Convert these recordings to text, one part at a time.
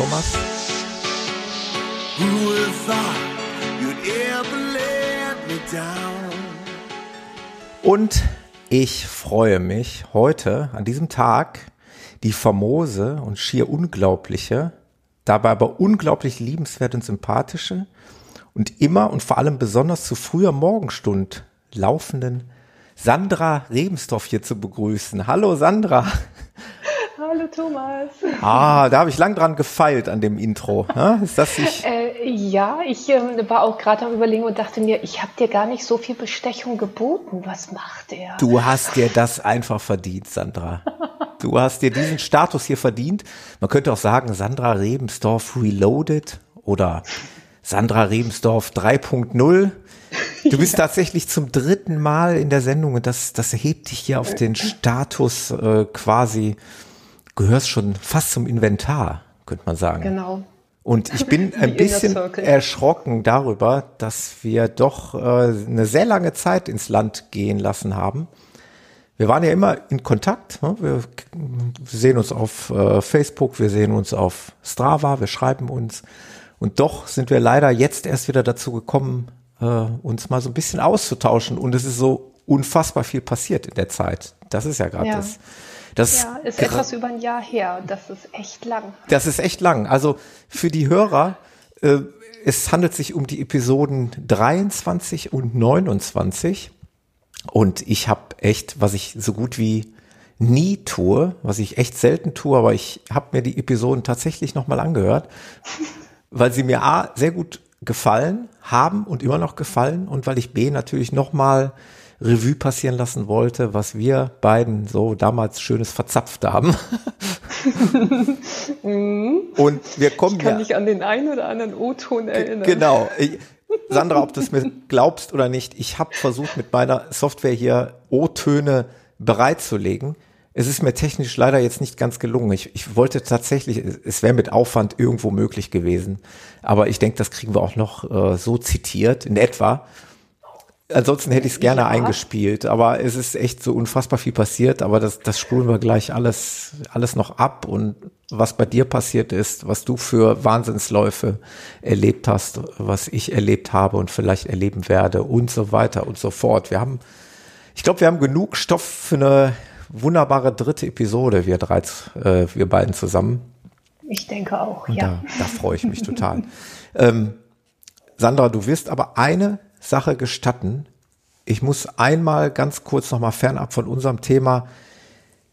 Thomas. Und ich freue mich heute an diesem Tag die famose und schier unglaubliche, dabei aber unglaublich liebenswert und sympathische und immer und vor allem besonders zu früher Morgenstund laufenden Sandra Rebensdorf hier zu begrüßen. Hallo Sandra. Hallo Thomas. Ah, da habe ich lang dran gefeilt an dem Intro. Ist das nicht? Äh, ja, ich äh, war auch gerade am Überlegen und dachte mir, ich habe dir gar nicht so viel Bestechung geboten. Was macht er? Du hast dir das einfach verdient, Sandra. Du hast dir diesen Status hier verdient. Man könnte auch sagen, Sandra Rebensdorf Reloaded oder Sandra Rebensdorf 3.0. Du bist ja. tatsächlich zum dritten Mal in der Sendung und das, das hebt dich hier auf den Status äh, quasi gehörst schon fast zum Inventar, könnte man sagen. Genau. Und ich bin ein bisschen erschrocken darüber, dass wir doch äh, eine sehr lange Zeit ins Land gehen lassen haben. Wir waren ja immer in Kontakt. Ne? Wir sehen uns auf äh, Facebook, wir sehen uns auf Strava, wir schreiben uns. Und doch sind wir leider jetzt erst wieder dazu gekommen, äh, uns mal so ein bisschen auszutauschen. Und es ist so unfassbar viel passiert in der Zeit. Das ist ja gerade ja. das das ja, ist etwas über ein Jahr her. Das ist echt lang. Das ist echt lang. Also für die Hörer, äh, es handelt sich um die Episoden 23 und 29. Und ich habe echt, was ich so gut wie nie tue, was ich echt selten tue, aber ich habe mir die Episoden tatsächlich nochmal angehört, weil sie mir A sehr gut gefallen haben und immer noch gefallen und weil ich B natürlich nochmal Revue passieren lassen wollte, was wir beiden so damals schönes verzapft haben. und wir kommen ich kann ja, mich an den einen oder anderen O-Ton erinnern. Genau. Sandra, ob du es mir glaubst oder nicht, ich habe versucht, mit meiner Software hier O-Töne bereitzulegen. Es ist mir technisch leider jetzt nicht ganz gelungen. Ich, ich wollte tatsächlich, es wäre mit Aufwand irgendwo möglich gewesen. Aber ich denke, das kriegen wir auch noch äh, so zitiert, in etwa. Ansonsten hätte ich es gerne ja. eingespielt, aber es ist echt so unfassbar viel passiert, aber das, das spulen wir gleich alles, alles noch ab und was bei dir passiert ist, was du für Wahnsinnsläufe erlebt hast, was ich erlebt habe und vielleicht erleben werde und so weiter und so fort. Wir haben, ich glaube, wir haben genug Stoff für eine wunderbare dritte Episode, wir drei, äh, wir beiden zusammen. Ich denke auch, und ja. Da, da freue ich mich total. ähm, Sandra, du wirst aber eine Sache gestatten. Ich muss einmal ganz kurz nochmal fernab von unserem Thema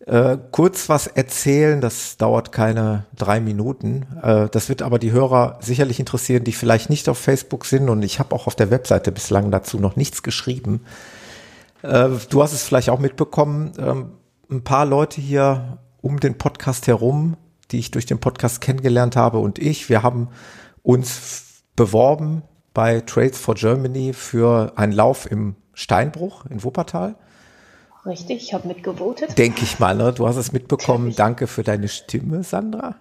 äh, kurz was erzählen. Das dauert keine drei Minuten. Äh, das wird aber die Hörer sicherlich interessieren, die vielleicht nicht auf Facebook sind. Und ich habe auch auf der Webseite bislang dazu noch nichts geschrieben. Äh, du hast es vielleicht auch mitbekommen. Ähm, ein paar Leute hier um den Podcast herum, die ich durch den Podcast kennengelernt habe und ich, wir haben uns beworben bei Trades for Germany für einen Lauf im Steinbruch in Wuppertal. Richtig, ich habe mitgevotet. Denke ich mal, ne? du hast es mitbekommen. Danke für deine Stimme, Sandra.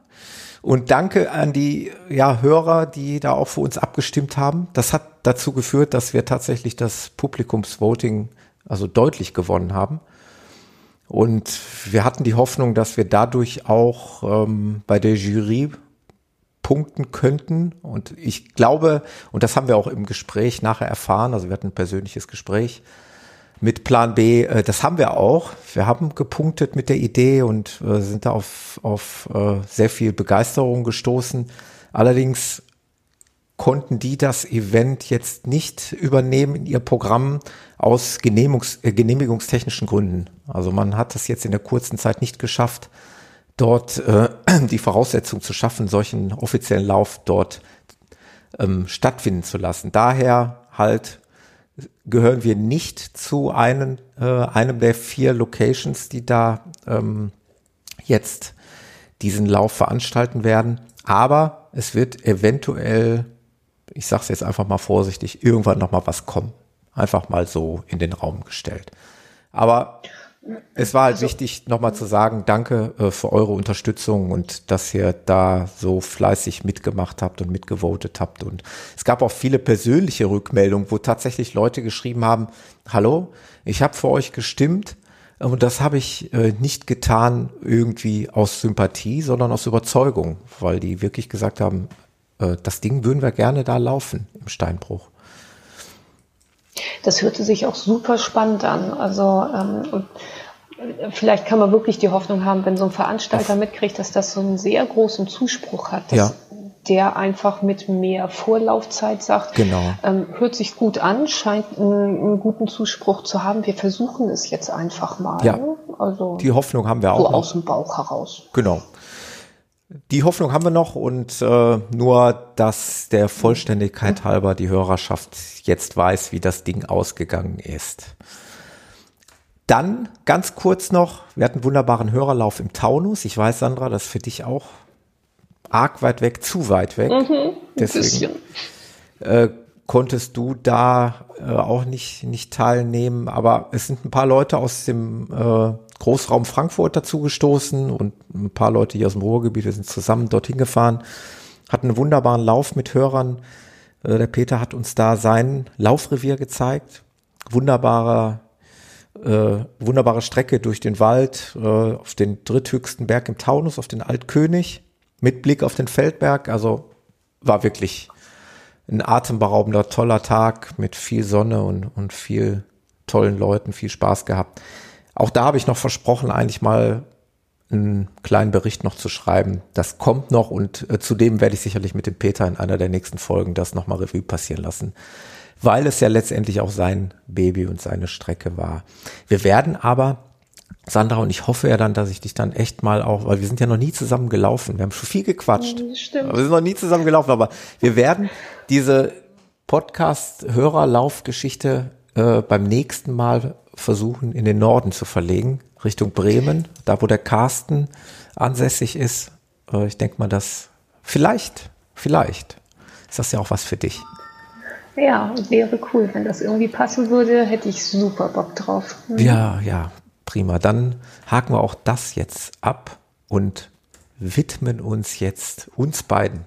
Und danke an die ja, Hörer, die da auch für uns abgestimmt haben. Das hat dazu geführt, dass wir tatsächlich das Publikumsvoting also deutlich gewonnen haben. Und wir hatten die Hoffnung, dass wir dadurch auch ähm, bei der Jury punkten könnten. Und ich glaube, und das haben wir auch im Gespräch nachher erfahren, also wir hatten ein persönliches Gespräch mit Plan B, äh, das haben wir auch. Wir haben gepunktet mit der Idee und äh, sind da auf, auf äh, sehr viel Begeisterung gestoßen. Allerdings konnten die das Event jetzt nicht übernehmen in ihr Programm aus Genehmigungs äh, genehmigungstechnischen Gründen. Also man hat es jetzt in der kurzen Zeit nicht geschafft, dort äh, die Voraussetzung zu schaffen, solchen offiziellen Lauf dort ähm, stattfinden zu lassen. Daher halt gehören wir nicht zu einem, äh, einem der vier Locations, die da ähm, jetzt diesen Lauf veranstalten werden. Aber es wird eventuell ich sage es jetzt einfach mal vorsichtig, irgendwann noch mal was kommen. Einfach mal so in den Raum gestellt. Aber es war halt also, wichtig, nochmal zu sagen, danke äh, für eure Unterstützung und dass ihr da so fleißig mitgemacht habt und mitgevotet habt. Und es gab auch viele persönliche Rückmeldungen, wo tatsächlich Leute geschrieben haben, hallo, ich habe für euch gestimmt und das habe ich äh, nicht getan irgendwie aus Sympathie, sondern aus Überzeugung, weil die wirklich gesagt haben, äh, das Ding würden wir gerne da laufen im Steinbruch. Das hörte sich auch super spannend an. Also ähm, vielleicht kann man wirklich die Hoffnung haben, wenn so ein Veranstalter mitkriegt, dass das so einen sehr großen Zuspruch hat, dass ja. der einfach mit mehr Vorlaufzeit sagt, genau. ähm, hört sich gut an, scheint einen, einen, guten Zuspruch zu haben. Wir versuchen es jetzt einfach mal. Ja. Also die Hoffnung haben wir auch. So aus dem Bauch heraus. Genau. Die Hoffnung haben wir noch und äh, nur, dass der Vollständigkeit halber die Hörerschaft jetzt weiß, wie das Ding ausgegangen ist. Dann ganz kurz noch, wir hatten einen wunderbaren Hörerlauf im Taunus. Ich weiß, Sandra, das ist für dich auch arg weit weg, zu weit weg. Mhm, Deswegen äh, konntest du da äh, auch nicht, nicht teilnehmen. Aber es sind ein paar Leute aus dem äh, Großraum Frankfurt dazugestoßen und ein paar Leute hier aus dem Ruhrgebiet, sind zusammen dorthin gefahren, hatten einen wunderbaren Lauf mit Hörern. Äh, der Peter hat uns da sein Laufrevier gezeigt. Wunderbarer, äh, wunderbare Strecke durch den Wald, äh, auf den dritthöchsten Berg im Taunus, auf den Altkönig, mit Blick auf den Feldberg. Also war wirklich ein atemberaubender, toller Tag mit viel Sonne und, und viel tollen Leuten, viel Spaß gehabt. Auch da habe ich noch versprochen, eigentlich mal einen kleinen Bericht noch zu schreiben. Das kommt noch und äh, zudem werde ich sicherlich mit dem Peter in einer der nächsten Folgen das nochmal Revue passieren lassen, weil es ja letztendlich auch sein Baby und seine Strecke war. Wir werden aber, Sandra, und ich hoffe ja dann, dass ich dich dann echt mal auch, weil wir sind ja noch nie zusammen gelaufen, wir haben schon viel gequatscht. Stimmt. Wir sind noch nie zusammen gelaufen, aber wir werden diese Podcast-Hörerlaufgeschichte äh, beim nächsten Mal versuchen, in den Norden zu verlegen, Richtung Bremen, da wo der Carsten ansässig ist. Äh, ich denke mal, dass vielleicht, vielleicht ist das ja auch was für dich. Ja, wäre cool. Wenn das irgendwie passen würde, hätte ich super Bock drauf. Mhm. Ja, ja, prima. Dann haken wir auch das jetzt ab und widmen uns jetzt uns beiden.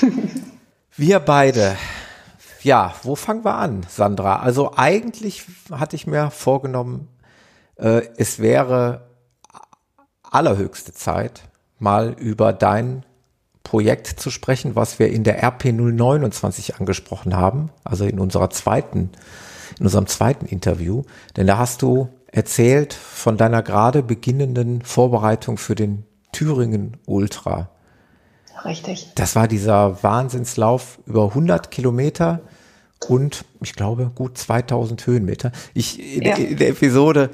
wir beide ja, wo fangen wir an, Sandra? Also eigentlich hatte ich mir vorgenommen, äh, es wäre allerhöchste Zeit, mal über dein Projekt zu sprechen, was wir in der RP 029 angesprochen haben, also in unserer zweiten, in unserem zweiten Interview. Denn da hast du erzählt von deiner gerade beginnenden Vorbereitung für den Thüringen Ultra. Richtig. Das war dieser Wahnsinnslauf über 100 Kilometer und ich glaube gut 2000 Höhenmeter. Ich in, ja. in der Episode,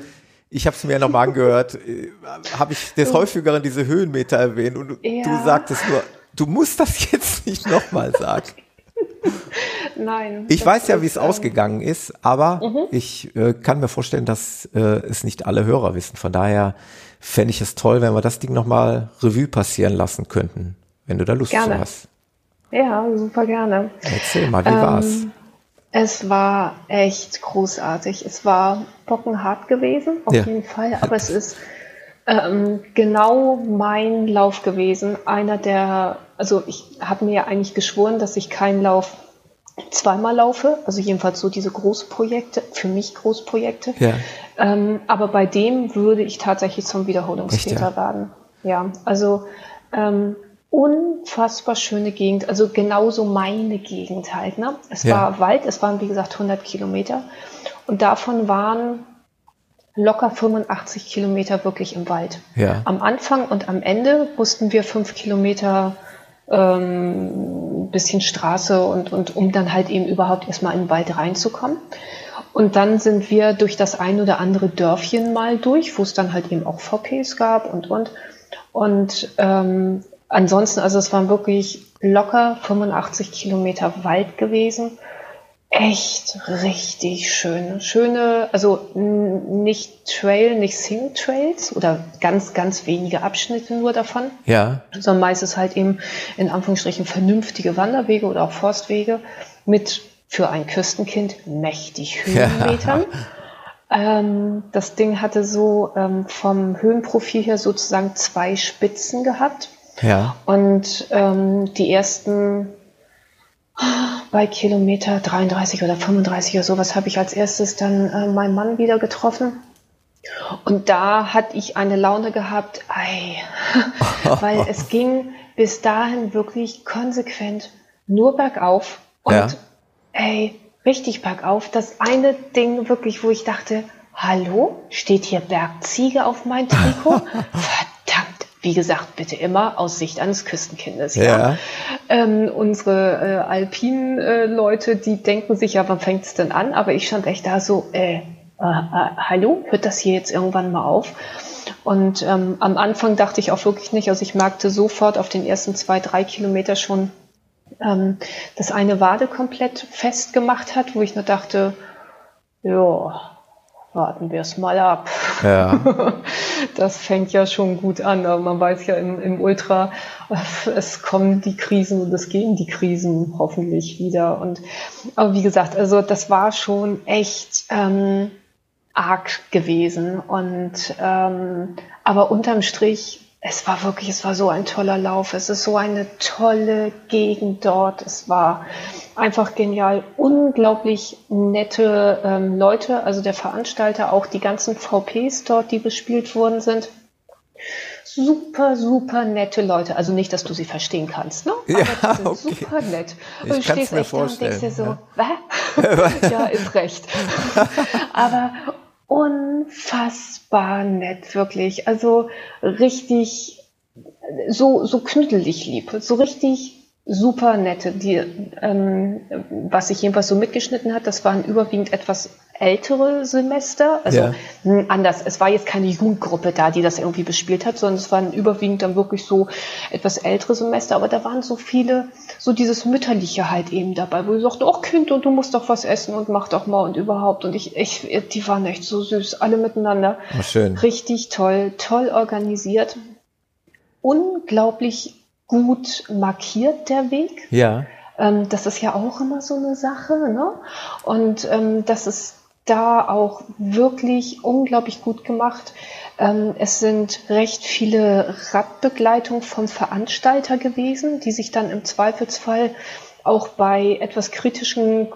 ich habe es mir ja nochmal angehört, äh, habe ich des häufigeren diese Höhenmeter erwähnt und ja. du sagtest nur, du musst das jetzt nicht nochmal sagen. Nein. Ich weiß ja, wie es ähm, ausgegangen ist, aber mhm. ich äh, kann mir vorstellen, dass äh, es nicht alle Hörer wissen. Von daher fände ich es toll, wenn wir das Ding nochmal Revue passieren lassen könnten, wenn du da Lust gerne. zu hast. Ja, super gerne. Erzähl mal, wie ähm, war's? Es war echt großartig. Es war bockenhart gewesen, auf ja. jeden Fall, aber es ist ähm, genau mein Lauf gewesen. Einer der, also ich habe mir ja eigentlich geschworen, dass ich keinen Lauf zweimal laufe, also jedenfalls so diese Großprojekte, für mich Großprojekte. Ja. Ähm, aber bei dem würde ich tatsächlich zum Wiederholungstäter ja? werden. Ja, also ähm, unfassbar schöne Gegend, also genauso meine Gegend halt. Ne? Es ja. war Wald, es waren wie gesagt 100 Kilometer und davon waren locker 85 Kilometer wirklich im Wald. Ja. Am Anfang und am Ende mussten wir fünf Kilometer ähm, bisschen Straße und, und um dann halt eben überhaupt erstmal in den Wald reinzukommen. Und dann sind wir durch das ein oder andere Dörfchen mal durch, wo es dann halt eben auch VPs gab und und. Und ähm, ansonsten, also es waren wirklich locker 85 Kilometer Wald gewesen. echt richtig schön. Schöne, also nicht Trail, nicht Single Trails oder ganz, ganz wenige Abschnitte nur davon. Ja. Sondern meistens halt eben in Anführungsstrichen vernünftige Wanderwege oder auch Forstwege mit für ein Küstenkind mächtig Höhenmetern. Ja. Ähm, das Ding hatte so ähm, vom Höhenprofil her sozusagen zwei Spitzen gehabt. Ja. Und ähm, die ersten bei Kilometer 33 oder 35 oder sowas habe ich als erstes dann äh, meinen Mann wieder getroffen. Und da hatte ich eine Laune gehabt, ei, weil es ging bis dahin wirklich konsequent nur bergauf und ja. ey, richtig bergauf. Das eine Ding wirklich, wo ich dachte, hallo, steht hier Bergziege auf mein Trikot? Wie gesagt, bitte immer aus Sicht eines Küstenkindes. Ja. ja. Ähm, unsere äh, alpinen äh, Leute, die denken sich ja, wann fängt es denn an? Aber ich stand echt da so, äh, äh, äh, hallo, hört das hier jetzt irgendwann mal auf? Und ähm, am Anfang dachte ich auch wirklich nicht, also ich merkte sofort auf den ersten zwei, drei Kilometer schon, ähm, dass eine Wade komplett festgemacht hat, wo ich nur dachte, ja, warten wir es mal ab. Ja. Das fängt ja schon gut an, aber man weiß ja im, im Ultra, es kommen die Krisen und es gehen die Krisen hoffentlich wieder. Und aber wie gesagt, also das war schon echt ähm, arg gewesen. Und ähm, aber unterm Strich es war wirklich, es war so ein toller Lauf. Es ist so eine tolle Gegend dort. Es war einfach genial. Unglaublich nette ähm, Leute, also der Veranstalter, auch die ganzen VPs dort, die bespielt worden sind. Super, super nette Leute. Also nicht, dass du sie verstehen kannst, ne? Aber ja, die sind okay. super nett. Und ich du stehst echt da und denkst dir so, ja. ja, ist recht. Aber unfassbar nett, wirklich. Also richtig so, so knüttelig lieb, so richtig super nette, die, ähm, was sich jedenfalls so mitgeschnitten hat, das waren überwiegend etwas ältere Semester, also ja. anders. Es war jetzt keine Jugendgruppe da, die das irgendwie bespielt hat, sondern es waren überwiegend dann wirklich so etwas ältere Semester, aber da waren so viele, so dieses Mütterliche halt eben dabei, wo sie sagten, oh Kind, und du musst doch was essen und mach doch mal und überhaupt. Und ich, ich, die waren echt so süß, alle miteinander. Oh, schön. Richtig toll, toll organisiert. Unglaublich gut markiert, der Weg. Ja. Ähm, das ist ja auch immer so eine Sache, ne? Und ähm, das ist da auch wirklich unglaublich gut gemacht. Ähm, es sind recht viele Radbegleitungen vom Veranstalter gewesen, die sich dann im Zweifelsfall auch bei etwas kritischen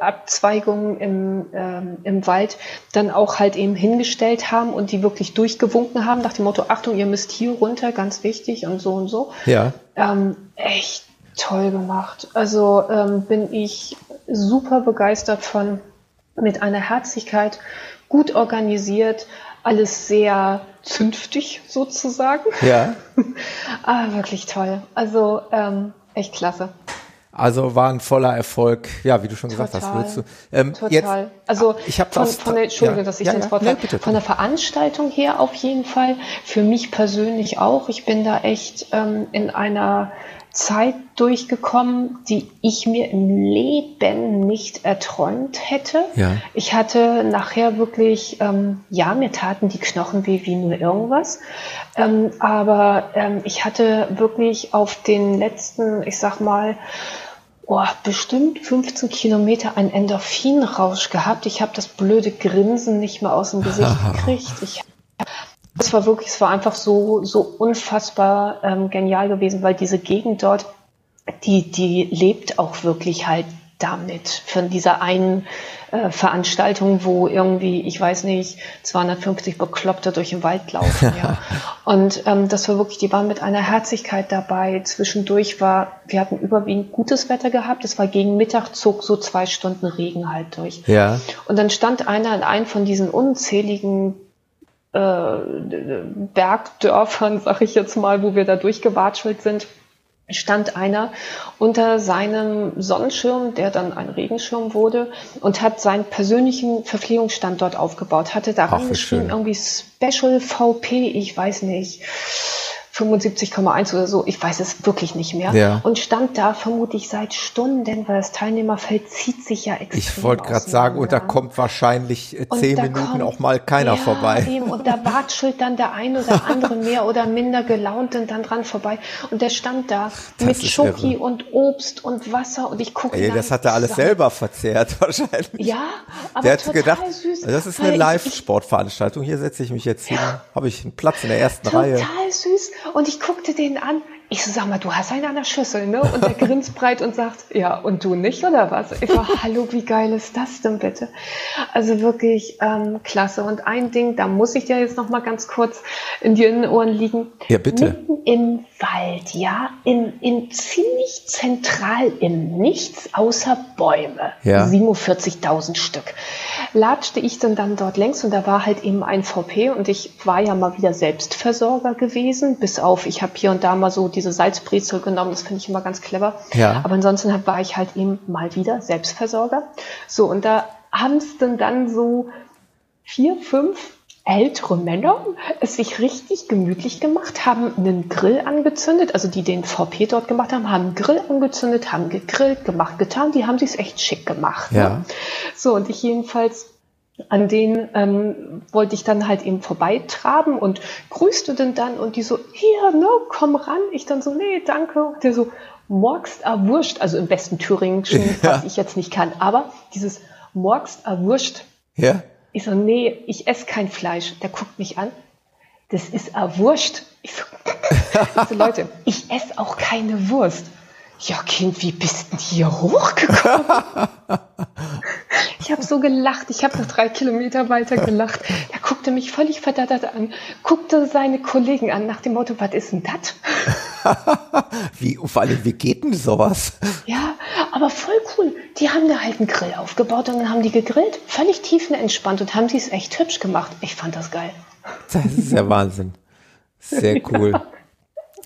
Abzweigungen im, ähm, im Wald dann auch halt eben hingestellt haben und die wirklich durchgewunken haben nach dem Motto, Achtung, ihr müsst hier runter, ganz wichtig und so und so. Ja. Ähm, echt toll gemacht. Also ähm, bin ich super begeistert von, mit einer Herzlichkeit, gut organisiert, alles sehr zünftig sozusagen. Ja. ah, wirklich toll. Also ähm, echt klasse. Also war ein voller Erfolg, ja, wie du schon Total. gesagt hast. Willst du, ähm, Total. Jetzt, also ich habe von, von der, Entschuldigung, ja, dass ich ja, Wort ja, nee, Von der Veranstaltung her auf jeden Fall. Für mich persönlich auch. Ich bin da echt ähm, in einer Zeit durchgekommen, die ich mir im Leben nicht erträumt hätte. Ja. Ich hatte nachher wirklich, ähm, ja, mir taten die Knochen weh wie nur irgendwas. Ähm, aber ähm, ich hatte wirklich auf den letzten, ich sag mal, oh, bestimmt 15 Kilometer einen Endorphinrausch gehabt. Ich habe das blöde Grinsen nicht mehr aus dem Gesicht gekriegt. Ich es war wirklich, es war einfach so, so unfassbar ähm, genial gewesen, weil diese Gegend dort, die, die lebt auch wirklich halt damit, von dieser einen äh, Veranstaltung, wo irgendwie, ich weiß nicht, 250 Bekloppte durch den Wald laufen. ja. Und ähm, das war wirklich, die waren mit einer Herzlichkeit dabei. Zwischendurch war, wir hatten überwiegend gutes Wetter gehabt. Es war gegen Mittag, zog so zwei Stunden Regen halt durch. Ja. Und dann stand einer in einem von diesen unzähligen äh, Bergdörfern, sag ich jetzt mal, wo wir da durchgewatschelt sind, stand einer unter seinem Sonnenschirm, der dann ein Regenschirm wurde, und hat seinen persönlichen Verpflegungsstand dort aufgebaut, hatte daran geschrieben, irgendwie Special VP, ich weiß nicht, 75,1 oder so, ich weiß es wirklich nicht mehr. Ja. Und stand da vermutlich seit Stunden, weil das Teilnehmerfeld zieht sich ja extrem. Ich wollte gerade sagen, und da kommt wahrscheinlich äh, zehn Minuten kommt, auch mal keiner ja, vorbei. Eben, und da watschelt dann der ein oder andere mehr oder minder gelaunt dann dran vorbei. Und der stand da das mit Schoki irre. und Obst und Wasser und ich gucke. Ey, das hat er alles sag, selber verzehrt wahrscheinlich. Ja, aber der hat gedacht, süß, das ist eine Live-Sportveranstaltung. Hier setze ich mich jetzt hin, habe ich einen Platz in der ersten total Reihe. Total süß. Und ich guckte den an. Ich so, sag mal, du hast einen an der Schüssel, ne? Und er grinst breit und sagt, ja, und du nicht, oder was? Ich war, hallo, wie geil ist das denn bitte? Also wirklich ähm, klasse. Und ein Ding, da muss ich dir jetzt noch mal ganz kurz in die Ohren liegen. Ja, bitte. Mitten im Wald, ja, in, in ziemlich zentral im Nichts außer Bäume. Ja. 47.000 Stück. Latschte ich dann, dann dort längs und da war halt eben ein VP und ich war ja mal wieder Selbstversorger gewesen, bis auf, ich habe hier und da mal so diese Salzbrezel genommen, das finde ich immer ganz clever. Ja. Aber ansonsten war ich halt eben mal wieder Selbstversorger. So, und da haben es dann dann so vier, fünf ältere Männer es sich richtig gemütlich gemacht, haben einen Grill angezündet, also die den VP dort gemacht haben, haben einen Grill angezündet, haben gegrillt, gemacht, getan, die haben sich echt schick gemacht. Ja. Ne? So, und ich jedenfalls an denen ähm, wollte ich dann halt eben vorbeitraben und grüßte den dann und die so, hier, ne, komm ran. Ich dann so, nee, danke. Und der so, morgst erwurscht, also im besten Thüringischen, ja. was ich jetzt nicht kann, aber dieses morgst erwurscht. Ja. Ich so, nee, ich esse kein Fleisch. Der guckt mich an. Das ist erwurscht. Ich so, ich so Leute, ich esse auch keine Wurst. Ja, Kind, wie bist denn hier hochgekommen? ich habe so gelacht. Ich habe noch drei Kilometer weiter gelacht. Er guckte mich völlig verdattert an, guckte seine Kollegen an nach dem Motto, was ist denn das? wie, vor allem, wie geht denn sowas? Ja, aber voll cool. Die haben da halt einen Grill aufgebaut und dann haben die gegrillt, völlig tiefenentspannt und haben sie es echt hübsch gemacht. Ich fand das geil. Das ist ja Wahnsinn. Sehr cool. Ja.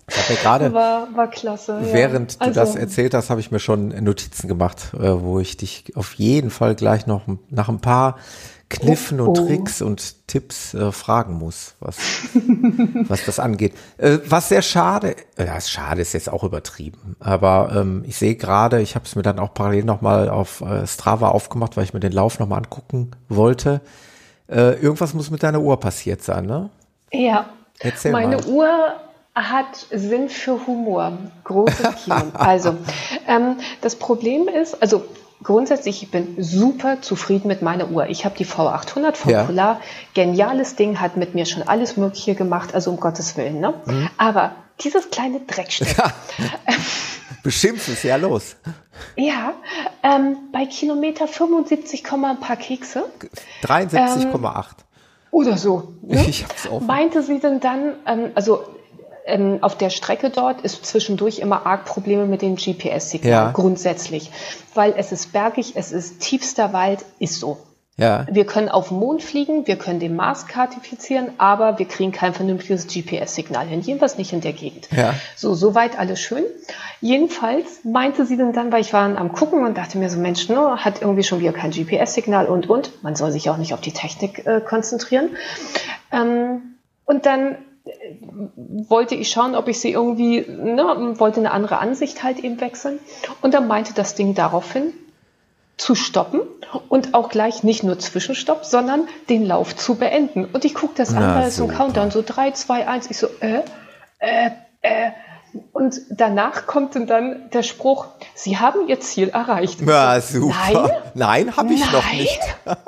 Ich ja gerade, war, war klasse. Während ja. du das erzählt hast, habe ich mir schon Notizen gemacht, äh, wo ich dich auf jeden Fall gleich noch nach ein paar Kniffen Oh, und oh. Tricks und Tipps äh, fragen muss, was, was das angeht. Äh, was sehr schade, äh, ja, schade ist jetzt auch übertrieben, aber ähm, ich sehe gerade, ich habe es mir dann auch parallel nochmal auf äh, Strava aufgemacht, weil ich mir den Lauf nochmal angucken wollte. Äh, irgendwas muss mit deiner Uhr passiert sein, ne? Ja. Erzähl Meine mal. Uhr hat Sinn für Humor. Großes Kino. Also, ähm, das Problem ist, also grundsätzlich, ich bin super zufrieden mit meiner Uhr. Ich habe die V800 von Ja. Polar. Geniales Ding, hat mit mir schon alles Mögliche gemacht, also um Gottes Willen. Ne? Mhm. Aber dieses kleine Dreckstück, Beschimpfen ist ja los. ja, ähm, bei Kilometer 75, ein paar Kekse 73,8. oder so. Ne? Ich hab's auch. Meinte sie denn dann, ähm, also ähm, auf der Strecke dort ist zwischendurch immer arg Probleme mit dem GPS-Signal, Ja. grundsätzlich. Weil es ist bergig, es ist tiefster Wald, ist so. Ja. Wir können auf den Mond fliegen, wir können den Mars kartifizieren, aber wir kriegen kein vernünftiges GPS-Signal hin, jedenfalls nicht in der Gegend. Ja. So, soweit alles schön. Jedenfalls meinte sie dann dann, weil ich war am gucken und dachte mir so, Mensch, ne, hat irgendwie schon wieder kein GPS-Signal und und. Man soll sich auch nicht auf die Technik äh, konzentrieren. Ähm, und dann wollte ich schauen, ob ich sie irgendwie, ne, wollte eine andere Ansicht halt eben wechseln. Und dann meinte das Ding daraufhin, zu stoppen und auch gleich nicht nur Zwischenstopp, sondern den Lauf zu beenden. Und ich gucke das an, Na, weil es so ein. Countdown, so 3, 2, 1, ich so, äh, äh, äh. Und danach kommt dann der Spruch, Sie haben Ihr Ziel erreicht. Ja, super. Nein? Nein, habe ich noch Nein? nicht.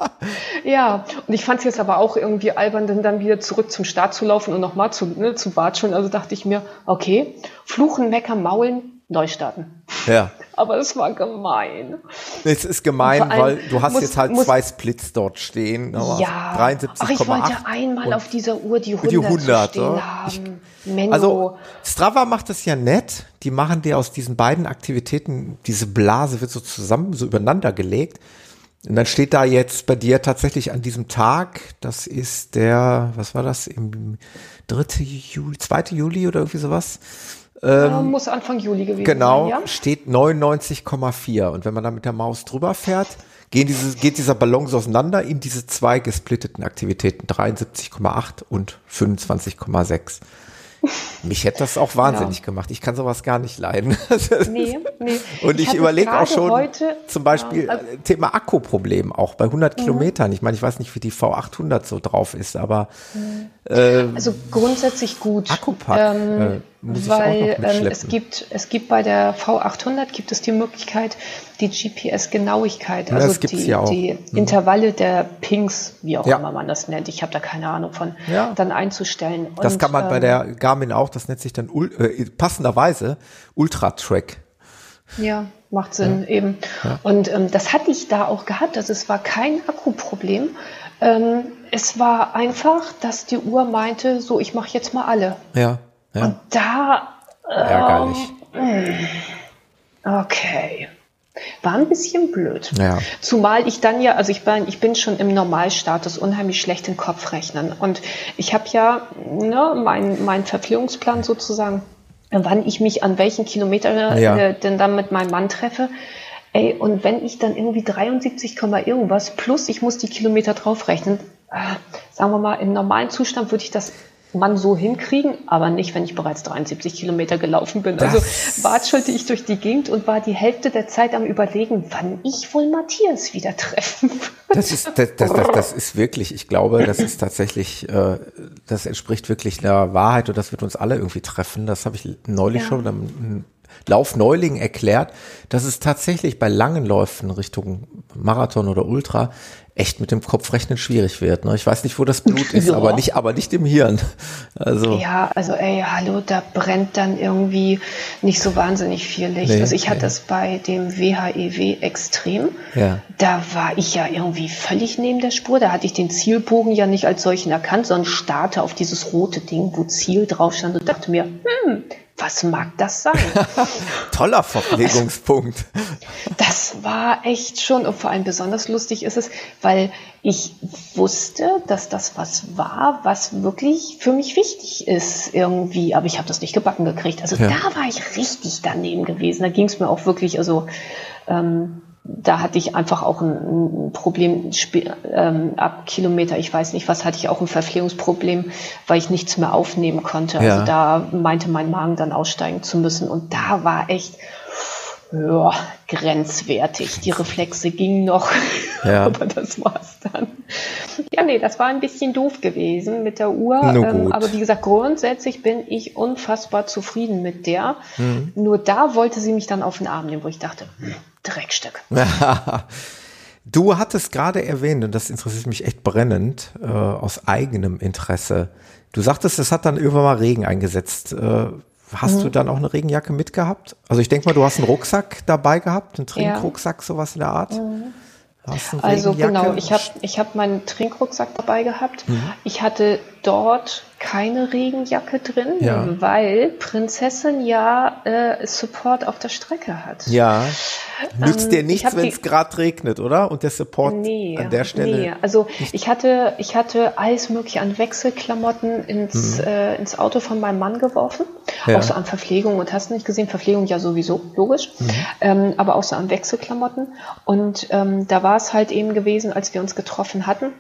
Ja, und ich fand es jetzt aber auch irgendwie albern, denn dann wieder zurück zum Start zu laufen und nochmal zu, ne, zu watscheln. Also dachte ich mir, okay, fluchen, meckern, maulen, neu starten. Ja. Aber es war gemein. Es ist gemein, allem weil du hast muss- jetzt halt muss- zwei Splits dort stehen. aber Ja, 73,8. ach, ich wollte einmal auf dieser Uhr die 100, die 100, zu stehen ja. haben. Menno. Also Strava macht das ja nett. Die machen dir aus diesen beiden Aktivitäten, diese Blase wird so zusammen, so übereinander gelegt. Und dann steht da jetzt bei dir tatsächlich an diesem Tag, das ist der, was war das, im 3. Juli, 2. Juli oder irgendwie sowas, Ja, muss Anfang Juli gewesen ähm, Genau, sein, ja? steht 99,4. Und wenn man da mit der Maus drüber fährt, gehen diese, geht dieser Ballon so auseinander in diese zwei gesplitteten Aktivitäten, 73,8 und 25,6. Mich hätte das auch wahnsinnig ja. gemacht. Ich kann sowas gar nicht leiden. nee, nee. Und ich, ich überlege auch schon heute, zum Beispiel ja, also, Thema Akkuproblem auch bei 100 mhm. Kilometern. Ich meine, ich weiß nicht, wie die V800 so drauf ist, aber mhm. äh, also grundsätzlich gut. Akkupack. Ähm, äh, weil ähm, es gibt es gibt bei der V800 gibt es die Möglichkeit, die GPS-Genauigkeit, also die, ja die mhm. Intervalle der Pings, wie auch immer man das nennt, ich habe da keine Ahnung von, dann einzustellen. Das kann man ähm, bei der Garmin auch, das nennt sich dann äh, passenderweise Ultra Track. Ja, macht Sinn, ja. eben. Ja. Und ähm, das hatte ich da auch gehabt. Also es war kein Akkuproblem. Ähm, es war einfach, dass die Uhr meinte, so, ich mache jetzt mal alle. Ja. Ja. Und da. Ärgerlich. Ähm, okay. War ein bisschen blöd. Ja. Zumal ich dann ja, also ich bin, ich bin schon im Normalstatus unheimlich schlecht im Kopfrechnen. Und ich habe ja ne, meinen mein Verpflegungsplan sozusagen, wann ich mich an welchen Kilometer ja. äh, denn dann mit meinem Mann treffe. Ey, und wenn ich dann irgendwie 73, irgendwas plus ich muss die Kilometer draufrechnen, äh, sagen wir mal, im normalen Zustand würde ich das man so hinkriegen, aber nicht, wenn ich bereits 73 Kilometer gelaufen bin. Das also watschelte ich durch die Gegend und war die Hälfte der Zeit am überlegen, wann ich wohl Matthias wieder treffen würde. Das ist, das, das, das, das ist wirklich, ich glaube, das ist tatsächlich, äh, das entspricht wirklich der Wahrheit und das wird uns alle irgendwie treffen. Das habe ich neulich ja. schon einem Laufneuling erklärt, dass es tatsächlich bei langen Läufen Richtung Marathon oder Ultra echt mit dem Kopfrechnen schwierig wird. Ne? Ich weiß nicht, wo das Blut ist, ja. aber nicht, aber nicht im Hirn. Also ja, also ey, hallo, da brennt dann irgendwie nicht so wahnsinnig viel Licht. Nee, also ich hatte es bei dem WHEW e extrem. Ja. Da war ich ja irgendwie völlig neben der Spur. Da hatte ich den Zielbogen ja nicht als solchen erkannt, sondern starte auf dieses rote Ding, wo Ziel drauf stand und dachte mir, hm, was mag das sein? Toller Verpflegungspunkt. Das war echt schon, und vor allem besonders lustig ist es, weil ich wusste, dass das was war, was wirklich für mich wichtig ist irgendwie, aber ich habe das nicht gebacken gekriegt. Also ja. da war ich richtig daneben gewesen. Da ging es mir auch wirklich, also ähm, da hatte ich einfach auch ein, Problem ähm, ab Kilometer, ich weiß nicht, was hatte ich auch ein Verpflegungsproblem, weil ich nichts mehr aufnehmen konnte. Also ja. Also da meinte mein Magen dann aussteigen zu müssen. Und da war echt ja, grenzwertig. Die Reflexe gingen noch, ja. aber das war's dann. Ja, nee, das war ein bisschen doof gewesen mit der Uhr. Ähm, aber wie gesagt, grundsätzlich bin ich unfassbar zufrieden mit der. Mhm. Nur da wollte sie mich dann auf den Arm nehmen, wo ich dachte, hm, Dreckstück. du hattest gerade erwähnt, und das interessiert mich echt brennend, äh, aus eigenem Interesse. Du sagtest, es hat dann irgendwann mal Regen eingesetzt. Äh, hast mhm. du dann auch eine Regenjacke mitgehabt? Also ich denke mal, du hast einen Rucksack dabei gehabt, einen Trinkrucksack, ja. sowas in der Art. Mhm. Also genau, ich habe ich hab meinen Trinkrucksack dabei gehabt. Mhm. Ich hatte dort keine Regenjacke drin, ja. weil Prinzessin ja äh, Support auf der Strecke hat. Ja. Nützt ähm, dir nichts, wenn es gerade regnet, oder? Und der Support nee, an der Stelle. Nee, also ich hatte, ich hatte alles mögliche an Wechselklamotten ins, mhm. äh, ins Auto von meinem Mann geworfen. Ja. Auch so an Verpflegung und hast du nicht gesehen, Verpflegung ja sowieso, logisch. Mhm. Ähm, aber auch so an Wechselklamotten. Und ähm, da war es halt eben gewesen, als wir uns getroffen hatten.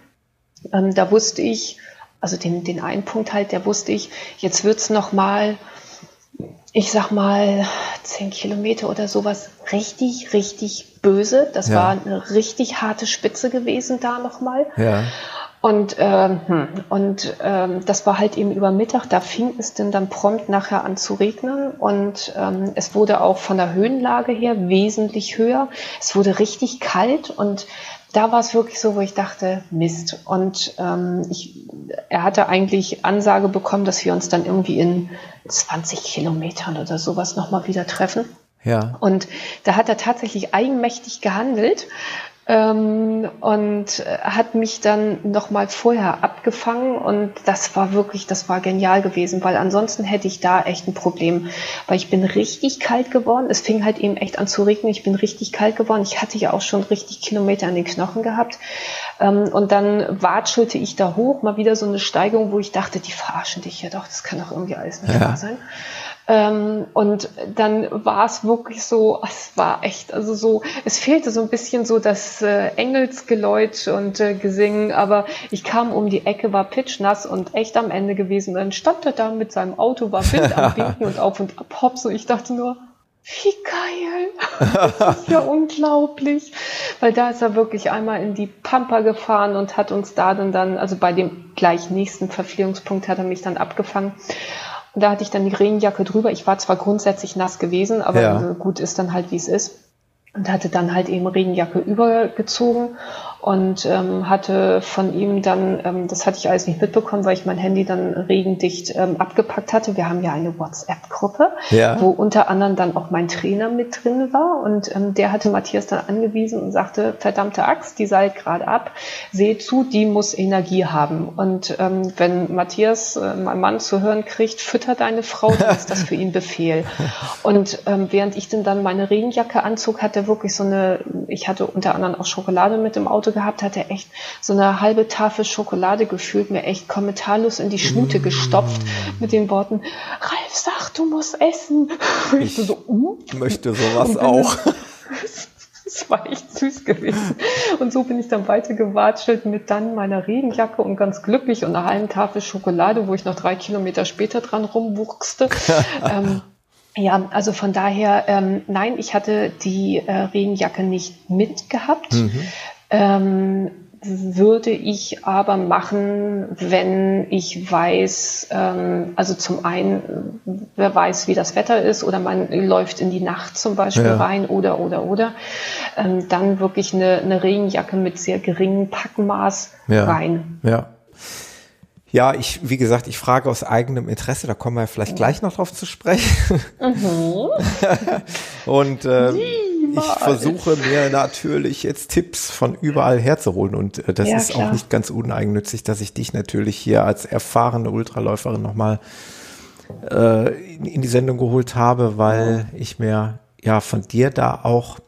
Ähm, da wusste ich, also den, den einen Punkt halt, der wusste ich, jetzt wird's noch mal, ich sag mal, zehn Kilometer oder sowas, richtig, richtig böse. Das ja. war eine richtig harte Spitze gewesen da nochmal. Ja. Und, ähm, hm, und ähm, das war halt eben über Mittag, da fing es denn dann prompt nachher an zu regnen und ähm, es wurde auch von der Höhenlage her wesentlich höher. Es wurde richtig kalt und da war es wirklich so, wo ich dachte, Mist. Und ähm, ich, er hatte eigentlich Ansage bekommen, dass wir uns dann irgendwie in 20 Kilometern oder sowas nochmal wieder treffen. Ja. Und da hat er tatsächlich eigenmächtig gehandelt und hat mich dann noch mal vorher abgefangen und das war wirklich, das war genial gewesen, weil ansonsten hätte ich da echt ein Problem, weil ich bin richtig kalt geworden. Es fing halt eben echt an zu regnen. Ich bin richtig kalt geworden. Ich hatte ja auch schon richtig Kilometer an den Knochen gehabt ähm, und dann watschelte ich da hoch, mal wieder so eine Steigung, wo ich dachte, die verarschen dich ja doch. Das kann doch irgendwie alles nicht ja. wahr sein. Ähm, und dann war es wirklich so, es war echt, also so, es fehlte so ein bisschen so das äh, Engelsgeläut und äh, Gesingen, aber ich kam um die Ecke, war pitchnass und echt am Ende gewesen. Dann stand er da mit seinem Auto, war Wind am Winken und auf und ab hops und ich dachte nur, wie geil! Das ist ja unglaublich. Weil da ist er wirklich einmal in die Pampa gefahren und hat uns da dann, dann also bei dem gleich nächsten Verpflegungspunkt hat er mich dann abgefangen. Und da hatte ich dann die Regenjacke drüber. Ich war zwar grundsätzlich nass gewesen, aber ja. gut ist dann halt, wie es ist. Und hatte dann halt eben Regenjacke übergezogen und ähm, hatte von ihm dann, ähm, das hatte ich alles nicht mitbekommen, weil ich mein Handy dann regendicht ähm, abgepackt hatte. Wir haben ja eine WhatsApp-Gruppe, ja. wo unter anderem dann auch mein Trainer mit drin war und ähm, der hatte Matthias dann angewiesen und sagte, verdammte Axt, die seilt gerade ab, seh zu, die muss Energie haben. Und ähm, wenn Matthias, äh, mein Mann, zu hören kriegt, fütter deine Frau, dann ist das für ihn Befehl. Und ähm, während ich dann, dann meine Regenjacke anzog, hatte wirklich so eine, ich hatte unter anderem auch Schokolade mit im Auto gehabt, hat er echt so eine halbe Tafel Schokolade gefühlt, mir echt kommentarlos in die Schnute mm. gestopft mit den Worten, Ralf sagt, du musst essen. Ich, ich so, uh. möchte sowas auch. Das war echt süß gewesen. Und so bin ich dann weitergewatschelt mit dann meiner Regenjacke und ganz glücklich und einer halben Tafel Schokolade, wo ich noch drei Kilometer später dran rumwuchste. ähm, ja, also von daher, ähm, nein, ich hatte die äh, Regenjacke nicht mitgehabt. Mhm. Ähm, würde ich aber machen, wenn ich weiß, ähm, also zum einen, wer weiß, wie das Wetter ist, oder man läuft in die Nacht zum Beispiel ja. rein, oder, oder, oder, ähm, dann wirklich eine, eine Regenjacke mit sehr geringem Packmaß ja. rein. Ja. Ja, ich, wie gesagt, ich frage aus eigenem Interesse, da kommen wir vielleicht gleich noch drauf zu sprechen. Mhm. und ähm, ich versuche mir natürlich jetzt Tipps von überall herzuholen und äh, das ja, ist klar. auch nicht ganz uneigennützig, dass ich dich natürlich hier als erfahrene Ultraläuferin nochmal äh, in, in die Sendung geholt habe, weil ich mir ja von dir da auch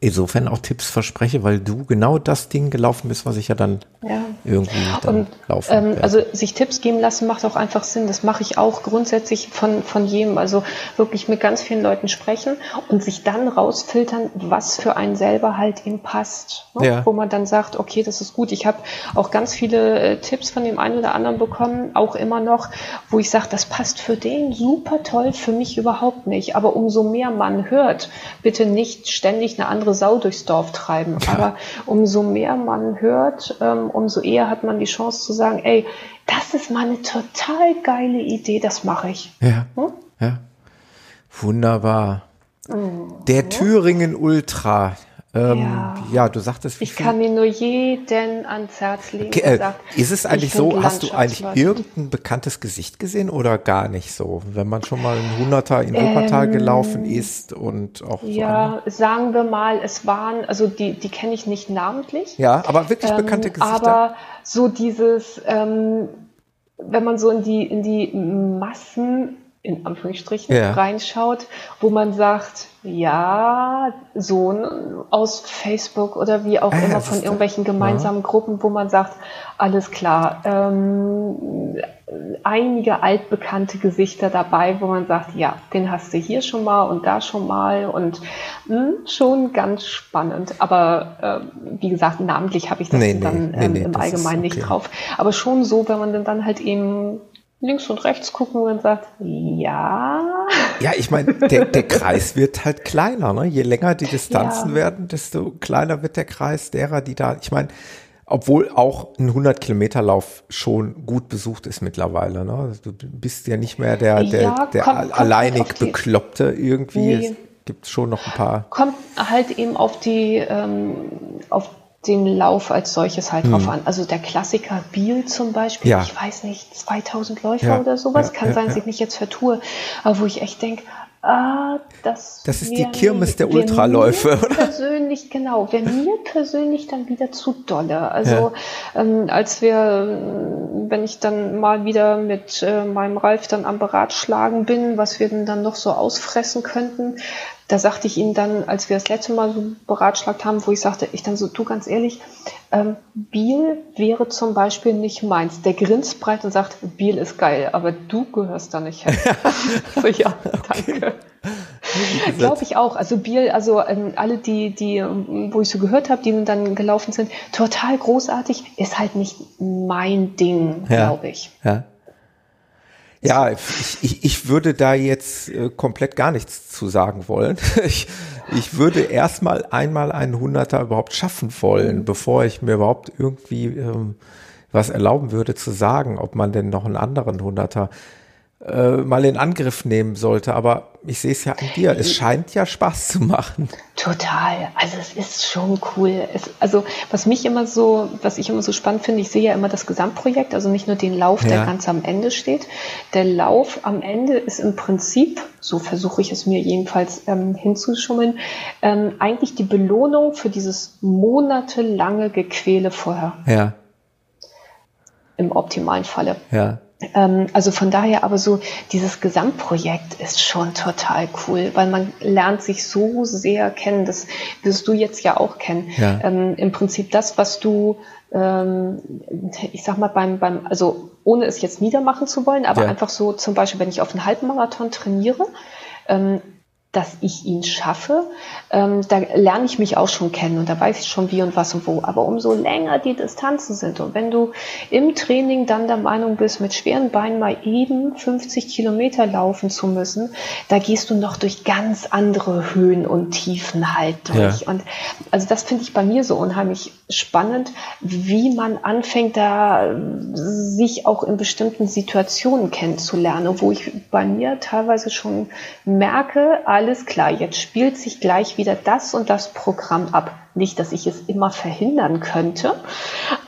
insofern auch Tipps verspreche, weil du genau das Ding gelaufen bist, was ich ja dann ja. irgendwie dann und, laufen ähm, Also sich Tipps geben lassen macht auch einfach Sinn. Das mache ich auch grundsätzlich von, von jedem. Also wirklich mit ganz vielen Leuten sprechen und sich dann rausfiltern, was für einen selber halt ihm passt. Ne? Ja. Wo man dann sagt, okay, das ist gut. Ich habe auch ganz viele äh, Tipps von dem einen oder anderen bekommen, auch immer noch, wo ich sage, das passt für den super toll, für mich überhaupt nicht. Aber umso mehr man hört, bitte nicht ständig eine andere Sau durchs Dorf treiben. Ja. Aber umso mehr man hört, ähm, umso eher hat man die Chance zu sagen, ey, das ist mal eine total geile Idee, das mache ich. Ja. Hm? Ja. Wunderbar. Mhm. Der Thüringen Ultra, ähm, ja. ja. du sagtest. Ich kann mir nur jeden ans Herz legen. Okay, äh, sagt, ist es eigentlich so, hast du eigentlich irgendein bekanntes Gesicht gesehen oder gar nicht so? Wenn man schon mal ein Hunderter in Wuppertal ähm, gelaufen ist und auch. Ja, so sagen wir mal, es waren, also die, die kenne ich nicht namentlich. Ja, aber wirklich bekannte ähm, Gesichter. Aber so dieses, ähm, wenn man so in die, in die Massen in Anführungsstrichen ja. reinschaut, wo man sagt, ja, so aus Facebook oder wie auch ah, immer von irgendwelchen gemeinsamen ja. Gruppen, wo man sagt, alles klar, ähm, einige altbekannte Gesichter dabei, wo man sagt, ja, den hast du hier schon mal und da schon mal und mh, hm, schon ganz spannend. Aber äh, wie gesagt, namentlich habe ich das nee, dann nee, ähm, nee, im Allgemeinen okay. nicht drauf. Aber schon so, wenn man dann halt eben links und rechts gucken und sagt, ja. Ja, ich meine, der, der Kreis wird halt kleiner, ne? Je länger die Distanzen ja. werden, desto kleiner wird der Kreis derer, die da, ich meine, obwohl auch ein 100 Kilometer Lauf schon gut besucht ist mittlerweile, ne? Du bist ja nicht mehr der, der, ja, der kommt, alleinig kommt Bekloppte irgendwie. Nee. Es gibt schon noch ein paar. Kommt halt eben auf die, ähm, auf den Lauf als solches halt hm. drauf an. Also der Klassiker Biel zum Beispiel, ja. ich weiß nicht, 2000 Läufer ja. oder sowas, ja, kann sein, dass ich mich jetzt vertue, aber wo ich echt denke, Ah, das, das ist die Kirmes der Ultraläufe, oder? Persönlich, genau. Wäre mir persönlich dann wieder zu dolle. Also, ja. ähm, als wir wenn ich dann mal wieder mit äh, meinem Ralf dann am Beratschlagen bin, was wir denn dann noch so ausfressen könnten, da sagte ich ihm dann, als wir das letzte Mal so beratschlagt haben, wo ich sagte, ich dann so, du ganz ehrlich, ähm, Biel wäre zum Beispiel nicht meins. Der grinst breit und sagt, Biel ist geil, aber du gehörst da nicht hin. so, ja, danke. Glaube ich auch. Also Biel, also ähm, alle, die, die, wo ich so gehört habe, die dann gelaufen sind, total großartig, ist halt nicht mein Ding, ja. glaube ich. Ja. Ja, ich, ich, ich würde da jetzt äh, komplett gar nichts zu sagen wollen. Ich, ich würde erstmal einmal einen Hunderter überhaupt schaffen wollen, bevor ich mir überhaupt irgendwie ähm, was erlauben würde zu sagen, ob man denn noch einen anderen Hunderter äh, mal in Angriff nehmen sollte. Aber ich sehe es ja an dir. Es scheint ja Spaß zu machen. Total. Also es ist schon cool. Es, also was mich immer so, was ich immer so spannend finde, ich sehe ja immer das Gesamtprojekt, also nicht nur den Lauf, ja. der ganz am Ende steht. Der Lauf am Ende ist im Prinzip, so versuche ich es mir jedenfalls ähm, hinzuschummeln, ähm, eigentlich die Belohnung für dieses monatelange Gequäle vorher. Ja. Im optimalen Falle. Ja. Ähm, also von daher aber so dieses Gesamtprojekt ist schon total cool, weil man lernt sich so sehr kennen. Das wirst du jetzt ja auch kennen. Ja. Ähm, Im Prinzip das, was du, ähm, ich sag mal beim, beim, also ohne es jetzt niedermachen zu wollen, aber ja. einfach so zum Beispiel, wenn ich auf einen Halbmarathon trainiere, ähm, dass ich ihn schaffe, ähm, da lerne ich mich auch schon kennen und da weiß ich schon wie und was und wo. Aber umso länger die Distanzen sind und wenn du im Training dann der Meinung bist, mit schweren Beinen mal eben 50 Kilometer laufen zu müssen, da gehst du noch durch ganz andere Höhen und Tiefen halt durch. Ja. Und also das finde ich bei mir so unheimlich spannend, wie man anfängt, da sich auch in bestimmten Situationen kennenzulernen, wo ich bei mir teilweise schon merke, alles klar, jetzt spielt sich gleich wieder das und das Programm ab. Nicht, dass ich es immer verhindern könnte,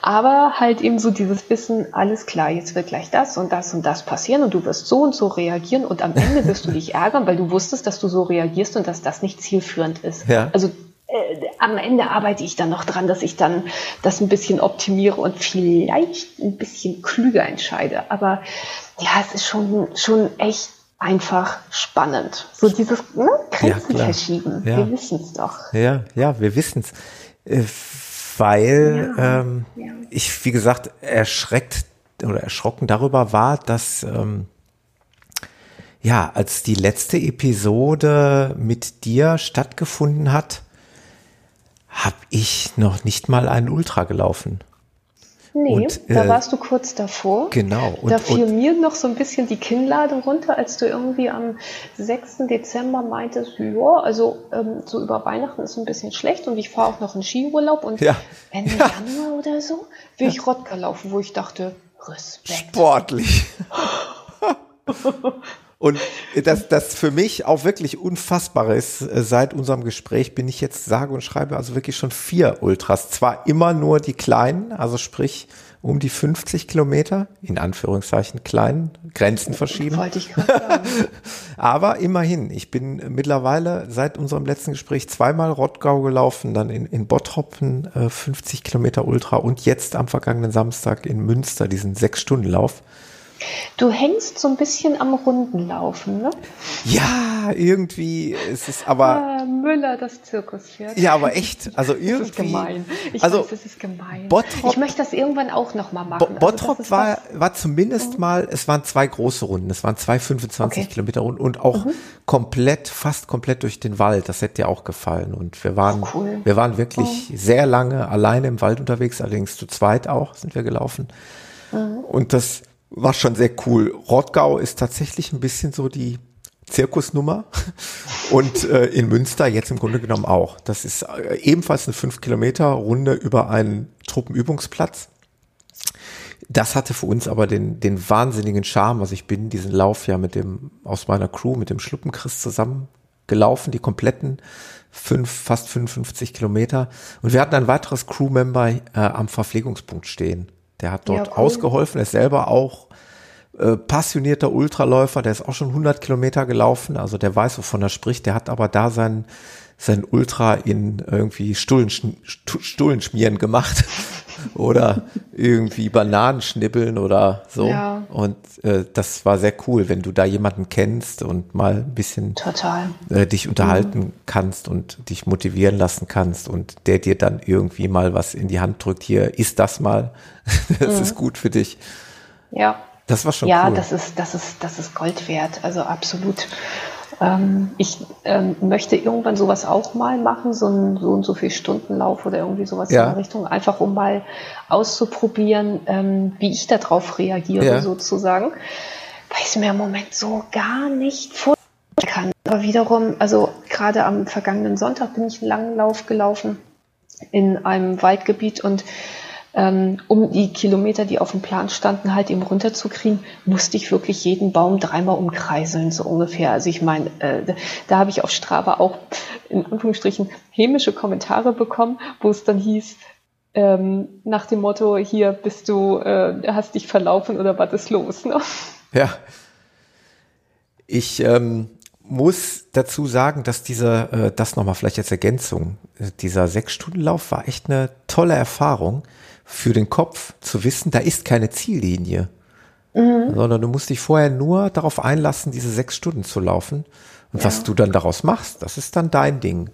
aber halt eben so dieses Wissen, alles klar, jetzt wird gleich das und das und das passieren und du wirst so und so reagieren und am Ende wirst du dich ärgern, weil du wusstest, dass du so reagierst und dass das nicht zielführend ist. Ja. Also äh, am Ende arbeite ich dann noch dran, dass ich dann das ein bisschen optimiere und vielleicht ein bisschen klüger entscheide. Aber ja, es ist schon, schon echt einfach spannend. So dieses ne, Grenzen ja, verschieben. Ja. Wir wissen es doch. Ja, ja, wir wissen es. Äh, weil ja, ähm, ich, wie gesagt, erschreckt oder erschrocken darüber war, dass ähm, ja, als die letzte Episode mit dir stattgefunden hat, habe ich noch nicht mal einen Ultra gelaufen. Nee, und, da äh, warst du kurz davor. Genau. Und, da fiel und, mir noch so ein bisschen die Kinnlade runter, als du irgendwie am 6. Dezember meintest, ja, also ähm, so über Weihnachten ist ein bisschen schlecht und ich fahre auch noch in Skiurlaub und ja. Ende ja. Januar oder so will ich Rodka laufen, wo ich dachte, Respekt. Sportlich. Und das, das für mich auch wirklich unfassbar ist, äh, seit unserem Gespräch bin ich jetzt sage und schreibe also wirklich schon vier Ultras. Zwar immer nur die kleinen, also sprich um die 50 Kilometer, in Anführungszeichen kleinen, Grenzen verschieben. Wollte ich sagen. Aber immerhin, ich bin mittlerweile seit unserem letzten Gespräch zweimal Rottgau gelaufen, dann in, in Bottroppen äh, 50 Kilometer Ultra und jetzt am vergangenen Samstag in Münster diesen Sechs-Stunden-Lauf. Du hängst so ein bisschen am Rundenlaufen, ne? Ja, irgendwie ist es aber. Ah, Müller, das Zirkuspferd. Ja, aber echt. Also irgendwie. Das ist gemein. Ich also, weiß, das ist gemein. Bottrop, ich möchte das irgendwann auch nochmal machen. Bo Bottrop also war, war zumindest mhm. mal, es waren zwei große Runden. Es waren zwei 25 okay. Kilometer Runden und auch mhm. komplett, fast komplett durch den Wald. Das hätte dir auch gefallen. Und wir waren, oh, cool. wir waren wirklich oh. sehr lange alleine im Wald unterwegs, allerdings zu zweit auch sind wir gelaufen. Mhm. Und das, war schon sehr cool. Rottgau ist tatsächlich ein bisschen so die Zirkusnummer und äh, in Münster jetzt im Grunde genommen auch. Das ist äh, ebenfalls eine 5 Kilometer Runde über einen Truppenübungsplatz. Das hatte für uns aber den, den wahnsinnigen Charme. Also ich bin diesen Lauf ja mit dem, aus meiner Crew, mit dem Schluppenchrist zusammen gelaufen, die kompletten fünf, fast 55 Kilometer. Und wir hatten ein weiteres Crewmember äh, am Verpflegungspunkt stehen. Der hat dort ja, cool. ausgeholfen, er ist selber auch äh, passionierter Ultraläufer, der ist auch schon 100 Kilometer gelaufen, also der weiß, wovon er spricht, der hat aber da sein, sein Ultra in irgendwie Stullen, Stullenschmieren gemacht. oder irgendwie Bananen schnibbeln oder so. Ja. Und äh, das war sehr cool, wenn du da jemanden kennst und mal ein bisschen Total. äh, dich unterhalten Mhm. kannst und dich motivieren lassen kannst und der dir dann irgendwie mal was in die Hand drückt, hier, isst das mal, das ist gut für dich. Ja. Das war schon ja, cool. das ist, das ist, das ist Gold wert. Also absolut. Ähm, ich ähm, möchte irgendwann sowas auch mal machen, so ein so und so viel Stundenlauf oder irgendwie sowas Ja. in der Richtung, einfach um mal auszuprobieren, ähm, wie ich darauf reagiere, Ja. sozusagen. Weil ich es mir im Moment so gar nicht vorstellen kann. Aber wiederum, also gerade am vergangenen Sonntag bin ich einen langen Lauf gelaufen in einem Waldgebiet und um die Kilometer, die auf dem Plan standen, halt eben runterzukriegen, musste ich wirklich jeden Baum dreimal umkreiseln, so ungefähr. Also ich meine, äh, da, da habe ich auf Strava auch in Anführungsstrichen hämische Kommentare bekommen, wo es dann hieß, ähm, nach dem Motto, hier bist du, äh, hast dich verlaufen oder was ist los? Ne? Ja. Ich ähm, muss dazu sagen, dass dieser, äh, das nochmal vielleicht als Ergänzung, äh, dieser Sechs-Stunden-Lauf war echt eine tolle Erfahrung für den Kopf, zu wissen, da ist keine Ziellinie. Sondern du musst dich vorher nur darauf einlassen, diese sechs Stunden zu laufen. Und was du dann daraus machst, das ist dann dein Ding.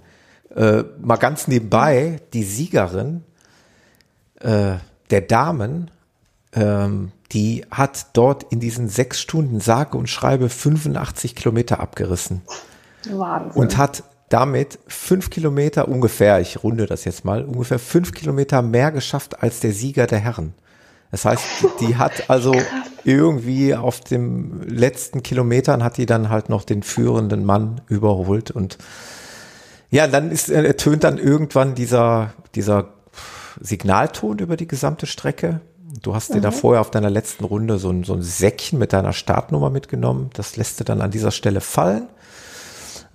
Äh, mal ganz nebenbei, die Siegerin äh, der Damen, ähm, die hat dort in diesen sechs Stunden sage und schreibe 85 Kilometer abgerissen Wahnsinn. und hat damit fünf Kilometer ungefähr, ich runde das jetzt mal, ungefähr fünf Kilometer mehr geschafft als der Sieger der Herren. Das heißt, die, die hat also irgendwie auf dem letzten Kilometern hat die dann halt noch den führenden Mann überholt und ja, dann ist, äh, ertönt dann irgendwann dieser, dieser Signalton über die gesamte Strecke. Du hast dir da vorher auf deiner letzten Runde so ein, so ein Säckchen mit deiner Startnummer mitgenommen. Das lässt du dann an dieser Stelle fallen.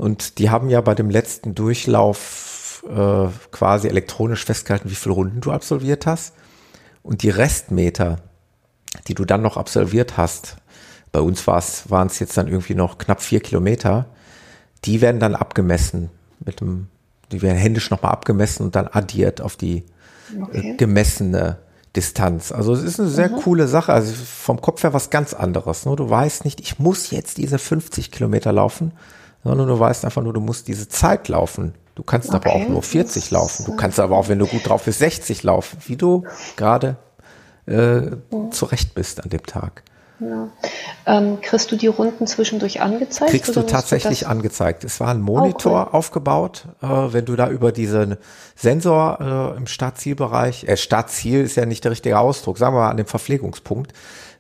Und die haben ja bei dem letzten Durchlauf äh, quasi elektronisch festgehalten, wie viele Runden du absolviert hast. Und die Restmeter, die du dann noch absolviert hast, bei uns waren es jetzt dann irgendwie noch knapp vier Kilometer, die werden dann abgemessen mit dem, die werden händisch nochmal abgemessen und dann addiert auf die Okay. äh, gemessene Distanz. Also es ist eine sehr coole Sache. Also vom Kopf her was ganz anderes. Ne? Du weißt nicht, ich muss jetzt diese 50 Kilometer laufen, sondern du weißt einfach nur, du musst diese Zeit laufen. Du kannst aber Okay. auch nur 40 laufen. Du kannst aber auch, wenn du gut drauf bist, 60 laufen, wie du gerade äh, zurecht bist an dem Tag. Ja. Ähm, kriegst du die Runden zwischendurch angezeigt? Kriegst du tatsächlich das- angezeigt. Es war ein Monitor aufgebaut, äh, wenn du da über diesen Sensor äh, im Startzielbereich, äh, Startziel ist ja nicht der richtige Ausdruck, sagen wir mal an dem Verpflegungspunkt,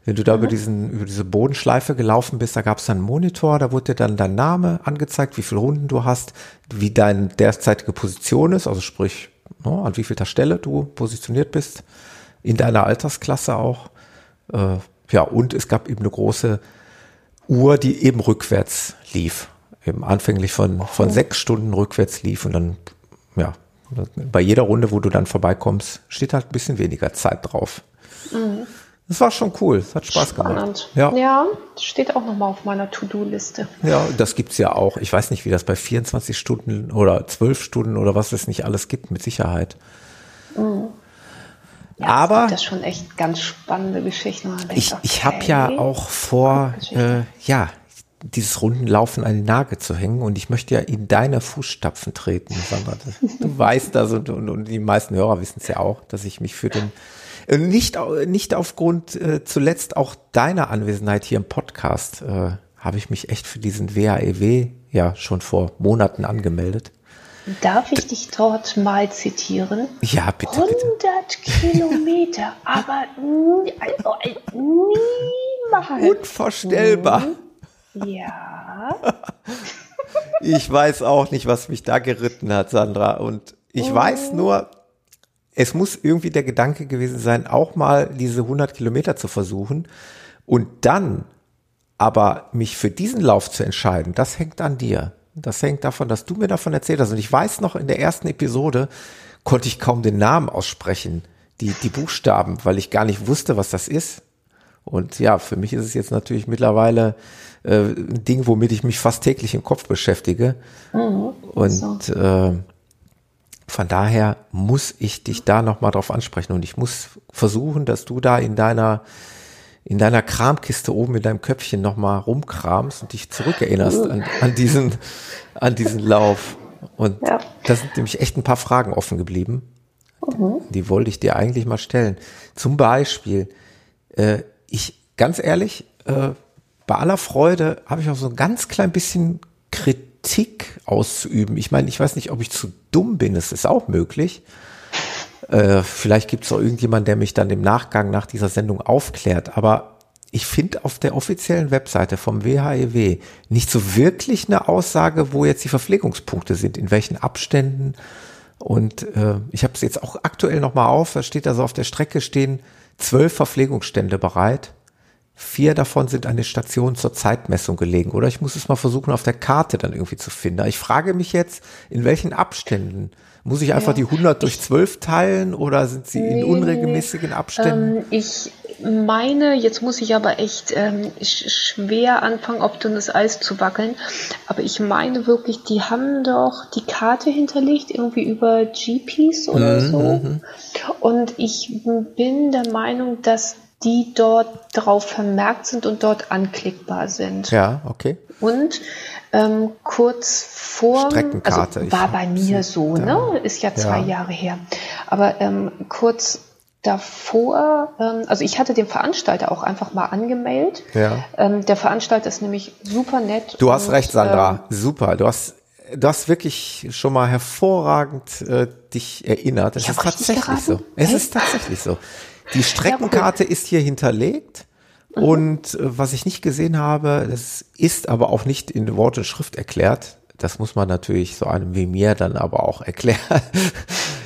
wenn du da über diesen, über diese Bodenschleife gelaufen bist, da gab es dann einen Monitor, da wurde dir dann dein Name angezeigt, wie viele Runden du hast, wie deine derzeitige Position ist, also sprich, ne, an wie vielter Stelle du positioniert bist, in deiner Altersklasse auch. Äh, ja, und es gab eben eine große Uhr, die eben rückwärts lief. Eben anfänglich von, von sechs Stunden rückwärts lief und dann, ja, bei jeder Runde, wo du dann vorbeikommst, steht halt ein bisschen weniger Zeit drauf. Das war schon cool. Es hat Spaß gemacht. Spannend. Ja, ja. ja, steht auch nochmal auf meiner To-Do-Liste. das gibt's ja auch. Ich weiß nicht, wie das bei 24 Stunden oder 12 Stunden oder was es nicht alles gibt, mit Sicherheit. Ja, Aber- es gibt ja schon echt ganz spannende Geschichten. man denkt, Ich, ich habe ja okay. auch vor, äh, ja, dieses Rundenlaufen an die Nagel zu hängen und ich möchte ja in deine Fußstapfen treten, Sandra. Das- Du weißt das und, und, und die meisten Hörer wissen es ja auch, dass ich mich für den, nicht, au- nicht aufgrund äh, zuletzt auch deiner Anwesenheit hier im Podcast, äh, habe ich mich echt für diesen WAEW ja schon vor Monaten angemeldet. Darf ich dich dort mal zitieren? Ja, bitte, 100 bitte. Kilometer, aber nie- also, äh, niemals. Unvorstellbar. Ja. Ich weiß auch nicht, was mich da geritten hat, Sandra. Und ich weiß nur, es muss irgendwie der Gedanke gewesen sein, auch mal diese 100 Kilometer zu versuchen und dann aber mich für diesen Lauf zu entscheiden. Das hängt an dir. Das hängt davon, dass du mir davon erzählt hast. Und ich weiß noch, in der ersten Episode konnte ich kaum den Namen aussprechen, die, die Buchstaben, weil ich gar nicht wusste, was das ist. Und ja, für mich ist es jetzt natürlich mittlerweile äh, ein Ding, womit ich mich fast täglich im Kopf beschäftige. Und äh, Von daher muss ich dich da nochmal drauf ansprechen und ich muss versuchen, dass du da in deiner in deiner Kramkiste oben in deinem Köpfchen nochmal rumkramst und dich zurückerinnerst an, an diesen, an diesen Lauf. Und ja. da sind nämlich echt ein paar Fragen offen geblieben. Mhm. Die wollte ich dir eigentlich mal stellen. Zum Beispiel, äh, ich, ganz ehrlich, äh, bei aller Freude habe ich auch so ein ganz klein bisschen Kritik auszuüben. Ich meine, ich weiß nicht, ob ich zu dumm bin, das ist auch möglich. Äh, vielleicht gibt es auch irgendjemand, der mich dann im Nachgang nach dieser Sendung aufklärt. Aber ich finde auf der offiziellen Webseite vom WHEW e nicht so wirklich eine Aussage, wo jetzt die Verpflegungspunkte sind, in welchen Abständen. Und äh, ich habe es jetzt auch aktuell nochmal auf, da steht also auf der Strecke stehen zwölf Verpflegungsstände bereit. Vier davon sind an den Stationen zur Zeitmessung gelegen. Oder ich muss es mal versuchen, auf der Karte dann irgendwie zu finden. Ich frage mich jetzt, in welchen Abständen muss ich einfach ja. die 100 durch 12 teilen oder sind sie in unregelmäßigen Abständen? Ähm, ich meine, jetzt muss ich aber echt ähm, schwer anfangen, auf dünnes Eis zu wackeln. Aber ich meine wirklich, die haben doch die Karte hinterlegt, irgendwie über GPs oder mhm. so. Mhm. Und ich bin der Meinung, dass die dort drauf vermerkt sind und dort anklickbar sind. Ja, okay. Und ähm, kurz vor, also war bei mir so, ne? Ist ja zwei ja. Jahre her. Aber ähm, kurz davor, ähm, also ich hatte den Veranstalter auch einfach mal angemeldet. Ja. Ähm, der Veranstalter ist nämlich super nett. Du hast und, recht, Sandra. Ähm, super. Du hast du hast wirklich schon mal hervorragend äh, dich erinnert. Es ist tatsächlich so. Es ist tatsächlich so. Die Streckenkarte ja, ist hier hinterlegt. Mhm. Und äh, was ich nicht gesehen habe, das ist aber auch nicht in Wort und Schrift erklärt. Das muss man natürlich so einem wie mir dann aber auch erklären.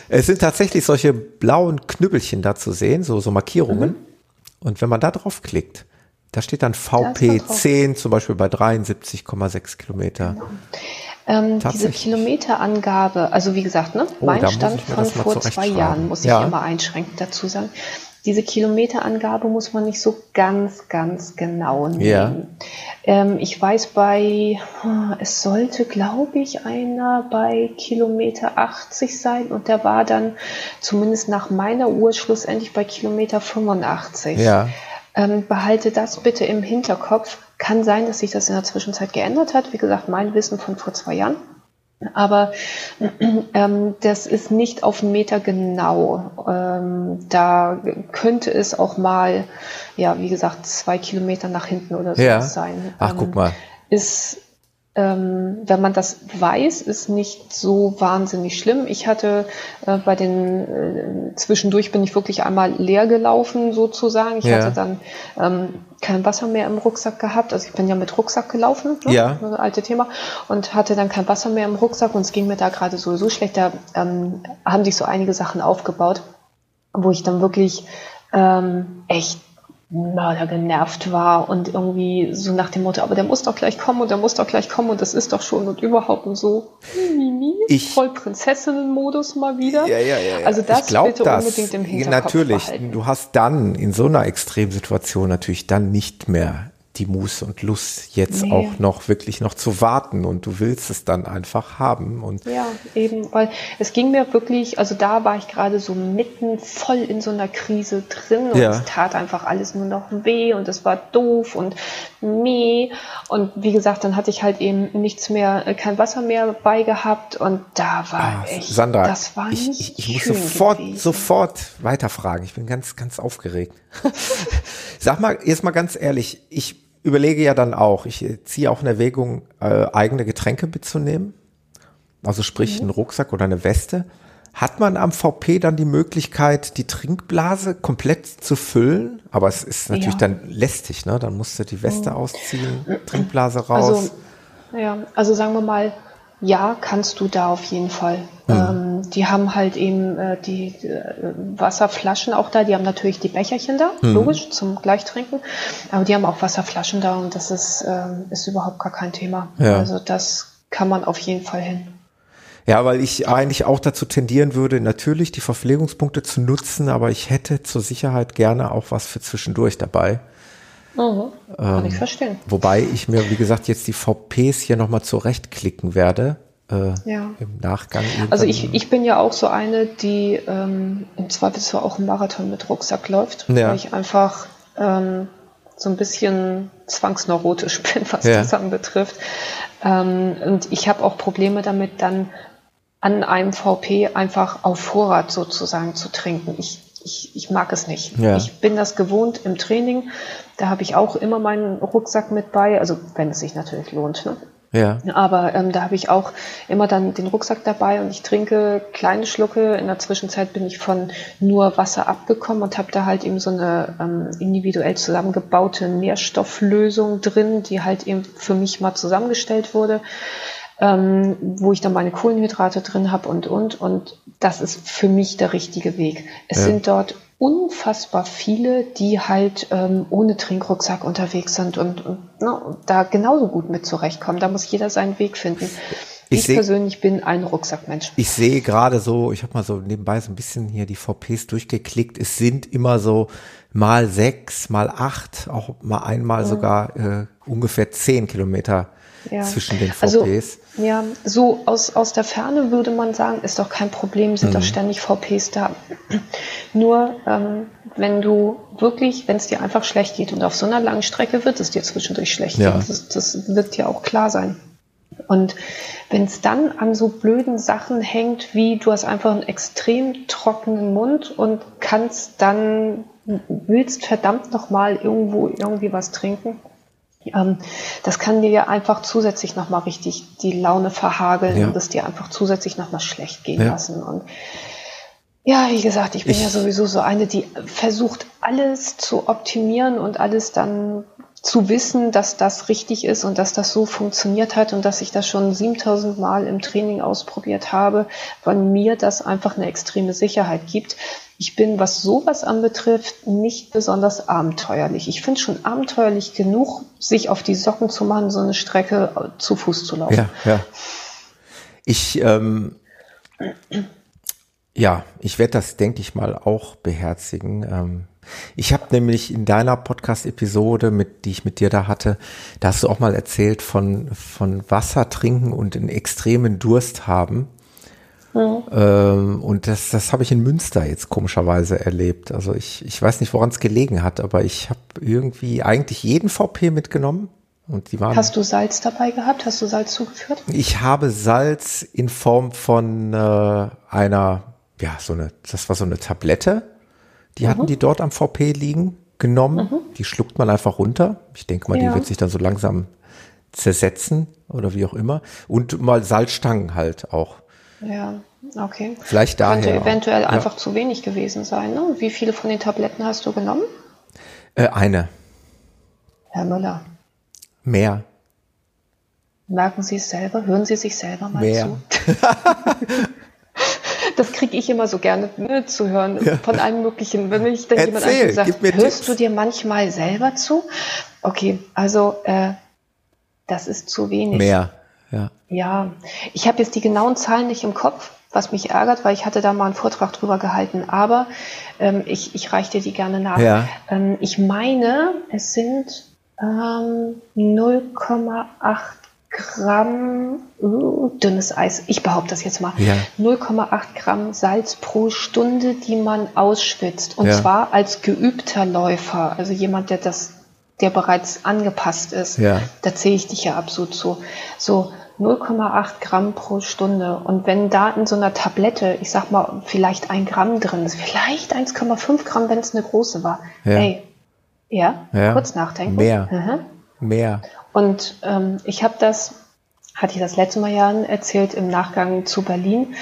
es sind tatsächlich solche blauen Knüppelchen da zu sehen, so, so Markierungen. Mhm. Und wenn man da drauf klickt, da steht dann VP10 zum Beispiel bei 73,6 Kilometer. Genau. Ähm, diese Kilometerangabe, also wie gesagt, ne, oh, mein Stand von vor zwei Jahren, muss ich ja. immer einschränkend dazu sagen diese Kilometerangabe muss man nicht so ganz, ganz genau nehmen. Ja. Ähm, ich weiß bei, es sollte, glaube ich, einer bei Kilometer 80 sein und der war dann zumindest nach meiner Uhr schlussendlich bei Kilometer 85. Ja. Ähm, behalte das bitte im Hinterkopf. Kann sein, dass sich das in der Zwischenzeit geändert hat. Wie gesagt, mein Wissen von vor zwei Jahren. Aber ähm, das ist nicht auf einen Meter genau. Ähm, da könnte es auch mal, ja, wie gesagt, zwei Kilometer nach hinten oder so ja. sein. Ach, ähm, guck mal. Ist ähm, wenn man das weiß, ist nicht so wahnsinnig schlimm. Ich hatte äh, bei den äh, zwischendurch bin ich wirklich einmal leer gelaufen sozusagen. Ich ja. hatte dann ähm, kein Wasser mehr im Rucksack gehabt. Also ich bin ja mit Rucksack gelaufen, ne? ja. das alte Thema, und hatte dann kein Wasser mehr im Rucksack und es ging mir da gerade sowieso schlecht. Da ähm, haben sich so einige Sachen aufgebaut, wo ich dann wirklich ähm, echt Mörder genervt war und irgendwie so nach dem Motto, aber der muss doch gleich kommen und der muss doch gleich kommen und das ist doch schon und überhaupt und so. Mimi, ich, voll Prinzessinnen-Modus mal wieder. Ja, ja, ja, ja. Also das ich bitte das, unbedingt im Hinterkopf Natürlich, behalten. du hast dann in so einer Extremsituation natürlich dann nicht mehr die Muße und Lust, jetzt nee. auch noch wirklich noch zu warten und du willst es dann einfach haben. Und ja, eben, weil es ging mir wirklich, also da war ich gerade so mitten voll in so einer Krise drin und ja. es tat einfach alles nur noch weh und es war doof und meh. Und wie gesagt, dann hatte ich halt eben nichts mehr, kein Wasser mehr bei gehabt und da war ah, echt, Sandra, das war ich, nicht ich, ich muss sofort, gewesen. sofort weiterfragen. Ich bin ganz, ganz aufgeregt. Sag mal, jetzt mal ganz ehrlich, ich überlege ja dann auch, ich ziehe auch in Erwägung, äh, eigene Getränke mitzunehmen. Also sprich mhm. einen Rucksack oder eine Weste. Hat man am VP dann die Möglichkeit, die Trinkblase komplett zu füllen? Aber es ist natürlich ja. dann lästig, ne? Dann musst du die Weste mhm. ausziehen, Trinkblase raus. Also, ja, also sagen wir mal, ja, kannst du da auf jeden Fall. Mhm. Ähm, die haben halt eben äh, die äh, Wasserflaschen auch da. Die haben natürlich die Becherchen da, mhm. logisch, zum Gleichtrinken. Aber die haben auch Wasserflaschen da und das ist, äh, ist überhaupt gar kein Thema. Ja. Also das kann man auf jeden Fall hin. Ja, weil ich eigentlich auch dazu tendieren würde, natürlich die Verpflegungspunkte zu nutzen, aber ich hätte zur Sicherheit gerne auch was für zwischendurch dabei. Mhm, kann ähm, ich verstehen. Wobei ich mir, wie gesagt, jetzt die VPs hier nochmal zurechtklicken werde. äh, ja. im Nachgang. Also ich, ich bin ja auch so eine, die ähm, im Zweifelsfall auch einen Marathon mit Rucksack läuft, ja. weil ich einfach ähm, so ein bisschen zwangsneurotisch bin, was ja. das anbetrifft. Ähm, und ich habe auch Probleme damit, dann an einem VP einfach auf Vorrat sozusagen zu trinken. Ich, ich, ich mag es nicht. Ja. Ich bin das gewohnt im Training. Da habe ich auch immer meinen Rucksack mit bei, also wenn es sich natürlich lohnt. Ne? Ja. Aber ähm, da habe ich auch immer dann den Rucksack dabei und ich trinke kleine Schlucke. In der Zwischenzeit bin ich von nur Wasser abgekommen und habe da halt eben so eine ähm, individuell zusammengebaute Nährstofflösung drin, die halt eben für mich mal zusammengestellt wurde. Ähm, wo ich dann meine Kohlenhydrate drin habe und und und das ist für mich der richtige Weg. Es ja. sind dort unfassbar viele, die halt ähm, ohne Trinkrucksack unterwegs sind und, und ne, da genauso gut mit zurechtkommen. Da muss jeder seinen Weg finden. Ich, ich seh, persönlich bin ein Rucksackmensch. Ich sehe gerade so, ich habe mal so nebenbei so ein bisschen hier die VPs durchgeklickt. Es sind immer so mal sechs, mal acht, auch mal einmal mhm. sogar äh, ungefähr zehn Kilometer ja. zwischen den VPs. Also, ja, so aus, aus der Ferne würde man sagen, ist doch kein Problem, sind mhm. doch ständig VPs da. Nur ähm, wenn du wirklich, wenn es dir einfach schlecht geht und auf so einer langen Strecke wird es dir zwischendurch schlecht ja. gehen, das, das wird dir auch klar sein. Und wenn es dann an so blöden Sachen hängt, wie du hast einfach einen extrem trockenen Mund und kannst dann, willst verdammt nochmal irgendwo irgendwie was trinken, das kann dir ja einfach zusätzlich nochmal richtig die Laune verhageln ja. und es dir einfach zusätzlich nochmal schlecht gehen ja. lassen. Und ja, wie gesagt, ich bin ich, ja sowieso so eine, die versucht, alles zu optimieren und alles dann zu wissen, dass das richtig ist und dass das so funktioniert hat und dass ich das schon 7000 Mal im Training ausprobiert habe, weil mir das einfach eine extreme Sicherheit gibt. Ich bin, was sowas anbetrifft, nicht besonders abenteuerlich. Ich finde schon abenteuerlich genug, sich auf die Socken zu machen, so eine Strecke äh, zu Fuß zu laufen. Ja, ja. Ich, ähm, ja, ich werde das, denke ich mal, auch beherzigen. Ähm, ich habe nämlich in deiner Podcast-Episode, mit die ich mit dir da hatte, da hast du auch mal erzählt von von Wasser trinken und einen extremen Durst haben. Mhm. Ähm, und das, das habe ich in Münster jetzt komischerweise erlebt. Also ich, ich weiß nicht, woran es gelegen hat, aber ich habe irgendwie eigentlich jeden VP mitgenommen. Und die waren, Hast du Salz dabei gehabt? Hast du Salz zugeführt? Ich habe Salz in Form von äh, einer, ja, so eine, das war so eine Tablette. Die mhm. hatten die dort am VP liegen, genommen. Mhm. Die schluckt man einfach runter. Ich denke mal, ja. die wird sich dann so langsam zersetzen oder wie auch immer. Und mal Salzstangen halt auch. Ja, okay. Vielleicht daher. Könnte eventuell auch. einfach ja. zu wenig gewesen sein. Ne? Wie viele von den Tabletten hast du genommen? Äh, eine. Herr Müller. Mehr. Merken Sie es selber? Hören Sie sich selber mal Mehr. zu? das kriege ich immer so gerne ne, zu hören ja. von allen möglichen. Wenn mich dann jemand sagt, hörst Tipps. du dir manchmal selber zu? Okay, also äh, das ist zu wenig. Mehr. Ja. Ja, ich habe jetzt die genauen Zahlen nicht im Kopf, was mich ärgert, weil ich hatte da mal einen Vortrag drüber gehalten, aber ähm, ich, ich reiche dir die gerne nach. Ja. Ähm, ich meine, es sind ähm, 0,8 Gramm uh, dünnes Eis. Ich behaupte das jetzt mal. Ja. 0,8 Gramm Salz pro Stunde, die man ausschwitzt. Und ja. zwar als geübter Läufer, also jemand, der das, der bereits angepasst ist. Ja. Da zähle ich dich ja absolut zu. So, 0,8 Gramm pro Stunde. Und wenn da in so einer Tablette, ich sag mal, vielleicht ein Gramm drin ist, vielleicht 1,5 Gramm, wenn es eine große war. Ja. Ey, ja, ja. kurz nachdenken. Mehr. Mhm. Mehr. Und ähm, ich habe das, hatte ich das letzte Mal ja erzählt, im Nachgang zu Berlin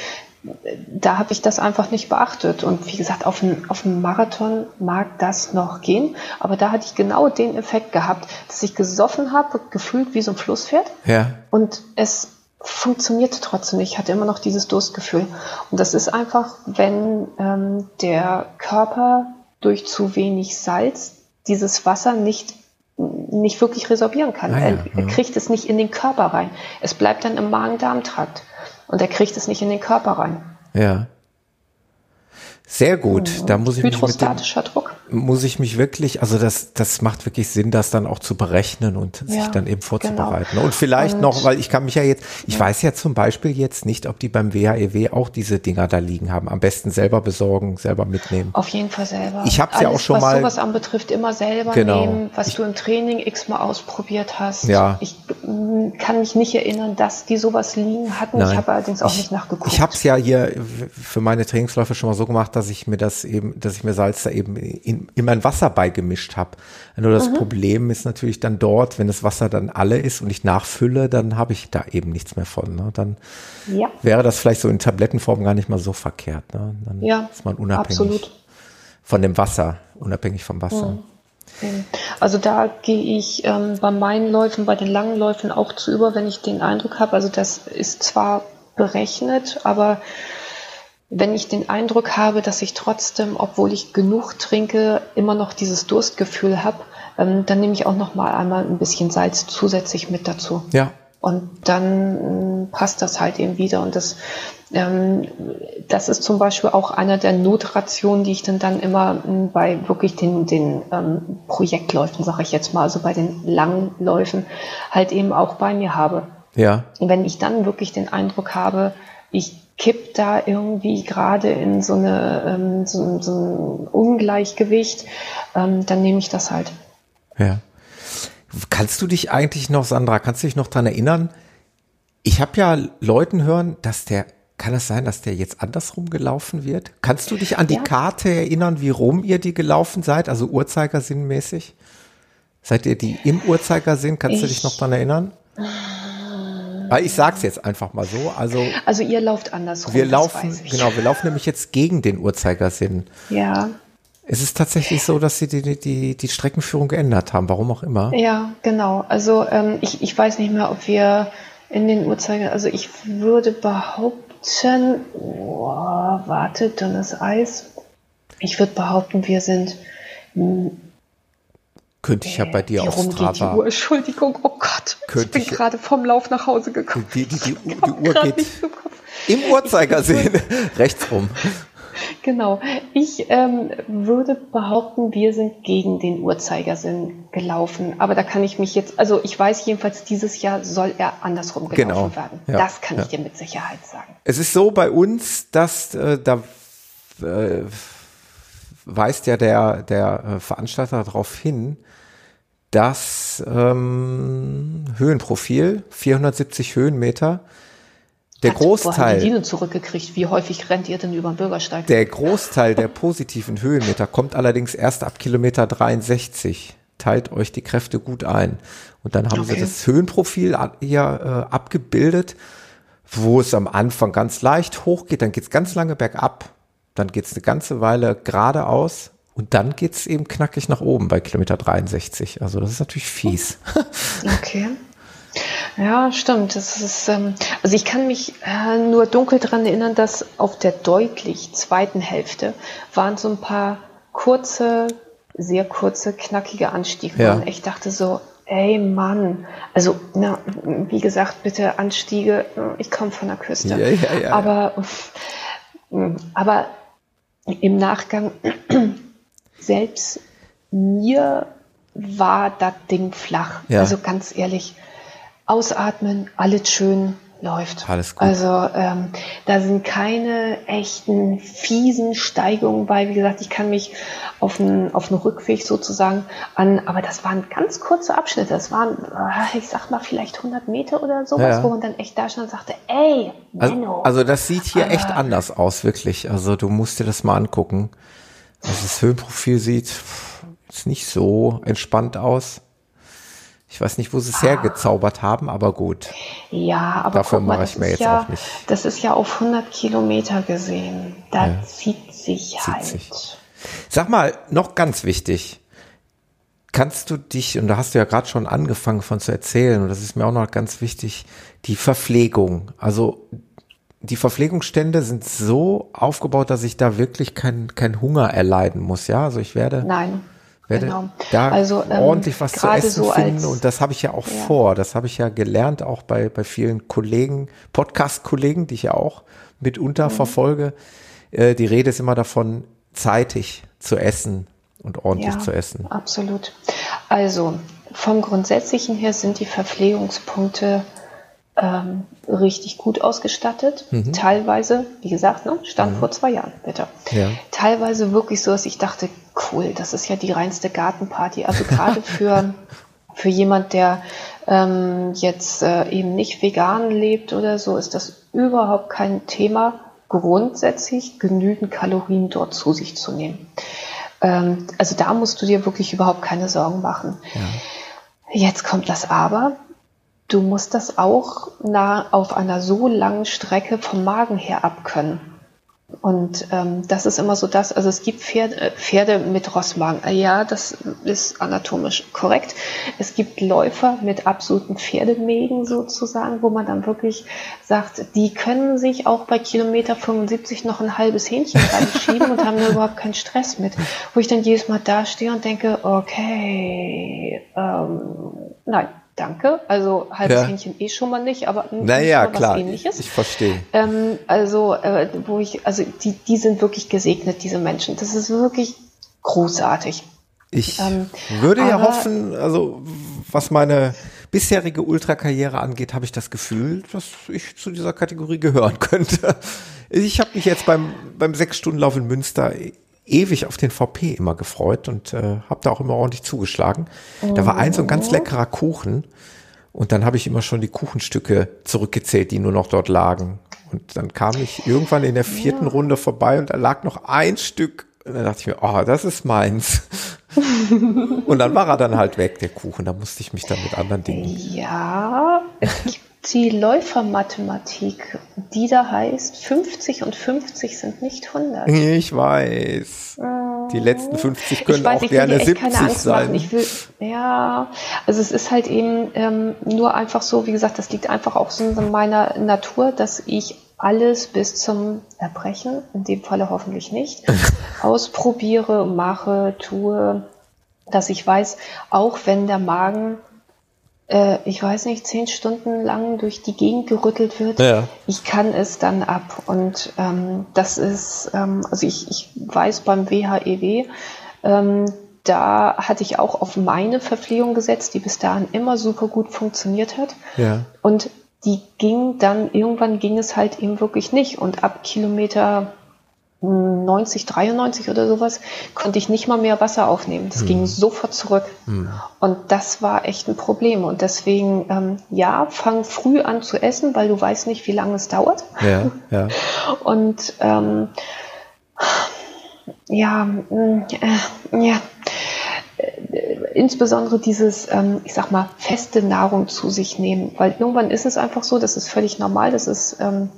da habe ich das einfach nicht beachtet. Und wie gesagt, auf dem, auf Marathon mag das noch gehen, aber da hatte ich genau den Effekt gehabt, dass ich gesoffen habe, gefühlt wie so ein Flusspferd. Ja. Und es funktionierte trotzdem nicht. Ich hatte immer noch dieses Durstgefühl. Und das ist einfach, wenn ähm, der Körper durch zu wenig Salz dieses Wasser nicht nicht wirklich resorbieren kann. Ah ja, er, er kriegt es nicht in den Körper rein. Es bleibt dann im Magen-Darm-Trakt und er kriegt es nicht in den Körper rein. Ja. Sehr gut. Und da muss ich Hydrostatischer Druck. muss ich mich wirklich, also das, das macht wirklich Sinn, das dann auch zu berechnen und sich Ja, dann eben vorzubereiten. genau. Und vielleicht Und- noch, weil ich kann mich ja jetzt, ich weiß ja zum Beispiel jetzt nicht, ob die beim WHEW auch diese Dinger da liegen haben. Am besten selber besorgen, selber mitnehmen. Auf jeden Fall selber. Ich hab's ja auch schon was mal- sowas anbetrifft, immer selber Genau. nehmen, was du im Training x-mal ausprobiert hast. Ja. Ich mm, kann mich nicht erinnern, dass die sowas liegen hatten. Ich habe allerdings auch ich, nicht nachgeguckt. Ich habe es ja hier für meine Trainingsläufe schon mal so gemacht, dass ich mir das eben, dass ich mir Salz da eben in, in mein Wasser beigemischt habe. Nur das Mhm. Problem ist natürlich dann dort, wenn das Wasser dann alle ist und ich nachfülle, dann habe ich da eben nichts mehr von. Ne? Dann ja, wäre das vielleicht so in Tablettenform gar nicht mal so verkehrt. Ne? Dann ja, ist man unabhängig absolut. von dem Wasser, unabhängig vom Wasser. Also da gehe ich ähm, bei meinen Läufen, bei den langen Läufen auch zu über, wenn ich den Eindruck habe, also das ist zwar berechnet, aber wenn ich den Eindruck habe, dass ich trotzdem, obwohl ich genug trinke, immer noch dieses Durstgefühl habe, ähm, dann nehme ich auch noch mal einmal ein bisschen Salz zusätzlich mit dazu. Ja, Und dann mh, passt das halt eben wieder. Und das, ähm, das ist zum Beispiel auch einer der Notrationen, die ich dann, dann immer mh, bei wirklich den, den ähm, Projektläufen, sage ich jetzt mal, also bei den langen Läufen, halt eben auch bei mir habe. ja, Und wenn ich dann wirklich den Eindruck habe, ich kipp da irgendwie gerade in so, eine, ähm, so, so ein Ungleichgewicht, ähm, dann nehme ich das halt. ja. Kannst du dich eigentlich noch, Sandra, kannst du dich noch dran erinnern? Ich habe ja Leuten hören, dass der, kann es sein, dass der jetzt andersrum gelaufen wird? Kannst du dich an die Ja. Karte erinnern, wie rum ihr die gelaufen seid, also Uhrzeigersinnmäßig? Seid ihr die im Uhrzeigersinn? Kannst du dich Ich- noch dran erinnern? Weil ich sag's jetzt einfach mal so. Also Also ihr lauft andersrum. wir laufen, genau, wir laufen nämlich jetzt gegen den Uhrzeigersinn. Ja, Es ist tatsächlich so, dass sie die, die, die Streckenführung geändert haben, warum auch immer. Ja, genau. Also ähm, ich, ich weiß nicht mehr, ob wir in den Uhrzeiger, also ich würde behaupten, oh, warte, dünnes Eis. Ich würde behaupten, wir sind Könnte ich ja bei dir wie auf rum geht die Strava. Uhr? Entschuldigung, oh Gott. Ich bin ich- gerade vom Lauf nach Hause gekommen. Die, die, die, die, Uhr geht im Uhrzeigersinn rechts rum. Genau. Ich ähm, würde behaupten, wir sind gegen den Uhrzeigersinn gelaufen. Aber da kann ich mich jetzt, also ich weiß jedenfalls, dieses Jahr soll er andersrum gelaufen Genau. werden. Ja. Das kann Ja. ich dir mit Sicherheit sagen. Es ist so bei uns, dass äh, da äh, weist ja der, der äh, Veranstalter darauf hin, dass ähm, Höhenprofil, 470 Höhenmeter, der Hat- Großteil, die zurückgekriegt? Wie häufig rennt ihr denn über den Bürgersteig? der Großteil der positiven Höhenmeter kommt allerdings erst ab Kilometer 63. Teilt euch die Kräfte gut ein. Und dann haben sie Okay. das Höhenprofil hier äh, abgebildet, wo es am Anfang ganz leicht hochgeht, dann geht's ganz lange bergab, dann geht's eine ganze Weile geradeaus und dann geht's eben knackig nach oben bei Kilometer 63. Also das ist natürlich fies. Okay. Ja, stimmt. Das ist, ähm, also ich kann mich äh, nur dunkel daran erinnern, dass auf der deutlich zweiten Hälfte waren so ein paar kurze, sehr kurze, knackige Anstiege. Ja. Und ich dachte so, ey Mann, also na, wie gesagt, bitte Anstiege, ich komme von der Küste. Ja, ja, ja, ja. aber, aber im Nachgang selbst mir war das Ding flach. Ja. Also ganz ehrlich, ausatmen, alles schön läuft. Alles gut. Also ähm, da sind keine echten fiesen Steigungen bei. Wie gesagt, ich kann mich auf einen, auf einen Rückweg sozusagen an, aber das waren ganz kurze Abschnitte. Das waren, äh, ich sag mal, vielleicht 100 Meter oder sowas, Ja. wo man dann echt da stand und sagte, ey, Menno. Also, also das sieht hier Aber- echt anders aus, wirklich. Also du musst dir das mal angucken. Also das Höhenprofil sieht jetzt nicht so entspannt aus. Ich weiß nicht, wo sie es Ah. hergezaubert haben, aber gut. Ja, aber mal, mache ich mir ist jetzt ja, auch nicht- Das ist ja auf 100 Kilometer gesehen. Da Ja. zieht sich halt. sich. Sag mal, noch ganz wichtig. Kannst du dich, und da hast du ja gerade schon angefangen von zu erzählen, und das ist mir auch noch ganz wichtig, die Verpflegung. Also die Verpflegungsstände sind so aufgebaut, dass ich da wirklich kein, kein Hunger erleiden muss. Ja, also ich werde Nein. Werde genau. da Also, ähm, ordentlich was zu essen so finden als- und das habe ich ja auch Ja. vor. Das habe ich ja gelernt, auch bei, bei vielen Kollegen, Podcast-Kollegen, die ich ja auch mitunter Mhm. verfolge. Äh, die Rede ist immer davon, zeitig zu essen und ordentlich ja, zu essen. Absolut. Also vom Grundsätzlichen her sind die Verpflegungspunkte ähm, richtig gut ausgestattet. Mhm. Teilweise, wie gesagt, ne, stand mhm. vor zwei Jahren, bitte. Ja. Teilweise wirklich so, dass ich dachte, cool, das ist ja die reinste Gartenparty. Also gerade für, für jemand, der ähm, jetzt äh, eben nicht vegan lebt oder so, ist das überhaupt kein Thema, grundsätzlich genügend Kalorien dort zu sich zu nehmen. Ähm, also da musst du dir wirklich überhaupt keine Sorgen machen. Ja. Jetzt kommt das Aber. Du musst das auch nah auf einer so langen Strecke vom Magen her abkönnen. Und ähm, das ist immer so das, also es gibt Pferde, äh, Pferde mit Rossmagen. Äh, ja, das ist anatomisch korrekt. Es gibt Läufer mit absoluten Pferdemägen sozusagen, wo man dann wirklich sagt, die können sich auch bei Kilometer 75 noch ein halbes Hähnchen reinschieben und haben da überhaupt keinen Stress mit. Wo ich dann jedes Mal dastehe und denke, okay, ähm, nein, Danke. Also halbes ja. Hähnchen eh schon mal nicht, aber naja, klar. ähnliches. Ich verstehe. Ähm, also, äh, wo ich, also die, die sind wirklich gesegnet, diese Menschen. Das ist wirklich großartig. Ich ähm, würde ja hoffen, also was meine bisherige Ultrakarriere angeht, habe ich das Gefühl, dass ich zu dieser Kategorie gehören könnte. Ich habe mich jetzt beim, beim Sechs-Stunden-Lauf in Münster ewig auf den VP immer gefreut und äh, habe da auch immer ordentlich zugeschlagen. Oh. Da war ein so ein ganz oh. leckerer Kuchen und dann habe ich immer schon die Kuchenstücke zurückgezählt, die nur noch dort lagen. Und dann kam ich irgendwann in der vierten ja. Runde vorbei und da lag noch ein Stück. Und dann dachte ich mir, oh, das ist meins. und dann war er dann halt weg, der Kuchen. Da musste ich mich dann mit anderen Dingen. Ja, es gibt die Läufermathematik, die da heißt, 50 und 50 sind nicht 100. Ich weiß. Die letzten 50 können weiß, auch gerne 70 sein. Ich will, ja, also es ist halt eben ähm, nur einfach so, wie gesagt, das liegt einfach auch so in meiner Natur, dass ich alles bis zum Erbrechen, in dem Falle hoffentlich nicht, ausprobiere, mache, tue, dass ich weiß, auch wenn der Magen äh, ich weiß nicht, zehn Stunden lang durch die Gegend gerüttelt wird, ja. ich kann es dann ab. Und ähm, das ist, ähm, also ich, ich weiß beim WHEW, e ähm, da hatte ich auch auf meine Verpflegung gesetzt, die bis dahin immer super gut funktioniert hat. Ja. Und die ging dann, irgendwann ging es halt eben wirklich nicht. Und ab Kilometer 90, 93 oder sowas, konnte ich nicht mal mehr Wasser aufnehmen. Das mhm. ging sofort zurück. Mhm. Und das war echt ein Problem. Und deswegen, ähm, ja, fang früh an zu essen, weil du weißt nicht, wie lange es dauert. Ja, ja. Und ähm, ja, äh, ja, insbesondere dieses, ähm, ich sag mal, feste Nahrung zu sich nehmen, weil irgendwann ist es einfach so, das ist völlig normal, das ist ähm,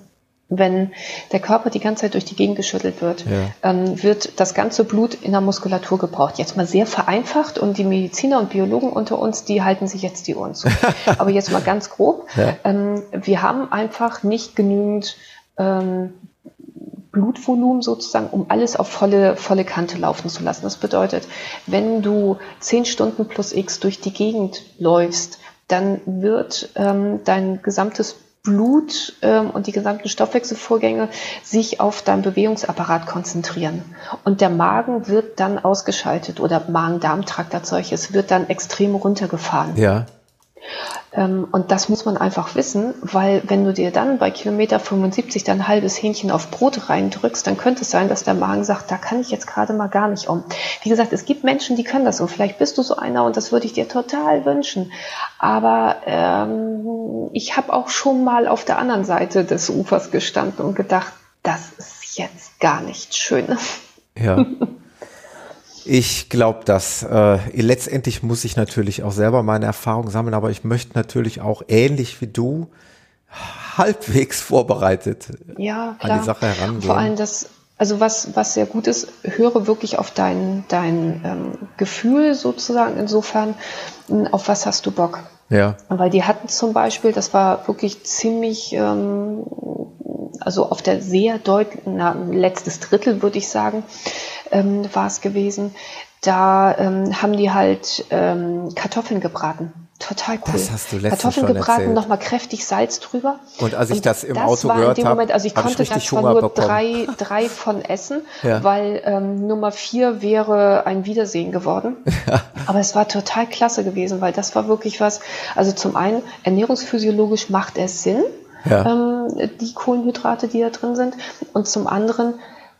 wenn der Körper die ganze Zeit durch die Gegend geschüttelt wird, ja. ähm, wird das ganze Blut in der Muskulatur gebraucht. Jetzt mal sehr vereinfacht und die Mediziner und Biologen unter uns, die halten sich jetzt die Ohren zu. Aber jetzt mal ganz grob. Ja. Ähm, wir haben einfach nicht genügend ähm, Blutvolumen sozusagen, um alles auf volle, volle Kante laufen zu lassen. Das bedeutet, wenn du zehn Stunden plus X durch die Gegend läufst, dann wird ähm, dein gesamtes Blut ähm, und die gesamten Stoffwechselvorgänge sich auf deinen Bewegungsapparat konzentrieren. Und der Magen wird dann ausgeschaltet oder Magen-Darm-Trakt als solches wird dann extrem runtergefahren. Ja. Ähm, und das muss man einfach wissen, weil wenn du dir dann bei Kilometer 75 dein halbes Hähnchen auf Brot reindrückst, dann könnte es sein, dass der Magen sagt, da kann ich jetzt gerade mal gar nicht um. Wie gesagt, es gibt Menschen, die können das und vielleicht bist du so einer und das würde ich dir total wünschen. Aber ähm, ich habe auch schon mal auf der anderen Seite des Ufers gestanden und gedacht, das ist jetzt gar nicht schön. Ja. Ich glaube, dass äh, letztendlich muss ich natürlich auch selber meine Erfahrung sammeln, aber ich möchte natürlich auch ähnlich wie du halbwegs vorbereitet ja, an die Sache herangehen. Vor allem das, also was, was sehr gut ist, höre wirklich auf dein, dein ähm, Gefühl sozusagen insofern, hm, auf was hast du Bock. Ja. Weil die hatten zum Beispiel, das war wirklich ziemlich, ähm, also auf der sehr deutlichen, letztes Drittel würde ich sagen, ähm, war es gewesen. Da ähm, haben die halt ähm, Kartoffeln gebraten. total cool. Das hast du letztens Kartoffeln schon gebraten, nochmal kräftig Salz drüber. Und als ich das im Auto war gehört in dem hab, Moment, also ich hab ich konnte da richtig zwar Hunger nur bekommen. drei, drei von essen, Ja. weil ähm, Nummer vier wäre ein Wiedersehen geworden. Aber es war total klasse gewesen, weil das war wirklich was, also zum einen ernährungsphysiologisch macht es Sinn, Ja. ähm, die Kohlenhydrate, die da drin sind. Und zum anderen,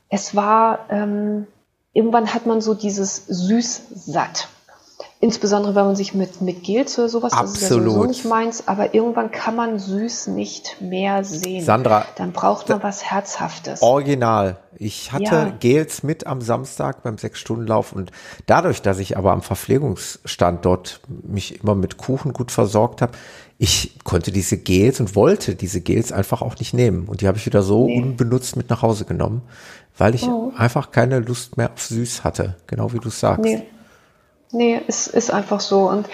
es war, ähm, irgendwann hat man so dieses süß satt. Insbesondere wenn man sich mit, mit Gels oder sowas, das ist ja sowieso Absolut. nicht meins, aber irgendwann kann man süß nicht mehr sehen. Sandra, Dann braucht man was Herzhaftes. Original. Ich hatte Ja. Gels mit am Samstag beim Sechs-Stunden-Lauf und dadurch, dass ich aber am Verpflegungsstand dort mich immer mit Kuchen gut versorgt habe, ich konnte diese Gels und wollte diese Gels einfach auch nicht nehmen. Und die habe ich wieder so unbenutzt mit nach Hause genommen, weil ich Oh. einfach keine Lust mehr auf süß hatte. Genau wie du sagst. Nee. Nee, es ist einfach so. Und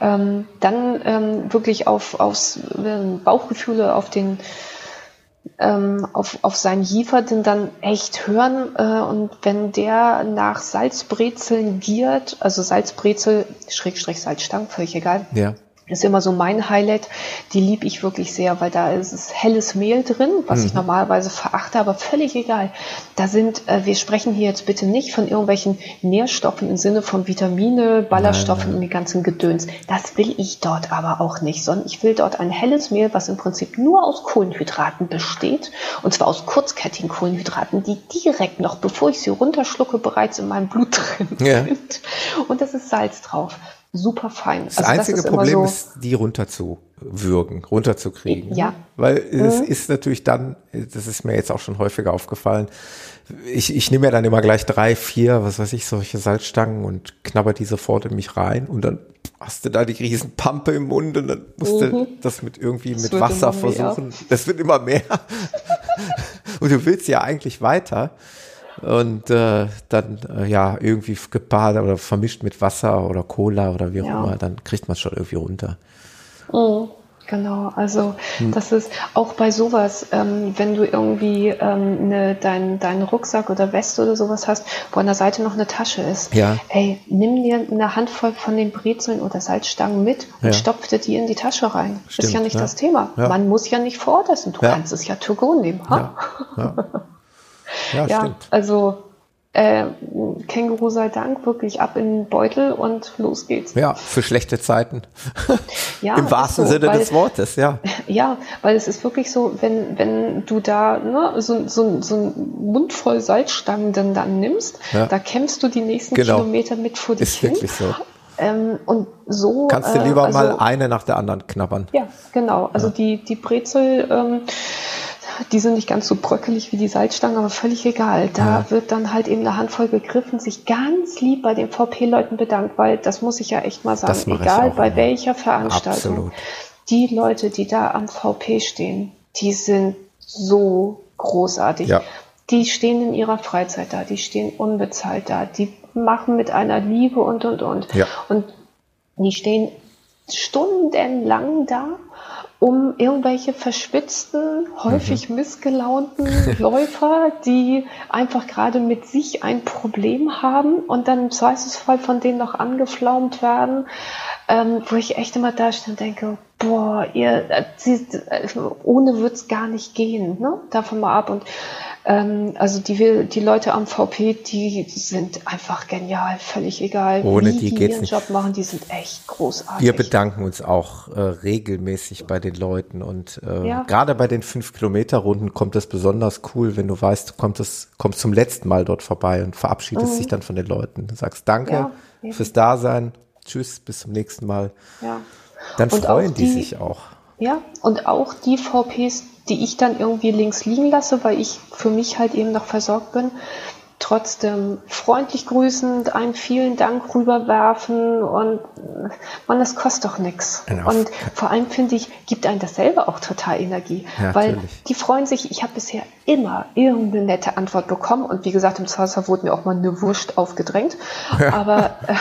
ähm, dann ähm, wirklich auf, aufs ähm, Bauchgefühle, auf den ähm, auf, auf seinen Jiefer den dann echt hören äh, und wenn der nach Salzbrezeln giert, also Salzbrezel, Schrägstrich Salzstangen, völlig egal, Ja. Ist immer so mein Highlight. Die liebe ich wirklich sehr, weil da ist es helles Mehl drin, was ich normalerweise verachte, aber völlig egal. Da sind, äh, wir sprechen hier jetzt bitte nicht von irgendwelchen Nährstoffen im Sinne von Vitamine, Ballaststoffen und die ganzen Gedöns. Das will ich dort aber auch nicht, sondern ich will dort ein helles Mehl, was im Prinzip nur aus Kohlenhydraten besteht, und zwar aus kurzkettigen Kohlenhydraten, die direkt noch, bevor ich sie runterschlucke, bereits in meinem Blut drin Ja. sind. Und das ist Salz drauf. Super fein. Das einzige ist immer Problem so, ist, die runterzuwürgen, runterzukriegen. Ja. Weil es ist natürlich dann, das ist mir jetzt auch schon häufiger aufgefallen, ich, ich nehme ja dann immer gleich drei, vier, was weiß ich, solche Salzstangen und knabber die sofort in mich rein und dann hast du da die riesen Pampe im Mund und dann musst du das mit irgendwie mit wird Wasser versuchen. Das wird immer mehr. und du willst ja eigentlich weiter. Und äh, dann äh, ja irgendwie gepaart oder vermischt mit Wasser oder Cola oder wie auch Ja. immer, dann kriegt man es schon irgendwie runter. Genau, also Hm. das ist auch bei sowas, ähm, wenn du irgendwie ähm, ne, deinen dein Rucksack oder Weste oder sowas hast, wo an der Seite noch eine Tasche ist. Ja. Ey, nimm dir eine Handvoll von den Brezeln oder Salzstangen mit und Ja. stopf dir die in die Tasche rein. Stimmt, ist ja nicht ja. das Thema. Ja. Man muss ja nicht vor Ort essen. Du kannst es ja to go nehmen. Ha? Ja, ja. ja, stimmt. also äh, Känguru sei Dank, wirklich ab in den Beutel und los geht's. Ja, für schlechte Zeiten. Ja, Im wahrsten so, Sinne weil- des Wortes, ja. Ja, weil es ist wirklich so, wenn, wenn du da ne, so, so, so einen Mund voll Salzstangen dann, dann nimmst, Ja. da kämpfst du die nächsten Genau. Kilometer mit vor dich Ist hin. wirklich so. Ähm, und so. Kannst du äh, lieber also, mal eine nach der anderen knabbern. Ja, genau. Also die, die Brezel, ähm, die sind nicht ganz so bröckelig wie die Salzstangen, aber völlig egal. Da Ja. wird dann halt eben eine Handvoll gegriffen, sich ganz lieb bei den VP-Leuten bedankt, weil das muss ich ja echt mal sagen, egal bei immer. welcher Veranstaltung. Absolut. Die Leute, die da am VP stehen, die sind so großartig. Ja. Die stehen in ihrer Freizeit da, die stehen unbezahlt da, die machen mit einer Liebe und und und. Ja. Und die stehen stundenlang da, um irgendwelche verschwitzten, häufig Mhm. missgelaunten Läufer, die einfach gerade mit sich ein Problem haben und dann im Zweifelsfall von denen noch angeflaumt werden, ähm, wo ich echt immer da stehe und denke, boah, ihr, äh, sie, äh, ohne wird's gar nicht gehen, ne? Davon mal ab. Und ähm, also die, die Leute am VP, die sind einfach genial, völlig egal, Ohne wie die die geht's ihren nicht. Job machen, die sind echt großartig. Wir bedanken uns auch äh, regelmäßig bei den Leuten und äh, Ja. gerade bei den 5-Kilometer-Runden kommt es besonders cool, wenn du weißt, du kommst, es, kommst zum letzten Mal dort vorbei und verabschiedest dich dann von den Leuten. Du sagst Danke Mhm. Ja, fürs Dasein, tschüss, bis zum nächsten Mal. ja. Dann Und freuen die, die- sich auch. Ja, und auch die VPs, die ich dann irgendwie links liegen lasse, weil ich für mich halt eben noch versorgt bin, trotzdem freundlich grüßend, einen vielen Dank rüberwerfen und man, das kostet doch nichts. Genau. Und vor allem finde ich, gibt einem das selber auch total Energie, Ja, weil natürlich. die freuen sich. Ich habe bisher immer irgendeine nette Antwort bekommen und wie gesagt, im Zweifelsfall wurde mir auch mal eine Wurst aufgedrängt, aber äh,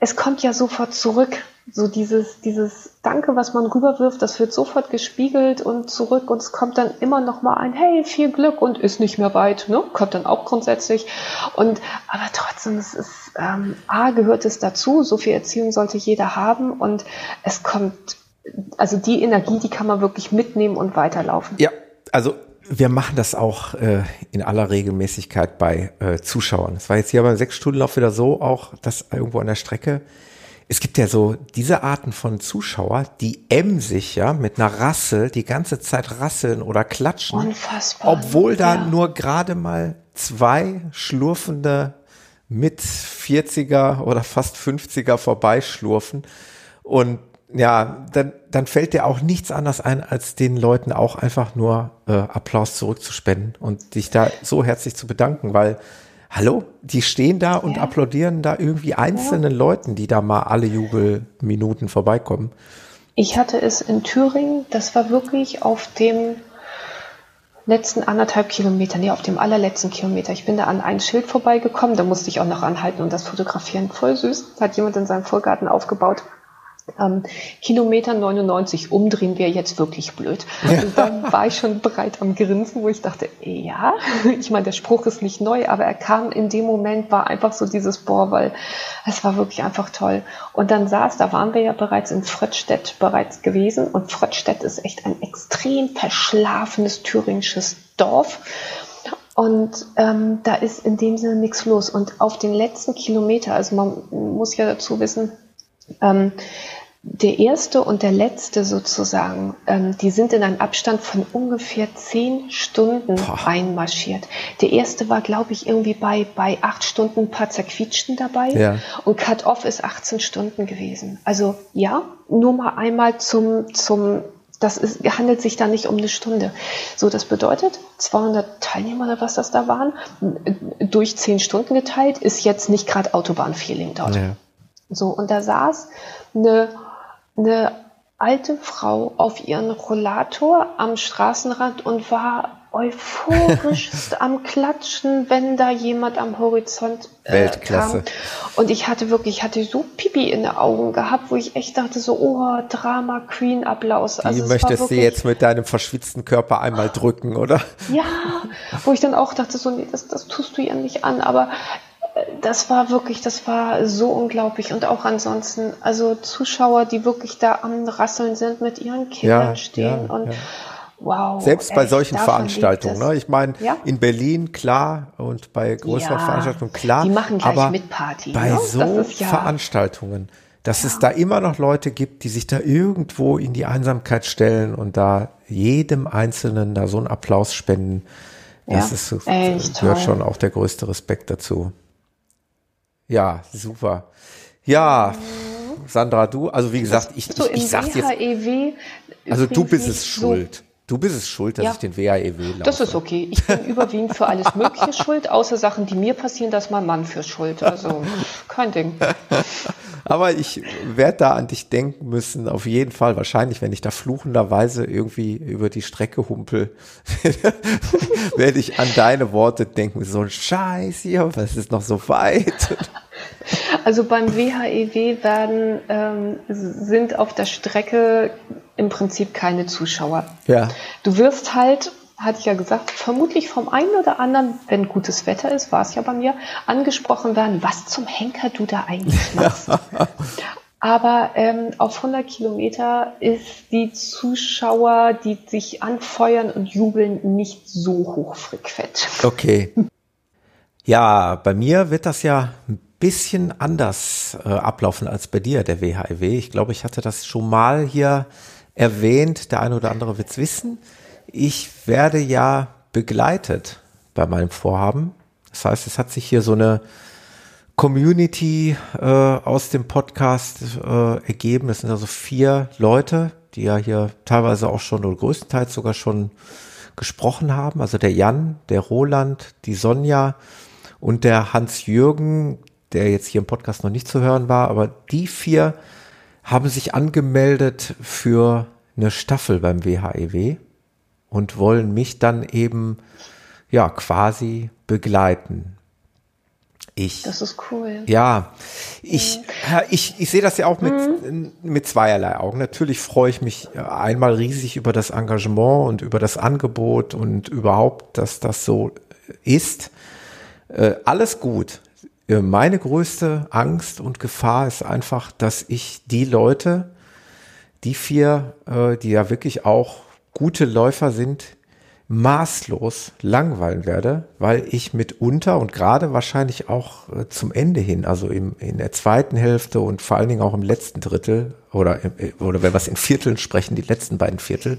es kommt ja sofort zurück. So dieses, dieses Danke, was man rüberwirft, das wird sofort gespiegelt und zurück und es kommt dann immer noch mal ein Hey, viel Glück und ist nicht mehr weit, ne? Kommt dann auch grundsätzlich. Und aber trotzdem, es ist ähm, A gehört es dazu, so viel Erziehung sollte jeder haben und es kommt, also die Energie, die kann man wirklich mitnehmen und weiterlaufen. Ja, also wir machen das auch äh, in aller Regelmäßigkeit bei äh, Zuschauern. Es war jetzt hier beim Sechs-Stunden-Lauf wieder so, auch dass irgendwo an der Strecke. Es gibt ja so diese Arten von Zuschauer, die emsig ja mit einer Rassel die ganze Zeit rasseln oder klatschen. Unfassbar. Obwohl da ja. nur gerade mal zwei schlurfende mit 40er oder fast 50er vorbeischlurfen. Und ja, dann, dann fällt dir auch nichts anderes ein, als den Leuten auch einfach nur äh, Applaus zurückzuspenden und dich da so herzlich zu bedanken, weil, hallo, die stehen da und ja. applaudieren da irgendwie einzelnen ja. Leuten, die da mal alle Jubelminuten vorbeikommen. Ich hatte es in Thüringen, das war wirklich auf dem letzten anderthalb Kilometer, nee, auf dem allerletzten Kilometer. Ich bin da an ein Schild vorbeigekommen, da musste ich auch noch anhalten und das fotografieren. Voll süß. Hat jemand in seinem Vorgarten aufgebaut. Ähm, Kilometer 99 umdrehen wäre jetzt wirklich blöd. Und dann war ich schon bereit am Grinsen, wo ich dachte, ja, ich meine, der Spruch ist nicht neu, aber er kam in dem Moment, war einfach so dieses Boah, weil es war wirklich einfach toll. Und dann saß, da waren wir ja bereits in Fröttstedt bereits gewesen und Fröttstedt ist echt ein extrem verschlafenes thüringisches Dorf. Und ähm, da ist in dem Sinne nichts los. Und auf den letzten Kilometer, also man muss ja dazu wissen, ähm, der erste und der letzte sozusagen, ähm, die sind in einem Abstand von ungefähr zehn Stunden Boah. einmarschiert. Der erste war, glaube ich, irgendwie bei, bei acht Stunden ein paar zerquietschten dabei ja. und Cut-Off ist 18 Stunden gewesen. Also ja, nur mal einmal zum, zum das ist, handelt sich da nicht um eine Stunde. So, das bedeutet, 200 Teilnehmer oder was das da waren, durch zehn Stunden geteilt, ist jetzt nicht gerade Autobahnfeeling dort. Ja. So, und da saß eine, eine alte Frau auf ihren Rollator am Straßenrand und war euphorisch am Klatschen, wenn da jemand am Horizont äh, Weltklasse. kam. Und ich hatte wirklich, ich hatte so Pipi in den Augen gehabt, wo ich echt dachte so, oh, Drama Queen Applaus. Die also möchtest du jetzt mit deinem verschwitzten Körper einmal drücken, oder? Ja, wo ich dann auch dachte so, nee, das, das tust du ihr nicht an, aber das war wirklich, das war so unglaublich. Und auch ansonsten, also Zuschauer, die wirklich da am Rasseln sind, mit ihren Kindern ja, stehen ja, und ja. Wow, Selbst bei solchen Veranstaltungen. Ne? Ich meine, ja? in Berlin klar und bei größeren ja, Veranstaltungen klar. Die machen gleich aber mit Party. Bei ne? so ja, Veranstaltungen, dass es da immer noch Leute gibt, die sich da irgendwo in die Einsamkeit stellen und da jedem Einzelnen da so einen Applaus spenden. Das ist, gehört toll. schon auch der größte Respekt dazu. Ja, super. Ja, Sandra, du, also wie gesagt, ich, ich, ich sag's jetzt. E also du bist es schuld. Du bist es schuld, dass ja. ich den WAEW laufe. Das ist okay. Ich bin überwiegend für alles Mögliche schuld, außer Sachen, die mir passieren, dass mein Mann für schuld. Also kein Ding. Aber ich werde da an dich denken müssen, auf jeden Fall. Wahrscheinlich, wenn ich da fluchenderweise irgendwie über die Strecke humpel, werde ich an deine Worte denken. So ein Scheiß hier, was ist noch so weit? Also beim WHEW e werden, ähm, sind auf der Strecke im Prinzip keine Zuschauer. Ja. Du wirst halt hatte ich ja gesagt, vermutlich vom einen oder anderen, wenn gutes Wetter ist, war es ja bei mir, angesprochen werden, was zum Henker du da eigentlich machst. Aber ähm, auf 100 Kilometer ist die Zuschauer, die sich anfeuern und jubeln, nicht so hochfrequent. Okay. Ja, bei mir wird das ja ein bisschen anders äh, ablaufen als bei dir, der WHIW. Ich glaube, ich hatte das schon mal hier erwähnt. Der eine oder andere wird es wissen. Ich werde ja begleitet bei meinem Vorhaben. Das heißt, es hat sich hier so eine Community äh, aus dem Podcast äh, ergeben. Das sind also vier Leute, die ja hier teilweise auch schon oder größtenteils sogar schon gesprochen haben. Also der Jan, der Roland, die Sonja und der Hans-Jürgen, der jetzt hier im Podcast noch nicht zu hören war. Aber die vier haben sich angemeldet für eine Staffel beim WHEW und wollen mich dann eben ja quasi begleiten. Ich, das ist cool. Ja, ich, ja, ich, ich sehe das ja auch mit, mhm. mit zweierlei Augen. Natürlich freue ich mich einmal riesig über das Engagement und über das Angebot und überhaupt, dass das so ist. Äh, alles gut. Äh, meine größte Angst und Gefahr ist einfach, dass ich die Leute, die vier, äh, die ja wirklich auch gute Läufer sind, maßlos langweilen werde, weil ich mitunter und gerade wahrscheinlich auch äh, zum Ende hin, also im, in der zweiten Hälfte und vor allen Dingen auch im letzten Drittel oder, oder wenn wir es in Vierteln sprechen, die letzten beiden Viertel,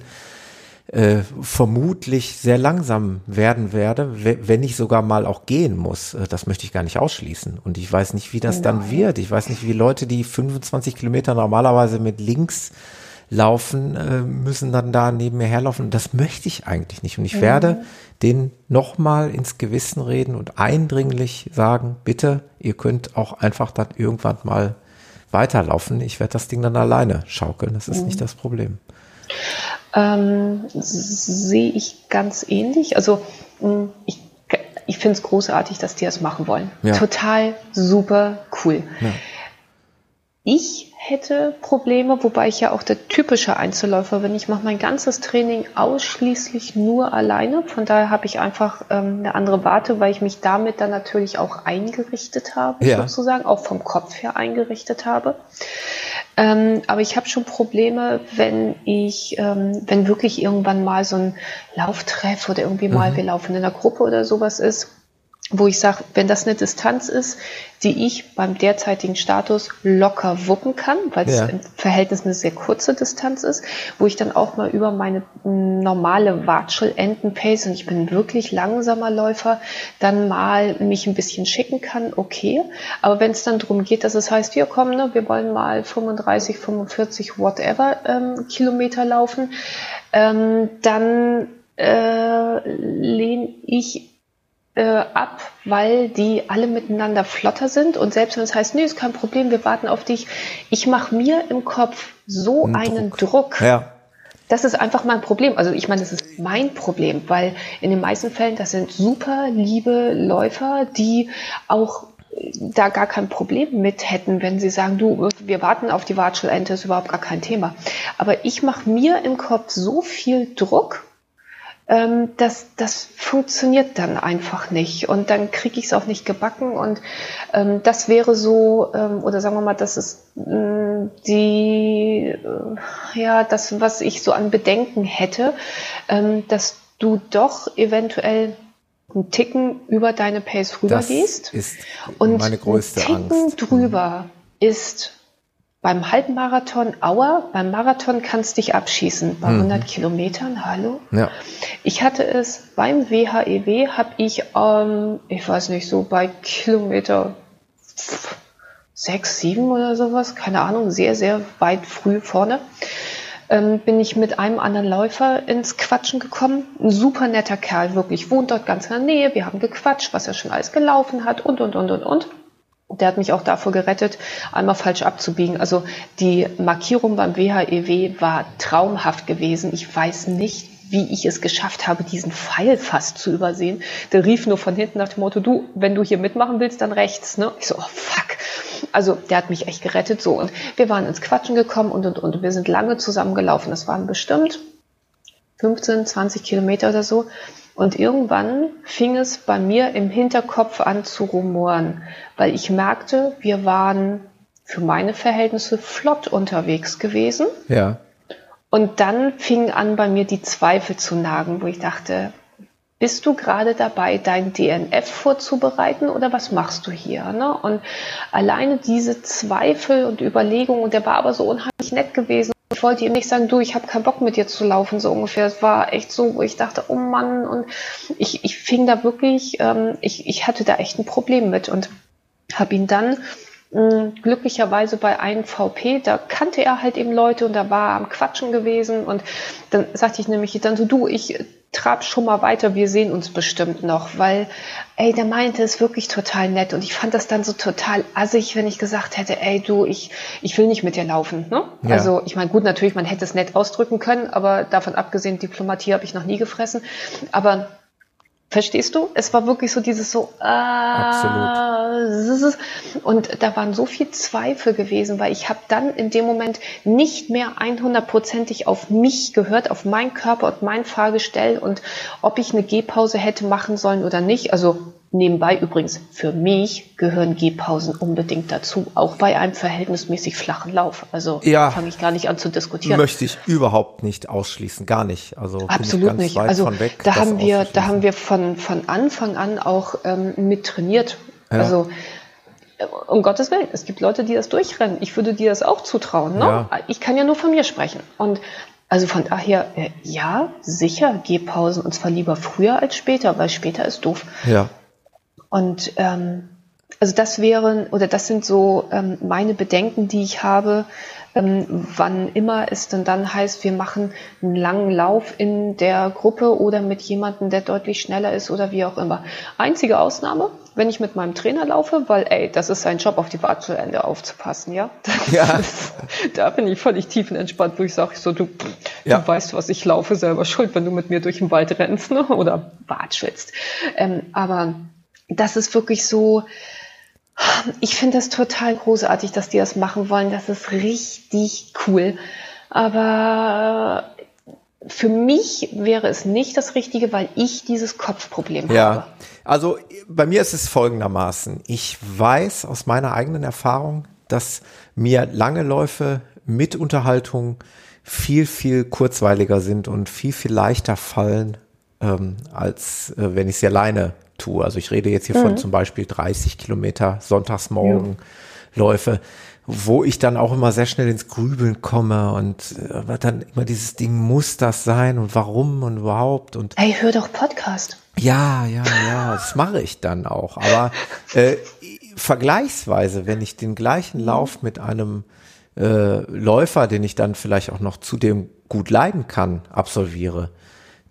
äh, vermutlich sehr langsam werden werde, wenn ich sogar mal auch gehen muss. Äh, das möchte ich gar nicht ausschließen. Und ich weiß nicht, wie das Nein. dann wird. Ich weiß nicht, wie Leute, die 25 Kilometer normalerweise mit links laufen, äh, müssen dann da neben mir herlaufen. Das möchte ich eigentlich nicht. Und ich mhm. werde den nochmal ins Gewissen reden und eindringlich sagen, bitte, ihr könnt auch einfach dann irgendwann mal weiterlaufen. Ich werde das Ding dann alleine schaukeln. Das ist mhm. nicht das Problem. Ähm, sehe ich ganz ähnlich. Also mm, ich, ich finde es großartig, dass die das machen wollen. Ja. Total super cool. Ja. Ich hätte Probleme, wobei ich ja auch der typische Einzelläufer bin. Ich mache mein ganzes Training ausschließlich nur alleine. Von daher habe ich einfach ähm, eine andere Warte, weil ich mich damit dann natürlich auch eingerichtet habe, ja. sozusagen, auch vom Kopf her eingerichtet habe. Ähm, aber ich habe schon Probleme, wenn ich, ähm, wenn wirklich irgendwann mal so ein Lauftreff oder irgendwie mal mhm. wir laufen in einer Gruppe oder sowas ist, wo ich sage, wenn das eine Distanz ist, die ich beim derzeitigen Status locker wuppen kann, weil es ja. im Verhältnis eine sehr kurze Distanz ist, wo ich dann auch mal über meine normale Watschel-Enden-Pace, und ich bin wirklich langsamer Läufer, dann mal mich ein bisschen schicken kann, okay. Aber wenn es dann darum geht, dass es heißt, wir kommen, ne, wir wollen mal 35, 45, whatever ähm, Kilometer laufen, ähm, dann äh, lehne ich äh, ab, weil die alle miteinander flotter sind und selbst wenn es heißt, nee, ist kein Problem, wir warten auf dich, ich mache mir im Kopf so Ein einen Druck. Druck. Ja. Das ist einfach mein Problem. Also ich meine, das ist mein Problem, weil in den meisten Fällen, das sind super liebe Läufer, die auch da gar kein Problem mit hätten, wenn sie sagen, du, wir warten auf die Watschelente, ist überhaupt gar kein Thema. Aber ich mache mir im Kopf so viel Druck, ähm, das, das funktioniert dann einfach nicht und dann kriege ich es auch nicht gebacken und ähm, das wäre so, ähm, oder sagen wir mal, das ist äh, die, äh, ja, das, was ich so an Bedenken hätte, ähm, dass du doch eventuell einen Ticken über deine Pace rübergehst. Das ist und meine größte Ticken Angst. drüber ist beim Halbmarathon Auer, beim Marathon kannst du dich abschießen. Bei mhm. 100 Kilometern, hallo? Ja. Ich hatte es beim WHEW, habe ich, ähm, ich weiß nicht, so bei Kilometer 6, 7 oder sowas, keine Ahnung, sehr, sehr weit früh vorne, ähm, bin ich mit einem anderen Läufer ins Quatschen gekommen. Ein super netter Kerl, wirklich, wohnt dort ganz in der Nähe. Wir haben gequatscht, was er schon alles gelaufen hat und, und, und, und, und. Der hat mich auch davor gerettet, einmal falsch abzubiegen. Also die Markierung beim WHEW e war traumhaft gewesen. Ich weiß nicht, wie ich es geschafft habe, diesen Pfeil fast zu übersehen. Der rief nur von hinten nach dem Motto, du, wenn du hier mitmachen willst, dann rechts. Ne? Ich so, oh fuck. Also der hat mich echt gerettet. So und wir waren ins Quatschen gekommen und und und. Wir sind lange zusammengelaufen. Das waren bestimmt 15, 20 Kilometer oder so. Und irgendwann fing es bei mir im Hinterkopf an zu rumoren, weil ich merkte, wir waren für meine Verhältnisse flott unterwegs gewesen. Ja. Und dann fingen an bei mir die Zweifel zu nagen, wo ich dachte, bist du gerade dabei, dein DNF vorzubereiten oder was machst du hier? Ne? Und alleine diese Zweifel und Überlegungen, und der war aber so unheimlich nett gewesen, ich wollte ihm nicht sagen, du, ich habe keinen Bock mit dir zu laufen, so ungefähr. Es war echt so, wo ich dachte, oh Mann, und ich, ich fing da wirklich, ähm, ich, ich hatte da echt ein Problem mit und habe ihn dann mh, glücklicherweise bei einem VP, da kannte er halt eben Leute und da war er am Quatschen gewesen und dann sagte ich nämlich dann so, du, ich trab schon mal weiter, wir sehen uns bestimmt noch, weil, ey, der meinte es wirklich total nett und ich fand das dann so total assig, wenn ich gesagt hätte, ey, du, ich, ich will nicht mit dir laufen, ne? Ja. Also, ich meine, gut, natürlich, man hätte es nett ausdrücken können, aber davon abgesehen, Diplomatie habe ich noch nie gefressen, aber Verstehst du? Es war wirklich so dieses so, äh, Absolut. und da waren so viel Zweifel gewesen, weil ich habe dann in dem Moment nicht mehr 100%ig auf mich gehört, auf meinen Körper und mein Fahrgestell und ob ich eine Gehpause hätte machen sollen oder nicht. Also Nebenbei übrigens, für mich gehören Gehpausen unbedingt dazu, auch bei einem verhältnismäßig flachen Lauf. Also ja, fange ich gar nicht an zu diskutieren. Möchte ich überhaupt nicht ausschließen, gar nicht. Also absolut nicht. also weg, da haben wir, da haben wir von von Anfang an auch ähm, mit trainiert. Ja. Also äh, um Gottes Willen, es gibt Leute, die das durchrennen. Ich würde dir das auch zutrauen. Ne? Ja. Ich kann ja nur von mir sprechen. Und also von daher, äh, ja, sicher Gehpausen und zwar lieber früher als später, weil später ist doof. Ja. Und ähm, also das wären oder das sind so ähm, meine Bedenken, die ich habe, ähm, wann immer es denn dann heißt, wir machen einen langen Lauf in der Gruppe oder mit jemandem, der deutlich schneller ist oder wie auch immer. Einzige Ausnahme, wenn ich mit meinem Trainer laufe, weil ey, das ist sein Job, auf die Wartschulende aufzupassen, ja. ja. da bin ich völlig tiefenentspannt, wo ich sage, so du, ja. du weißt, was ich laufe, selber schuld, wenn du mit mir durch den Wald rennst ne? oder watschelst. Ähm, aber das ist wirklich so, ich finde das total großartig, dass die das machen wollen. Das ist richtig cool. Aber für mich wäre es nicht das Richtige, weil ich dieses Kopfproblem ja. habe. Also bei mir ist es folgendermaßen. Ich weiß aus meiner eigenen Erfahrung, dass mir lange Läufe mit Unterhaltung viel, viel kurzweiliger sind und viel, viel leichter fallen, ähm, als äh, wenn ich sie alleine tue. Also ich rede jetzt hier mhm. von zum Beispiel 30 Kilometer Sonntagsmorgenläufe, ja. wo ich dann auch immer sehr schnell ins Grübeln komme und äh, dann immer dieses Ding, muss das sein und warum und überhaupt und. Ey, hör doch Podcast. Ja, ja, ja, das mache ich dann auch. Aber äh, vergleichsweise, wenn ich den gleichen mhm. Lauf mit einem äh, Läufer, den ich dann vielleicht auch noch zudem gut leiden kann, absolviere,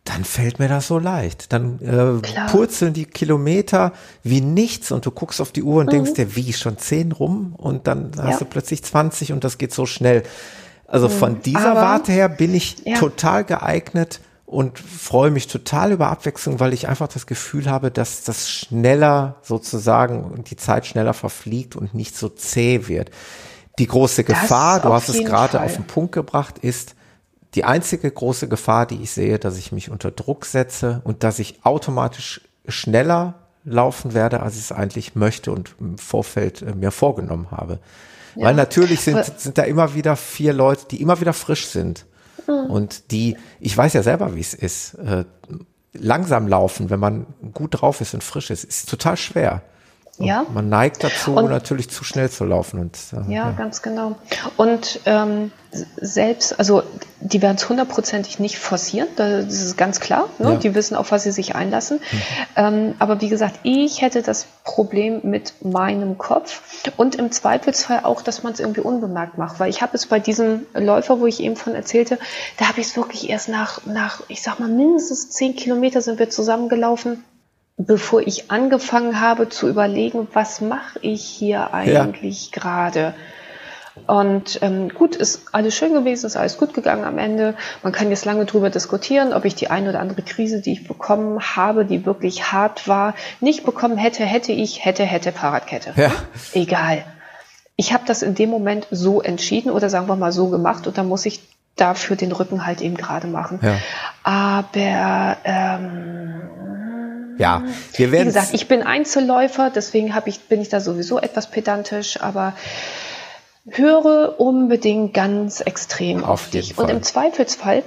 dann fällt mir das so leicht. Dann äh, purzeln die Kilometer wie nichts und du guckst auf die Uhr und mhm. denkst dir, wie, schon zehn rum und dann ja. hast du plötzlich 20 und das geht so schnell. Also mhm. von dieser Aber, Warte her bin ich ja. total geeignet und freue mich total über Abwechslung, weil ich einfach das Gefühl habe, dass das schneller sozusagen und die Zeit schneller verfliegt und nicht so zäh wird. Die große Gefahr, du hast es gerade auf den Punkt gebracht, ist, die einzige große Gefahr, die ich sehe, dass ich mich unter Druck setze und dass ich automatisch schneller laufen werde, als ich es eigentlich möchte und im Vorfeld äh, mir vorgenommen habe. Ja. Weil natürlich sind, sind da immer wieder vier Leute, die immer wieder frisch sind. Mhm. Und die, ich weiß ja selber, wie es ist, äh, langsam laufen, wenn man gut drauf ist und frisch ist, ist total schwer. Ja. Man neigt dazu, und, natürlich zu schnell zu laufen. Und, äh, ja, ja, ganz genau. Und ähm, selbst, also die werden es hundertprozentig nicht forcieren, das ist ganz klar. Ne? Ja. Die wissen, auf was sie sich einlassen. Mhm. Ähm, aber wie gesagt, ich hätte das Problem mit meinem Kopf und im Zweifelsfall auch, dass man es irgendwie unbemerkt macht. Weil ich habe es bei diesem Läufer, wo ich eben von erzählte, da habe ich es wirklich erst nach, nach, ich sag mal, mindestens zehn Kilometer sind wir zusammengelaufen bevor ich angefangen habe zu überlegen, was mache ich hier eigentlich ja. gerade. Und ähm, gut, ist alles schön gewesen, ist alles gut gegangen am Ende. Man kann jetzt lange drüber diskutieren, ob ich die eine oder andere Krise, die ich bekommen habe, die wirklich hart war, nicht bekommen hätte, hätte ich, hätte, hätte Fahrradkette. Ja. Egal. Ich habe das in dem Moment so entschieden oder sagen wir mal so gemacht und da muss ich dafür den Rücken halt eben gerade machen. Ja. Aber ähm, ja, wir werden. Wie gesagt, ich bin Einzelläufer, deswegen ich, bin ich da sowieso etwas pedantisch, aber höre unbedingt ganz extrem auf, auf dich. Fall. Und im Zweifelsfall,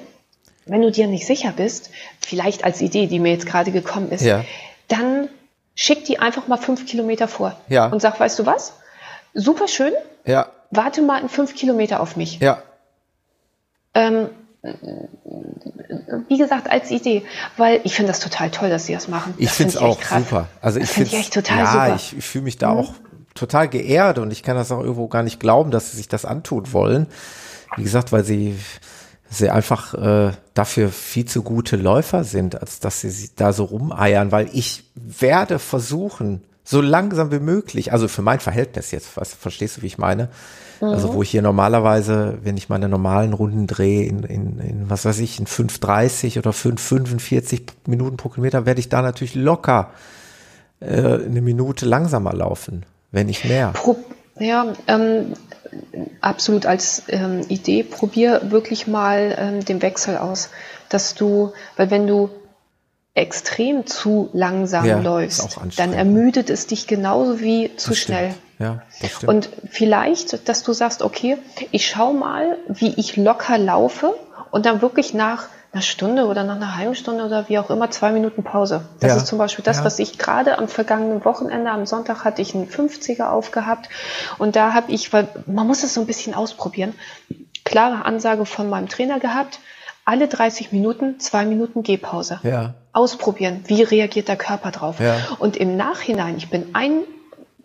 wenn du dir nicht sicher bist, vielleicht als Idee, die mir jetzt gerade gekommen ist, ja. dann schick die einfach mal fünf Kilometer vor ja. und sag, weißt du was? Super schön. Ja. Warte mal in fünf Kilometer auf mich. Ja. Ähm, wie gesagt, als Idee, weil ich finde das total toll, dass sie das machen. Ich finde es auch super. Also ich finde echt total ja, super. Ja, ich, ich fühle mich da mhm. auch total geehrt und ich kann das auch irgendwo gar nicht glauben, dass sie sich das antun wollen. Wie gesagt, weil sie sie einfach äh, dafür viel zu gute Läufer sind, als dass sie da so rumeiern, weil ich werde versuchen, So langsam wie möglich. Also für mein Verhältnis jetzt, was verstehst du, wie ich meine? Also mhm. Also wo ich hier normalerweise, wenn ich meine normalen Runden drehe, in, in, in was weiß ich, in 5,30 oder 5,45 Minuten pro Kilometer, werde ich da natürlich locker äh, eine Minute langsamer laufen, wenn nicht mehr. Pro, ja, ähm, absolut als ähm, Idee, probier wirklich mal ähm, den Wechsel aus, dass du, weil wenn du extrem zu langsam ja, läufst, dann ermüdet es dich genauso wie zu das schnell. Ja, das stimmt. Und vielleicht, dass du sagst, okay, ich schau mal, wie ich locker laufe und dann wirklich nach einer Stunde oder nach einer halben Stunde oder wie auch immer zwei Minuten Pause. Das ja. ist zum Beispiel das, ja. was ich gerade am vergangenen Wochenende, am Sonntag hatte ich einen 50er aufgehabt und da habe ich, weil man muss es so ein bisschen ausprobieren, klare Ansage von meinem Trainer gehabt, alle 30 Minuten zwei Minuten Gehpause. Ja. Ausprobieren, wie reagiert der Körper drauf. Ja. Und im Nachhinein, ich bin ein,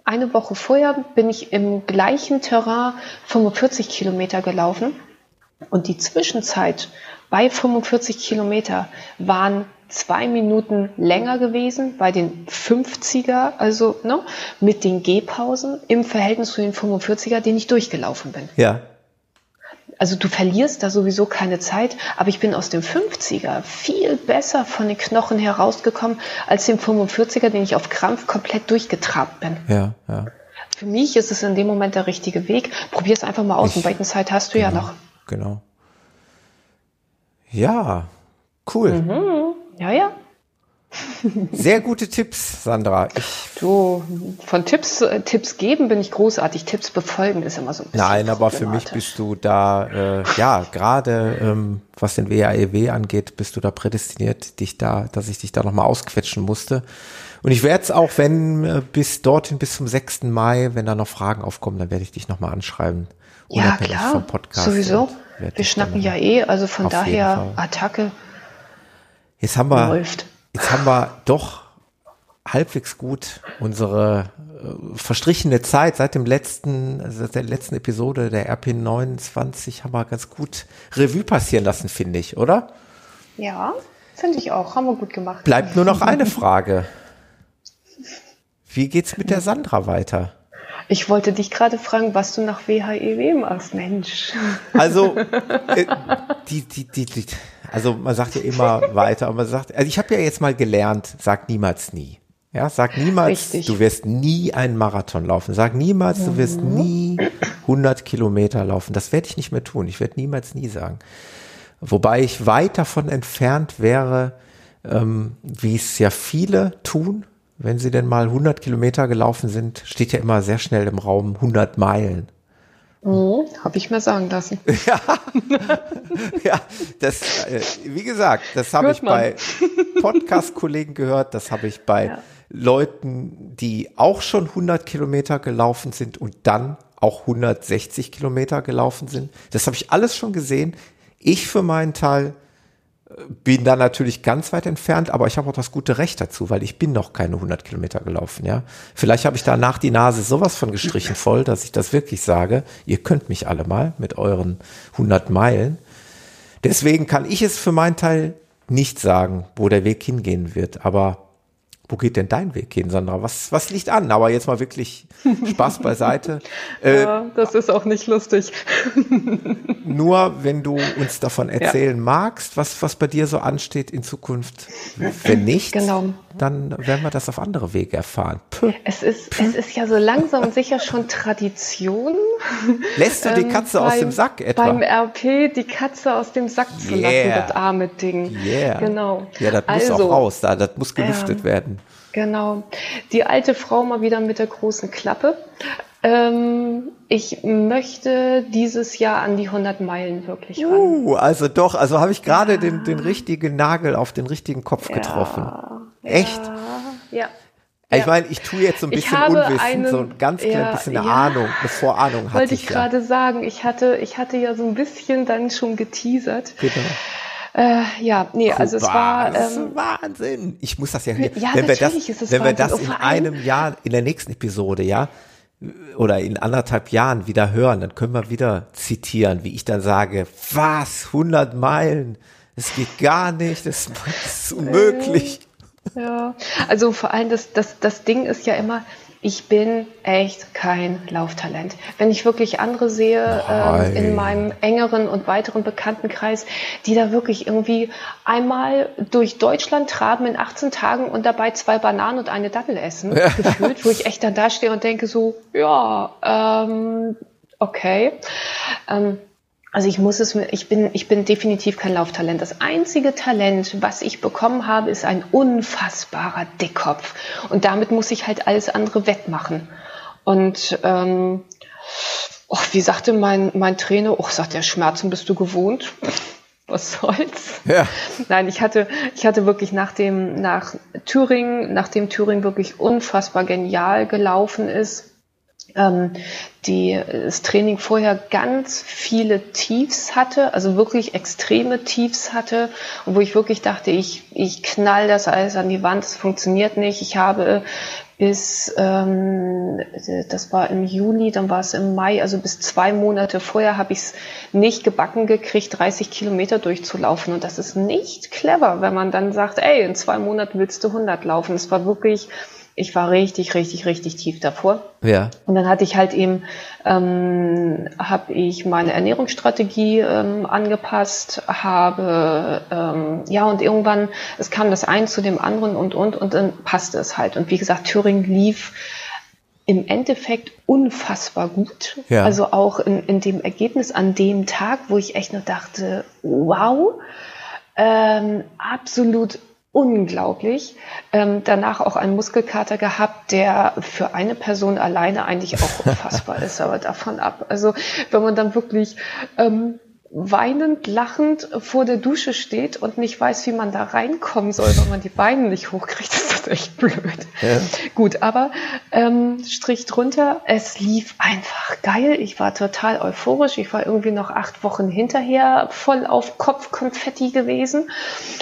eine Woche vorher, bin ich im gleichen Terrain 45 Kilometer gelaufen. Und die Zwischenzeit bei 45 Kilometer waren zwei Minuten länger gewesen bei den 50er, also ne, mit den Gehpausen im Verhältnis zu den 45er, den ich durchgelaufen bin. Ja. Also du verlierst da sowieso keine Zeit, aber ich bin aus dem 50er viel besser von den Knochen herausgekommen als dem 45er, den ich auf Krampf komplett durchgetrabt bin. Ja, ja. Für mich ist es in dem Moment der richtige Weg. Probier es einfach mal aus. Ich, und Zeit hast du genau, ja noch. Genau. Ja, cool. Mhm. Ja, ja. Sehr gute Tipps, Sandra. Ich du, von Tipps, äh, Tipps geben bin ich großartig. Tipps befolgen ist immer so ein bisschen. Nein, aber für mich bist du da, äh, ja, gerade ähm, was den WAEW e angeht, bist du da prädestiniert, dich da, dass ich dich da nochmal ausquetschen musste. Und ich werde es auch, wenn äh, bis dorthin, bis zum 6. Mai, wenn da noch Fragen aufkommen, dann werde ich dich nochmal anschreiben. Ja, klar. Vom Podcast sowieso. Wir schnacken ja eh, also von daher Attacke. Jetzt haben wir, läuft jetzt haben wir doch halbwegs gut unsere äh, verstrichene Zeit seit dem letzten, also der letzten Episode der RP 29 haben wir ganz gut Revue passieren lassen, finde ich, oder? Ja, finde ich auch. Haben wir gut gemacht. Bleibt nur noch eine Frage. Wie geht's mit der Sandra weiter? Ich wollte dich gerade fragen, was du nach WHEW machst, Mensch. Also, äh, die, die, die, die, also man sagt ja immer weiter, aber man sagt, also ich habe ja jetzt mal gelernt, sag niemals nie. Ja, sag niemals, Richtig. du wirst nie einen Marathon laufen. Sag niemals, mhm. du wirst mhm. nie 100 Kilometer laufen. Das werde ich nicht mehr tun. Ich werde niemals nie sagen. Wobei ich weit davon entfernt wäre, ähm, wie es ja viele tun, wenn sie denn mal 100 Kilometer gelaufen sind, steht ja immer sehr schnell im Raum 100 Meilen. Mhm, Habe ich mir sagen lassen. ja, ja das, äh, wie gesagt, das habe ich bei Podcast-Kollegen gehört, das habe ich bei ja. Leuten, die auch schon 100 Kilometer gelaufen sind und dann auch 160 Kilometer gelaufen sind. Das habe ich alles schon gesehen. Ich für meinen Teil bin da natürlich ganz weit entfernt, aber ich habe auch das gute Recht dazu, weil ich bin noch keine 100 Kilometer gelaufen, ja. Vielleicht habe ich danach die Nase sowas von gestrichen voll, dass ich das wirklich sage, ihr könnt mich alle mal mit euren 100 Meilen. Deswegen kann ich es für meinen Teil nicht sagen, wo der Weg hingehen wird, aber wo geht denn dein Weg hin, Sandra? Was, was liegt an? Aber jetzt mal wirklich Spaß beiseite. Äh, ja, das ist auch nicht lustig. nur wenn du uns davon erzählen ja. magst, was, was bei dir so ansteht in Zukunft. Wenn nicht, genau. dann werden wir das auf andere Wege erfahren. Puh. Es ist, Puh. es ist ja so langsam und sicher schon Tradition. Lässt du die ähm, Katze ähm, aus dem Sack etwa? Beim RP die Katze aus dem Sack zu yeah. lassen, das arme Ding. Yeah. Genau. Ja, das also, muss auch raus, da, das muss gelüftet ähm, werden. Genau. Die alte Frau mal wieder mit der großen Klappe. Ähm, ich möchte dieses Jahr an die 100 Meilen wirklich ran. Uh, also doch, also habe ich gerade ja. den, den richtigen Nagel auf den richtigen Kopf ja. getroffen. Echt? Ja. Ich meine, ich tue jetzt so ein bisschen Unwissen, einen, so ein ganz klein ja, bisschen eine ja, Ahnung, eine Vorahnung hatte Wollte ich, ich gerade ja. sagen, ich hatte, ich hatte ja so ein bisschen dann schon geteasert. Genau. Äh, ja, nee, Kuba, also es war. Das ähm, Wahnsinn. Ich muss das ja, ja wenn wir das, wenn wir das in einem Jahr, in der nächsten Episode, ja, oder in anderthalb Jahren wieder hören, dann können wir wieder zitieren, wie ich dann sage, was, 100 Meilen, es geht gar nicht, das ist unmöglich. Ja, also vor allem das, das, das Ding ist ja immer, ich bin echt kein Lauftalent. Wenn ich wirklich andere sehe ähm, in meinem engeren und weiteren Bekanntenkreis, die da wirklich irgendwie einmal durch Deutschland traben in 18 Tagen und dabei zwei Bananen und eine Dattel essen, ja. gefühlt, wo ich echt dann da stehe und denke so, ja, ähm, okay. Ähm, also ich muss es, ich bin, ich bin definitiv kein Lauftalent. Das einzige Talent, was ich bekommen habe, ist ein unfassbarer Dickkopf. Und damit muss ich halt alles andere wettmachen. Und ähm, oh, wie sagte mein, mein Trainer, oh, sagt der Schmerzen bist du gewohnt. Was soll's? Ja. Nein, ich hatte, ich hatte wirklich nach dem, nach Thüringen, nachdem Thüringen wirklich unfassbar genial gelaufen ist, ähm, die das Training vorher ganz viele Tiefs hatte, also wirklich extreme Tiefs hatte, wo ich wirklich dachte, ich, ich knall das alles an die Wand, es funktioniert nicht. Ich habe bis, ähm, das war im Juli, dann war es im Mai, also bis zwei Monate vorher habe ich es nicht gebacken gekriegt, 30 Kilometer durchzulaufen. Und das ist nicht clever, wenn man dann sagt, ey, in zwei Monaten willst du 100 laufen. Es war wirklich ich war richtig, richtig, richtig tief davor. Ja. Und dann hatte ich halt eben, ähm, habe ich meine Ernährungsstrategie ähm, angepasst, habe, ähm, ja, und irgendwann, es kam das ein zu dem anderen und, und, und dann passte es halt. Und wie gesagt, Thüringen lief im Endeffekt unfassbar gut. Ja. Also auch in, in dem Ergebnis an dem Tag, wo ich echt nur dachte, wow, ähm, absolut unglaublich. Ähm, danach auch einen Muskelkater gehabt, der für eine Person alleine eigentlich auch unfassbar ist, aber davon ab. Also wenn man dann wirklich ähm, weinend, lachend vor der Dusche steht und nicht weiß, wie man da reinkommen soll, weil man die Beine nicht hochkriegt, ist das echt blöd. Ja. Gut, aber ähm, Strich drunter, es lief einfach geil. Ich war total euphorisch. Ich war irgendwie noch acht Wochen hinterher voll auf Kopfkonfetti gewesen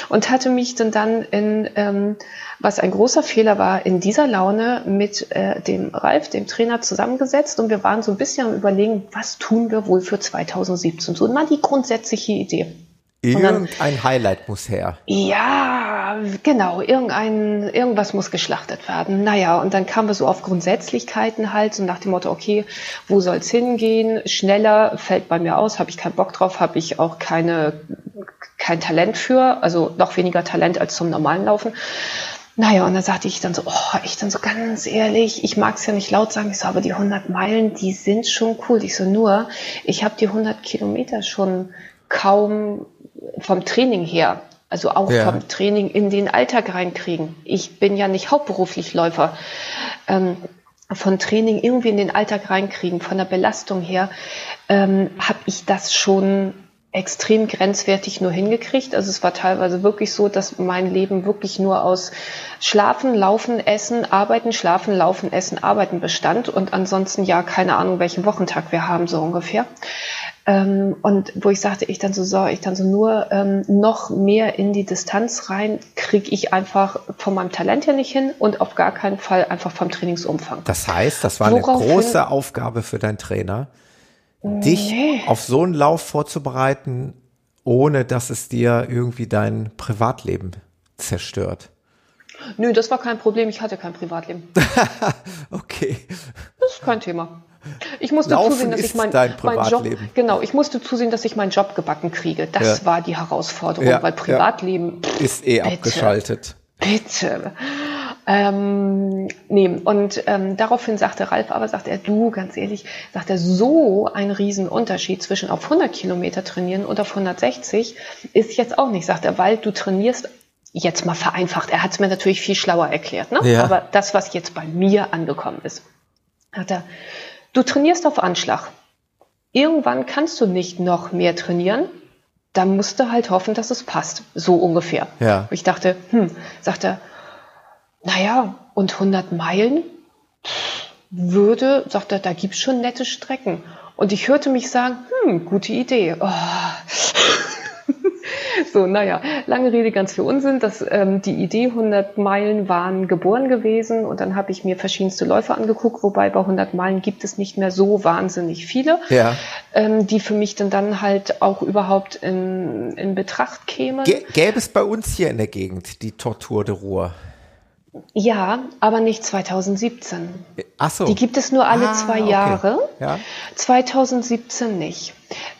und hatte mich dann dann in ähm, was ein großer Fehler war, in dieser Laune mit äh, dem Ralf, dem Trainer, zusammengesetzt und wir waren so ein bisschen am Überlegen, was tun wir wohl für 2017? So mal die grundsätzliche Idee. Irgendein dann, Highlight muss her. Ja, genau. Irgendein, irgendwas muss geschlachtet werden. Naja, und dann kamen wir so auf Grundsätzlichkeiten halt, so nach dem Motto, okay, wo soll's hingehen? Schneller fällt bei mir aus, habe ich keinen Bock drauf, habe ich auch keine, kein Talent für, also noch weniger Talent als zum normalen Laufen. Naja, und dann sagte ich dann so, oh, ich dann so ganz ehrlich, ich mag es ja nicht laut sagen, ich so, aber die 100 Meilen, die sind schon cool. Ich so, nur, ich habe die 100 Kilometer schon kaum vom Training her, also auch ja. vom Training in den Alltag reinkriegen. Ich bin ja nicht hauptberuflich Läufer. Ähm, von Training irgendwie in den Alltag reinkriegen, von der Belastung her, ähm, habe ich das schon extrem grenzwertig nur hingekriegt. Also es war teilweise wirklich so, dass mein Leben wirklich nur aus Schlafen, Laufen, Essen, Arbeiten, Schlafen, Laufen, Essen, Arbeiten bestand und ansonsten ja keine Ahnung, welchen Wochentag wir haben, so ungefähr. Ähm, und wo ich sagte, ich dann so, so ich dann so nur ähm, noch mehr in die Distanz rein, kriege ich einfach von meinem Talent her nicht hin und auf gar keinen Fall einfach vom Trainingsumfang. Das heißt, das war Woraufhin, eine große Aufgabe für deinen Trainer dich auf so einen Lauf vorzubereiten, ohne dass es dir irgendwie dein Privatleben zerstört? Nö, das war kein Problem. Ich hatte kein Privatleben. okay. Das ist kein Thema. Ich musste Laufen zusehen, dass ich mein, mein Job, genau, ich musste zusehen, dass ich meinen Job gebacken kriege. Das ja. war die Herausforderung, ja, weil Privatleben ja. ist eh bitte, abgeschaltet. Bitte. Ähm, nee, und ähm, daraufhin sagte Ralf aber, sagt er, du, ganz ehrlich, sagt er, so ein Riesenunterschied zwischen auf 100 Kilometer trainieren und auf 160 ist jetzt auch nicht, sagt er, weil du trainierst jetzt mal vereinfacht. Er hat es mir natürlich viel schlauer erklärt, ne? Ja. aber das, was jetzt bei mir angekommen ist, sagt er, du trainierst auf Anschlag. Irgendwann kannst du nicht noch mehr trainieren, dann musst du halt hoffen, dass es passt. So ungefähr. Ja. Ich dachte, hm, sagt er, naja, und 100 Meilen würde, sagt er, da gibt es schon nette Strecken. Und ich hörte mich sagen, hm, gute Idee. Oh. so, naja, lange Rede, ganz viel Unsinn. Das, ähm, die Idee 100 Meilen waren geboren gewesen und dann habe ich mir verschiedenste Läufe angeguckt, wobei bei 100 Meilen gibt es nicht mehr so wahnsinnig viele, ja. ähm, die für mich dann, dann halt auch überhaupt in, in Betracht kämen. Gäbe es bei uns hier in der Gegend die Tortur de Ruhr? Ja, aber nicht 2017. Ach so. Die gibt es nur alle Ah, zwei okay. Jahre. Ja. 2017 nicht.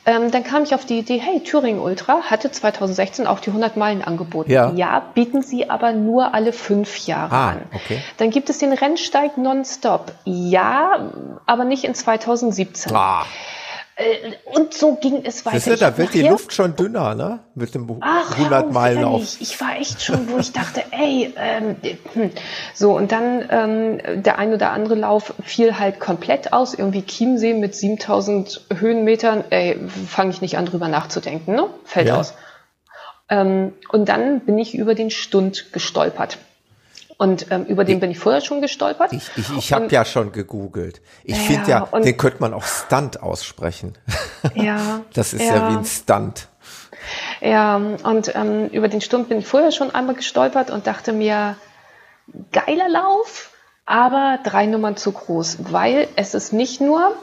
Ähm, dann kam ich auf die Idee, hey, Thüringen Ultra hatte 2016 auch die 100 Meilen angeboten. Ja. bieten sie aber nur alle fünf Jahre Ah, an. okay. Dann gibt es den Rennsteig nonstop. Ja, aber nicht in 2017. Ah, Und so ging es weiter. siehst du, Ich da wird die Luft schon dünner, ne? Mit dem Ach, 100 Meilen auf. auf. Ich war echt schon, wo ich dachte, ey, ähm, hm. so und dann ähm, der ein oder andere Lauf fiel halt komplett aus. Irgendwie Chiemsee mit 7000 Höhenmetern, ey, fange ich nicht an drüber nachzudenken, ne? Fällt Ja. aus. Ähm, und dann bin ich über den Stund gestolpert. Und ähm, über den bin ich vorher schon gestolpert. Ich, ich, ich habe ja schon gegoogelt. Ich Ja, finde ja, und- den könnte man auch Stunt aussprechen. ja, Das ist ja, wie ein Stunt. Ja, und ähm, über den Stund bin ich vorher schon einmal gestolpert und dachte mir, geiler Lauf, aber drei Nummern zu groß, weil es ist nicht nur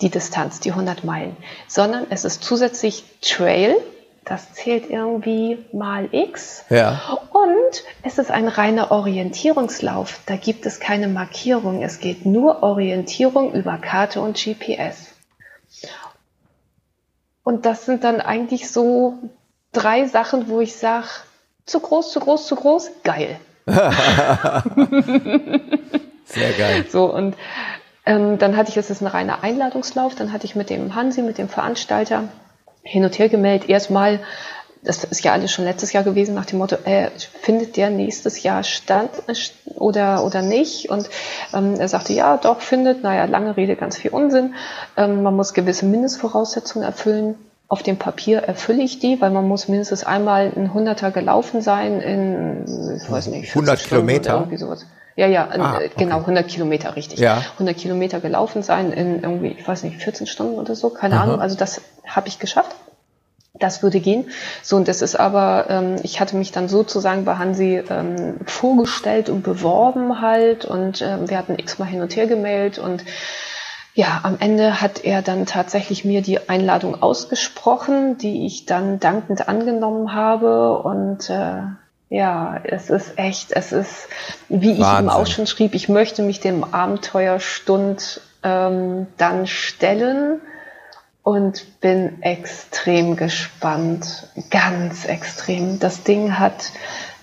die Distanz, die 100 Meilen, sondern es ist zusätzlich Trail, das zählt irgendwie mal X. Ja. Und es ist ein reiner Orientierungslauf. Da gibt es keine Markierung. Es geht nur Orientierung über Karte und GPS. Und das sind dann eigentlich so drei Sachen, wo ich sage, zu groß, zu groß, zu groß, geil. Sehr geil. So, und ähm, dann hatte ich, es ist ein reiner Einladungslauf, dann hatte ich mit dem Hansi, mit dem Veranstalter, hin und her gemeldet. Erstmal, das ist ja alles schon letztes Jahr gewesen, nach dem Motto, äh, findet der nächstes Jahr statt äh, oder, oder nicht? Und ähm, er sagte, ja, doch, findet. Naja, lange Rede, ganz viel Unsinn. Ähm, man muss gewisse Mindestvoraussetzungen erfüllen. Auf dem Papier erfülle ich die, weil man muss mindestens einmal ein Hunderter gelaufen sein in, ich weiß nicht, 100 40 Stunden oder Kilometer? Irgendwie sowas. Ja, ja, Ah, äh, genau, okay. 100 Kilometer, richtig. Ja. 100 Kilometer gelaufen sein in irgendwie, ich weiß nicht, 14 Stunden oder so, keine Aha. Ahnung. Also das habe ich geschafft. Das würde gehen. So, und das ist aber, ähm, ich hatte mich dann sozusagen bei Hansi ähm, vorgestellt und beworben halt und ähm, wir hatten x-mal hin und her gemailt und ja, am Ende hat er dann tatsächlich mir die Einladung ausgesprochen, die ich dann dankend angenommen habe und äh, ja, es ist echt, es ist, wie ich Wahnsinn. ihm auch schon schrieb, ich möchte mich dem Abenteuerstund ähm, dann stellen und bin extrem gespannt, ganz extrem. Das Ding hat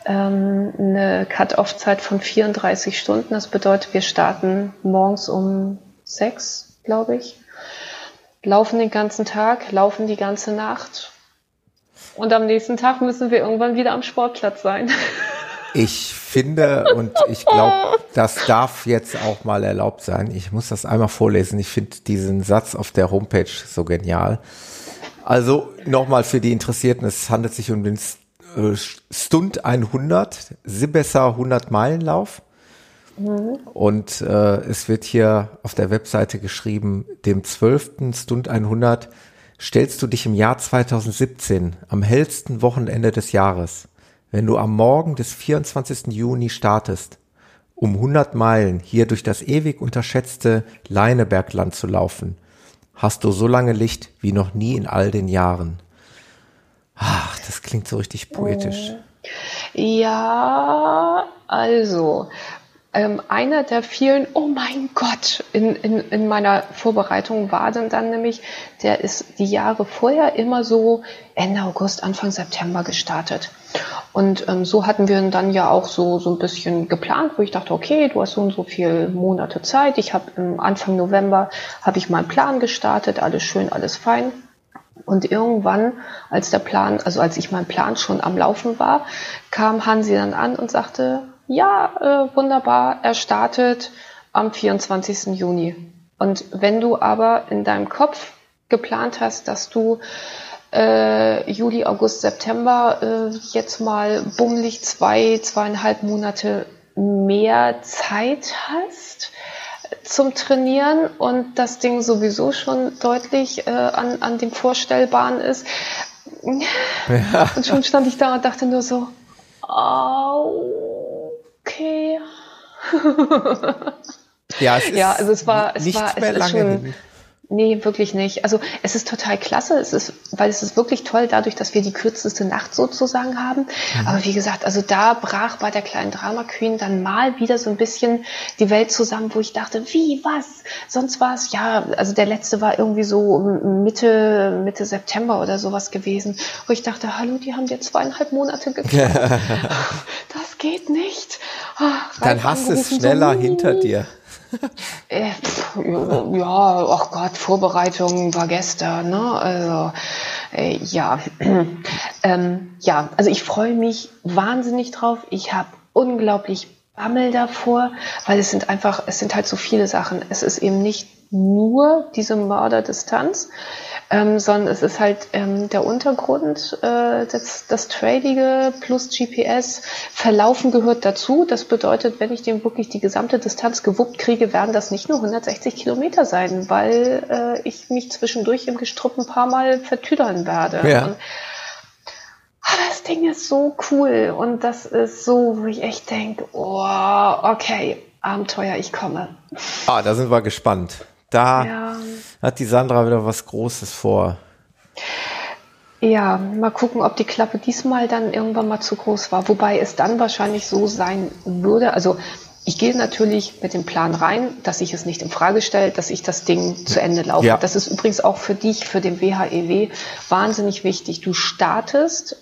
ähm, eine Cut-Off-Zeit von 34 Stunden. Das bedeutet, wir starten morgens um sechs, glaube ich, laufen den ganzen Tag, laufen die ganze Nacht. Und am nächsten Tag müssen wir irgendwann wieder am Sportplatz sein. Ich finde und ich glaube, das darf jetzt auch mal erlaubt sein. Ich muss das einmal vorlesen. Ich finde diesen Satz auf der Homepage so genial. Also nochmal für die Interessierten, es handelt sich um den äh, Stunt 100, Sibesser 100 Meilenlauf. Und äh, es wird hier auf der Webseite geschrieben, dem 12. Stunt 100 stellst du dich im Jahr 2017 am hellsten Wochenende des Jahres, wenn du am Morgen des 24. Juni startest, um 100 Meilen hier durch das ewig unterschätzte Leinebergland zu laufen, hast du so lange Licht wie noch nie in all den Jahren. Ach, das klingt so richtig poetisch. Ja, also ähm, einer der vielen, oh mein Gott, in, in, in meiner Vorbereitung war dann, dann nämlich, der ist die Jahre vorher immer so Ende August, Anfang September gestartet. Und ähm, so hatten wir ihn dann ja auch so, so ein bisschen geplant, wo ich dachte, okay, du hast so und so viele Monate Zeit. Ich habe im Anfang November, habe ich meinen Plan gestartet, alles schön, alles fein. Und irgendwann, als der Plan, also als ich mein Plan schon am Laufen war, kam Hansi dann an und sagte, ja, äh, wunderbar, er startet am 24. Juni. Und wenn du aber in deinem Kopf geplant hast, dass du äh, Juli, August, September äh, jetzt mal bummelig zwei, zweieinhalb Monate mehr Zeit hast, zum Trainieren und das Ding sowieso schon deutlich äh, an, an dem Vorstellbaren ist. Ja. Und schon stand ich da und dachte nur so, oh, okay. Ja, es ist Ja, also es war, es nichts war, es mehr lange schon, hin. Nee, wirklich nicht. Also es ist total klasse, es ist, weil es ist wirklich toll, dadurch, dass wir die kürzeste Nacht sozusagen haben. Mhm. Aber wie gesagt, also da brach bei der kleinen Drama Queen dann mal wieder so ein bisschen die Welt zusammen, wo ich dachte, wie, was? Sonst war es, ja, also der letzte war irgendwie so Mitte, Mitte September oder sowas gewesen, wo ich dachte, hallo, die haben dir zweieinhalb Monate geklappt. das geht nicht. Ach, dann hast du es schneller so, hinter dir. Äh, ja, ach Gott, Vorbereitung war gestern, ne? Also äh, ja, ähm, ja, also ich freue mich wahnsinnig drauf. Ich habe unglaublich Bammel davor, weil es sind einfach, es sind halt so viele Sachen. Es ist eben nicht nur diese Mörderdistanz, ähm, sondern es ist halt ähm, der Untergrund, äh, das, das Tradige plus GPS. Verlaufen gehört dazu. Das bedeutet, wenn ich dem wirklich die gesamte Distanz gewuppt kriege, werden das nicht nur 160 Kilometer sein, weil äh, ich mich zwischendurch im Gestrüpp ein paar Mal vertüdern werde. Ja. Und, das Ding ist so cool und das ist so, wo ich echt denke, oh, okay, Abenteuer, ich komme. Ah, da sind wir gespannt. Da ja. hat die Sandra wieder was Großes vor. Ja, mal gucken, ob die Klappe diesmal dann irgendwann mal zu groß war. Wobei es dann wahrscheinlich so sein würde. Also ich gehe natürlich mit dem Plan rein, dass ich es nicht in Frage stelle, dass ich das Ding zu Ende laufe. Ja. Das ist übrigens auch für dich, für den WHEW e wahnsinnig wichtig. Du startest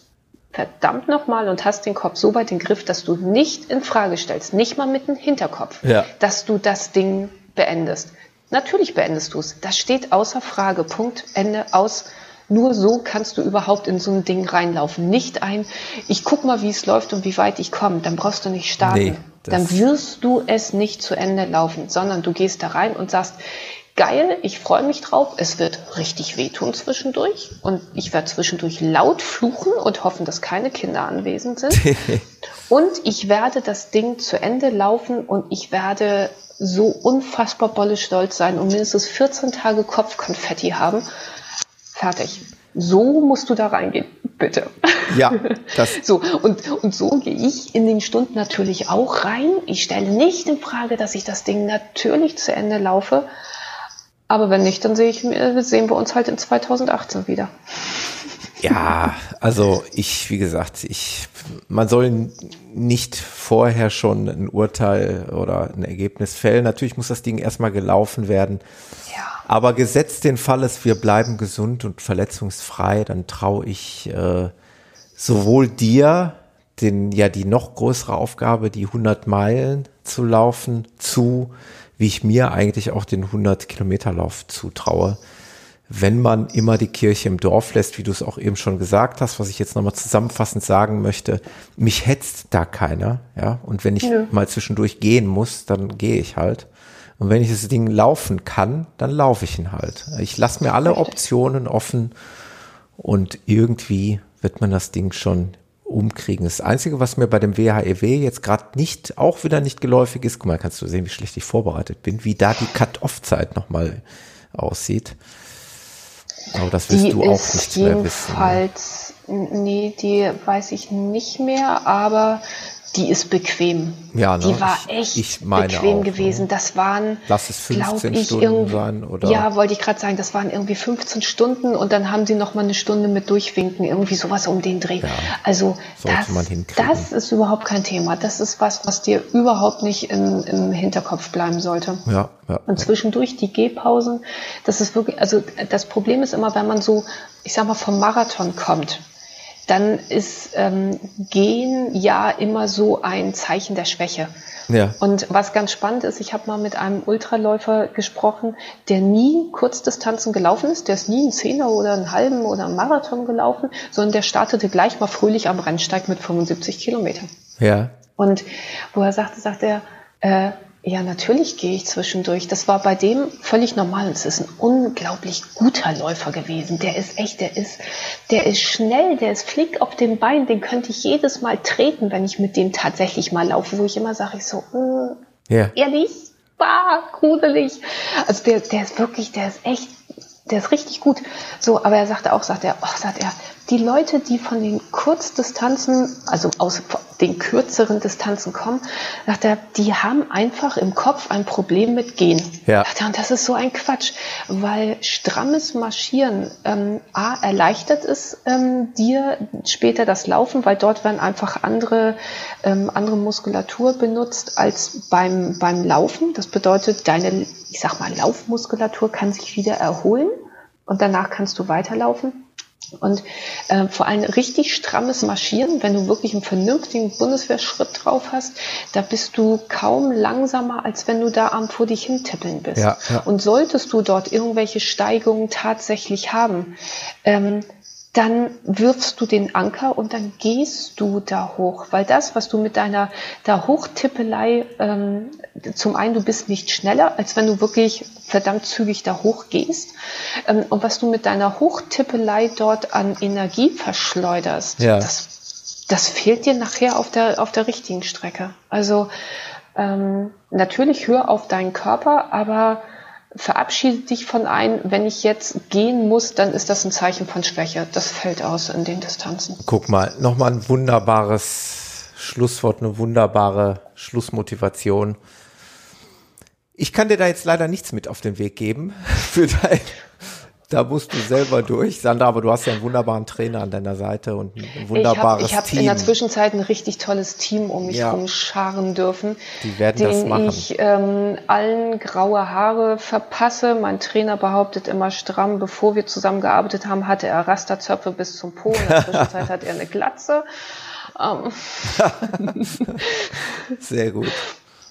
verdammt nochmal und hast den Kopf so weit im Griff, dass du nicht in Frage stellst, nicht mal mit dem Hinterkopf, ja. dass du das Ding beendest. Natürlich beendest du es. Das steht außer Frage. Punkt, Ende, aus. Nur so kannst du überhaupt in so ein Ding reinlaufen. Nicht ein, ich guck mal, wie es läuft und wie weit ich komme. Dann brauchst du nicht starten. Nee, Dann wirst du es nicht zu Ende laufen, sondern du gehst da rein und sagst, geil, ich freue mich drauf. Es wird richtig wehtun zwischendurch und ich werde zwischendurch laut fluchen und hoffen, dass keine Kinder anwesend sind. und ich werde das Ding zu Ende laufen und ich werde so unfassbar bolle stolz sein und mindestens 14 Tage Kopfkonfetti haben. Fertig. So musst du da reingehen, bitte. Ja, das. so, und, und so gehe ich in den Stunden natürlich auch rein. Ich stelle nicht in Frage, dass ich das Ding natürlich zu Ende laufe. Aber wenn nicht, dann sehe ich, sehen wir uns halt in 2018 wieder. Ja, also ich, wie gesagt, ich, man soll nicht vorher schon ein Urteil oder ein Ergebnis fällen. Natürlich muss das Ding erstmal gelaufen werden. Ja. Aber gesetzt den Fall ist, wir bleiben gesund und verletzungsfrei, dann traue ich äh, sowohl dir, den ja die noch größere Aufgabe, die 100 Meilen zu laufen, zu, wie ich mir eigentlich auch den 100 Kilometer Lauf zutraue wenn man immer die Kirche im Dorf lässt, wie du es auch eben schon gesagt hast, was ich jetzt nochmal zusammenfassend sagen möchte, mich hetzt da keiner, ja. Und wenn ich ja. mal zwischendurch gehen muss, dann gehe ich halt. Und wenn ich das Ding laufen kann, dann laufe ich ihn halt. Ich lasse mir alle Optionen offen und irgendwie wird man das Ding schon umkriegen. Das Einzige, was mir bei dem WHEW e jetzt gerade nicht, auch wieder nicht geläufig ist, guck mal, kannst du sehen, wie schlecht ich vorbereitet bin, wie da die Cut-Off-Zeit nochmal aussieht. Aber das wirst die du auch nicht mehr wissen. Jedenfalls, nee, die weiß ich nicht mehr, aber die ist bequem. Ja, ne? Die war echt ich, ich bequem auch, gewesen. Ne? Das waren, Lass es 15 ich, Stunden sein, oder? Ja, wollte ich gerade sagen, das waren irgendwie 15 Stunden und dann haben sie noch mal eine Stunde mit Durchwinken, irgendwie sowas um den Dreh. Ja, also das, das ist überhaupt kein Thema. Das ist was, was dir überhaupt nicht im, im Hinterkopf bleiben sollte. Ja, ja. Und zwischendurch die Gehpausen, das ist wirklich, also das Problem ist immer, wenn man so, ich sag mal, vom Marathon kommt, dann ist ähm, Gehen ja immer so ein Zeichen der Schwäche. Ja. Und was ganz spannend ist, ich habe mal mit einem Ultraläufer gesprochen, der nie Kurzdistanzen gelaufen ist, der ist nie einen Zehner oder einen halben oder einen Marathon gelaufen, sondern der startete gleich mal fröhlich am Rennsteig mit 75 Kilometern. Ja. Und wo er sagte, sagt er, äh, ja, natürlich gehe ich zwischendurch. Das war bei dem völlig normal. Es ist ein unglaublich guter Läufer gewesen. Der ist echt, der ist, der ist schnell, der ist flink auf dem Bein. Den könnte ich jedes Mal treten, wenn ich mit dem tatsächlich mal laufe, wo ich immer sage, ich so, mm, yeah. ehrlich, bah, gruselig. Also der, der ist wirklich, der ist echt der ist richtig gut. So, aber er sagte auch, sagt er, oh, sagt er, die Leute, die von den Kurzdistanzen, also aus den kürzeren Distanzen kommen, er, die haben einfach im Kopf ein Problem mit Gehen. Ja. Er, und das ist so ein Quatsch, weil strammes Marschieren ähm, A, erleichtert es ähm, dir später das Laufen, weil dort werden einfach andere, ähm, andere Muskulatur benutzt als beim, beim Laufen. Das bedeutet, deine, ich sag mal, Laufmuskulatur kann sich wieder erholen und danach kannst du weiterlaufen. Und äh, vor allem richtig strammes Marschieren, wenn du wirklich einen vernünftigen Bundeswehrschritt drauf hast, da bist du kaum langsamer, als wenn du da am vor dich hintippeln bist. Ja, ja. Und solltest du dort irgendwelche Steigungen tatsächlich haben, ähm, dann wirfst du den Anker und dann gehst du da hoch. Weil das, was du mit deiner da Hochtippelei, ähm, zum einen, du bist nicht schneller, als wenn du wirklich verdammt zügig da hoch gehst. Ähm, und was du mit deiner Hochtippelei dort an Energie verschleuderst, ja. das, das fehlt dir nachher auf der, auf der richtigen Strecke. Also ähm, natürlich hör auf deinen Körper, aber verabschiede dich von ein, wenn ich jetzt gehen muss, dann ist das ein Zeichen von Schwäche. Das fällt aus in den Distanzen. Guck mal, nochmal ein wunderbares Schlusswort, eine wunderbare Schlussmotivation. Ich kann dir da jetzt leider nichts mit auf den Weg geben für dein da musst du selber durch, Sandra, aber du hast ja einen wunderbaren Trainer an deiner Seite und ein wunderbares ich hab, ich Team. Ich habe in der Zwischenzeit ein richtig tolles Team um mich ja. herum scharen dürfen. Die werden das machen. ich ähm, allen graue Haare verpasse. Mein Trainer behauptet immer stramm, bevor wir zusammengearbeitet haben, hatte er Rasterzöpfe bis zum Po. In der Zwischenzeit hat er eine Glatze. Ähm. Sehr gut.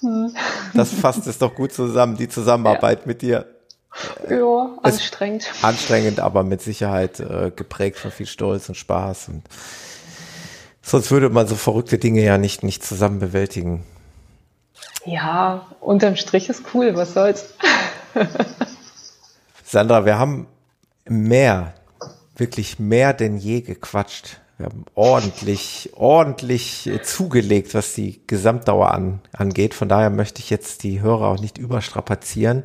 Hm. Das fasst es doch gut zusammen, die Zusammenarbeit ja. mit dir. Ja, anstrengend. Anstrengend, aber mit Sicherheit äh, geprägt von viel Stolz und Spaß. Und sonst würde man so verrückte Dinge ja nicht, nicht zusammen bewältigen. Ja, unterm Strich ist cool, was soll's. Sandra, wir haben mehr, wirklich mehr denn je gequatscht. Wir haben ordentlich, ordentlich zugelegt, was die Gesamtdauer an, angeht. Von daher möchte ich jetzt die Hörer auch nicht überstrapazieren.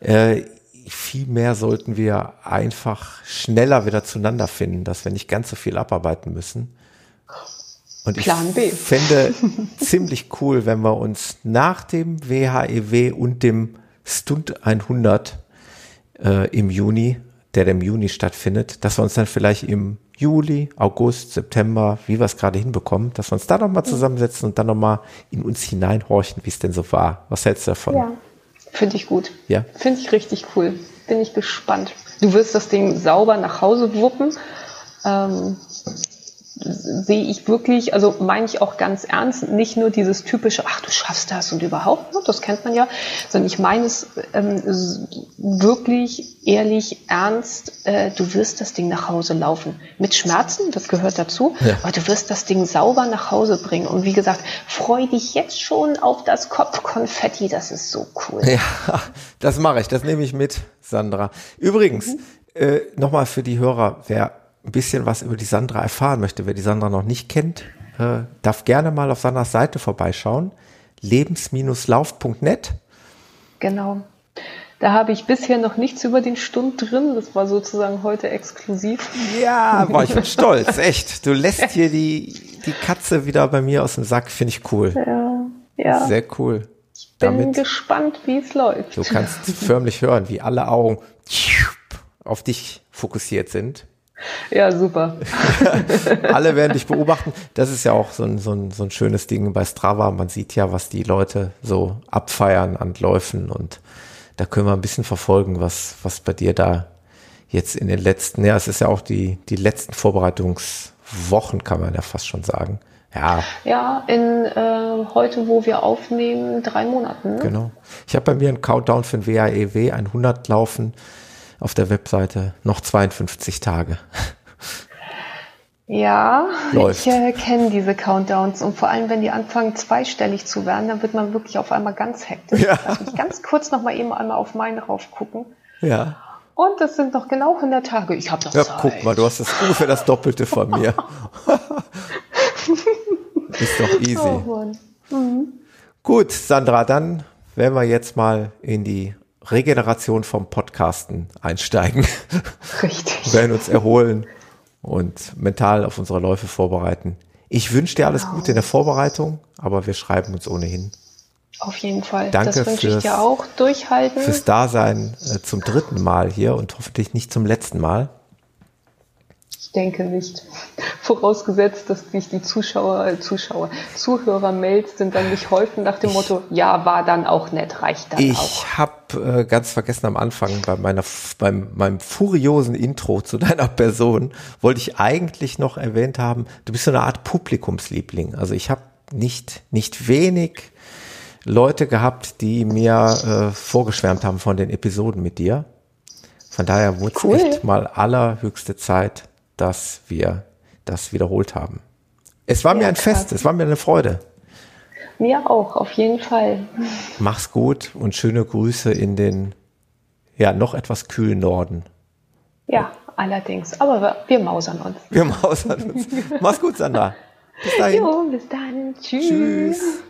Äh, vielmehr sollten wir einfach schneller wieder zueinander finden, dass wir nicht ganz so viel abarbeiten müssen. Und ich fände ziemlich cool, wenn wir uns nach dem WHEW e und dem Stunt 100 äh, im Juni, der im Juni stattfindet, dass wir uns dann vielleicht im Juli, August, September, wie wir es gerade hinbekommen, dass wir uns da nochmal zusammensetzen und dann nochmal in uns hineinhorchen, wie es denn so war. Was hältst du davon? Ja. Finde ich gut. Ja. Finde ich richtig cool. Bin ich gespannt. Du wirst das Ding sauber nach Hause wuppen. Ähm, sehe ich wirklich, also meine ich auch ganz ernst, nicht nur dieses typische, ach du schaffst das und überhaupt, ne, das kennt man ja, sondern ich meine es ähm, wirklich ehrlich ernst, äh, du wirst das Ding nach Hause laufen. Mit Schmerzen, das gehört dazu, ja. aber du wirst das Ding sauber nach Hause bringen. Und wie gesagt, freu dich jetzt schon auf das Kopfkonfetti, das ist so cool. Ja, das mache ich, das nehme ich mit, Sandra. Übrigens, mhm. äh, nochmal für die Hörer, wer ein bisschen was über die Sandra erfahren möchte, wer die Sandra noch nicht kennt, äh, darf gerne mal auf Sandras Seite vorbeischauen. lebens-lauf.net. Genau. Da habe ich bisher noch nichts über den Stund drin. Das war sozusagen heute exklusiv. Ja, boah, ich bin stolz, echt. Du lässt hier die, die Katze wieder bei mir aus dem Sack, finde ich cool. Ja, ja. Sehr cool. Ich bin Damit, gespannt, wie es läuft. Du kannst förmlich hören, wie alle Augen auf dich fokussiert sind. Ja, super. Alle werden dich beobachten. Das ist ja auch so ein, so, ein, so ein schönes Ding bei Strava. Man sieht ja, was die Leute so abfeiern an Läufen und da können wir ein bisschen verfolgen, was, was bei dir da jetzt in den letzten, ja, es ist ja auch die, die letzten Vorbereitungswochen, kann man ja fast schon sagen. Ja. Ja, in äh, heute, wo wir aufnehmen, drei Monaten. Ne? Genau. Ich habe bei mir einen Countdown für den WAEW 100 laufen auf der Webseite noch 52 Tage. Ja, Läuft. ich äh, kenne diese Countdowns und vor allem, wenn die anfangen zweistellig zu werden, dann wird man wirklich auf einmal ganz hektisch. Ja. Lass mich ganz kurz noch mal eben einmal auf meinen rauf gucken. Ja. Und das sind noch genau 100 Tage. Ich habe noch ja, Zeit. guck mal, du hast das ungefähr das Doppelte von mir. Ist doch easy. Oh, mhm. Gut, Sandra, dann werden wir jetzt mal in die Regeneration vom Podcasten einsteigen. Richtig. Wir werden uns erholen und mental auf unsere Läufe vorbereiten. Ich wünsche dir alles Genau. Gute in der Vorbereitung, aber wir schreiben uns ohnehin. Auf jeden Fall. Danke das wünsche ich fürs- dir auch. Durchhalten. Fürs Dasein äh, zum dritten Mal hier und hoffentlich nicht zum letzten Mal. Ich denke nicht. Vorausgesetzt, dass sich die Zuschauer, äh, Zuschauer, Zuhörer-Mails sind dann nicht häufen nach dem Motto, ja, war dann auch nett, reicht dann auch. Ich habe äh, ganz vergessen am Anfang bei meiner beim meinem furiosen Intro zu deiner Person wollte ich eigentlich noch erwähnt haben, du bist so eine Art Publikumsliebling. Also ich habe nicht nicht wenig Leute gehabt, die mir äh, vorgeschwärmt haben von den Episoden mit dir. Von daher wurde es Cool. echt mal allerhöchste Zeit, dass wir das wiederholt haben. Es war mir Ja, ein Fest, es war mir eine Freude. Mir auch, auf jeden Fall. Mach's gut und schöne Grüße in den ja noch etwas kühlen Norden. Ja, allerdings. Aber wir, wir mausern uns. Wir mausern uns. Mach's gut, Sandra. Bis dahin. Jo, bis dann. Tschüss. Tschüss.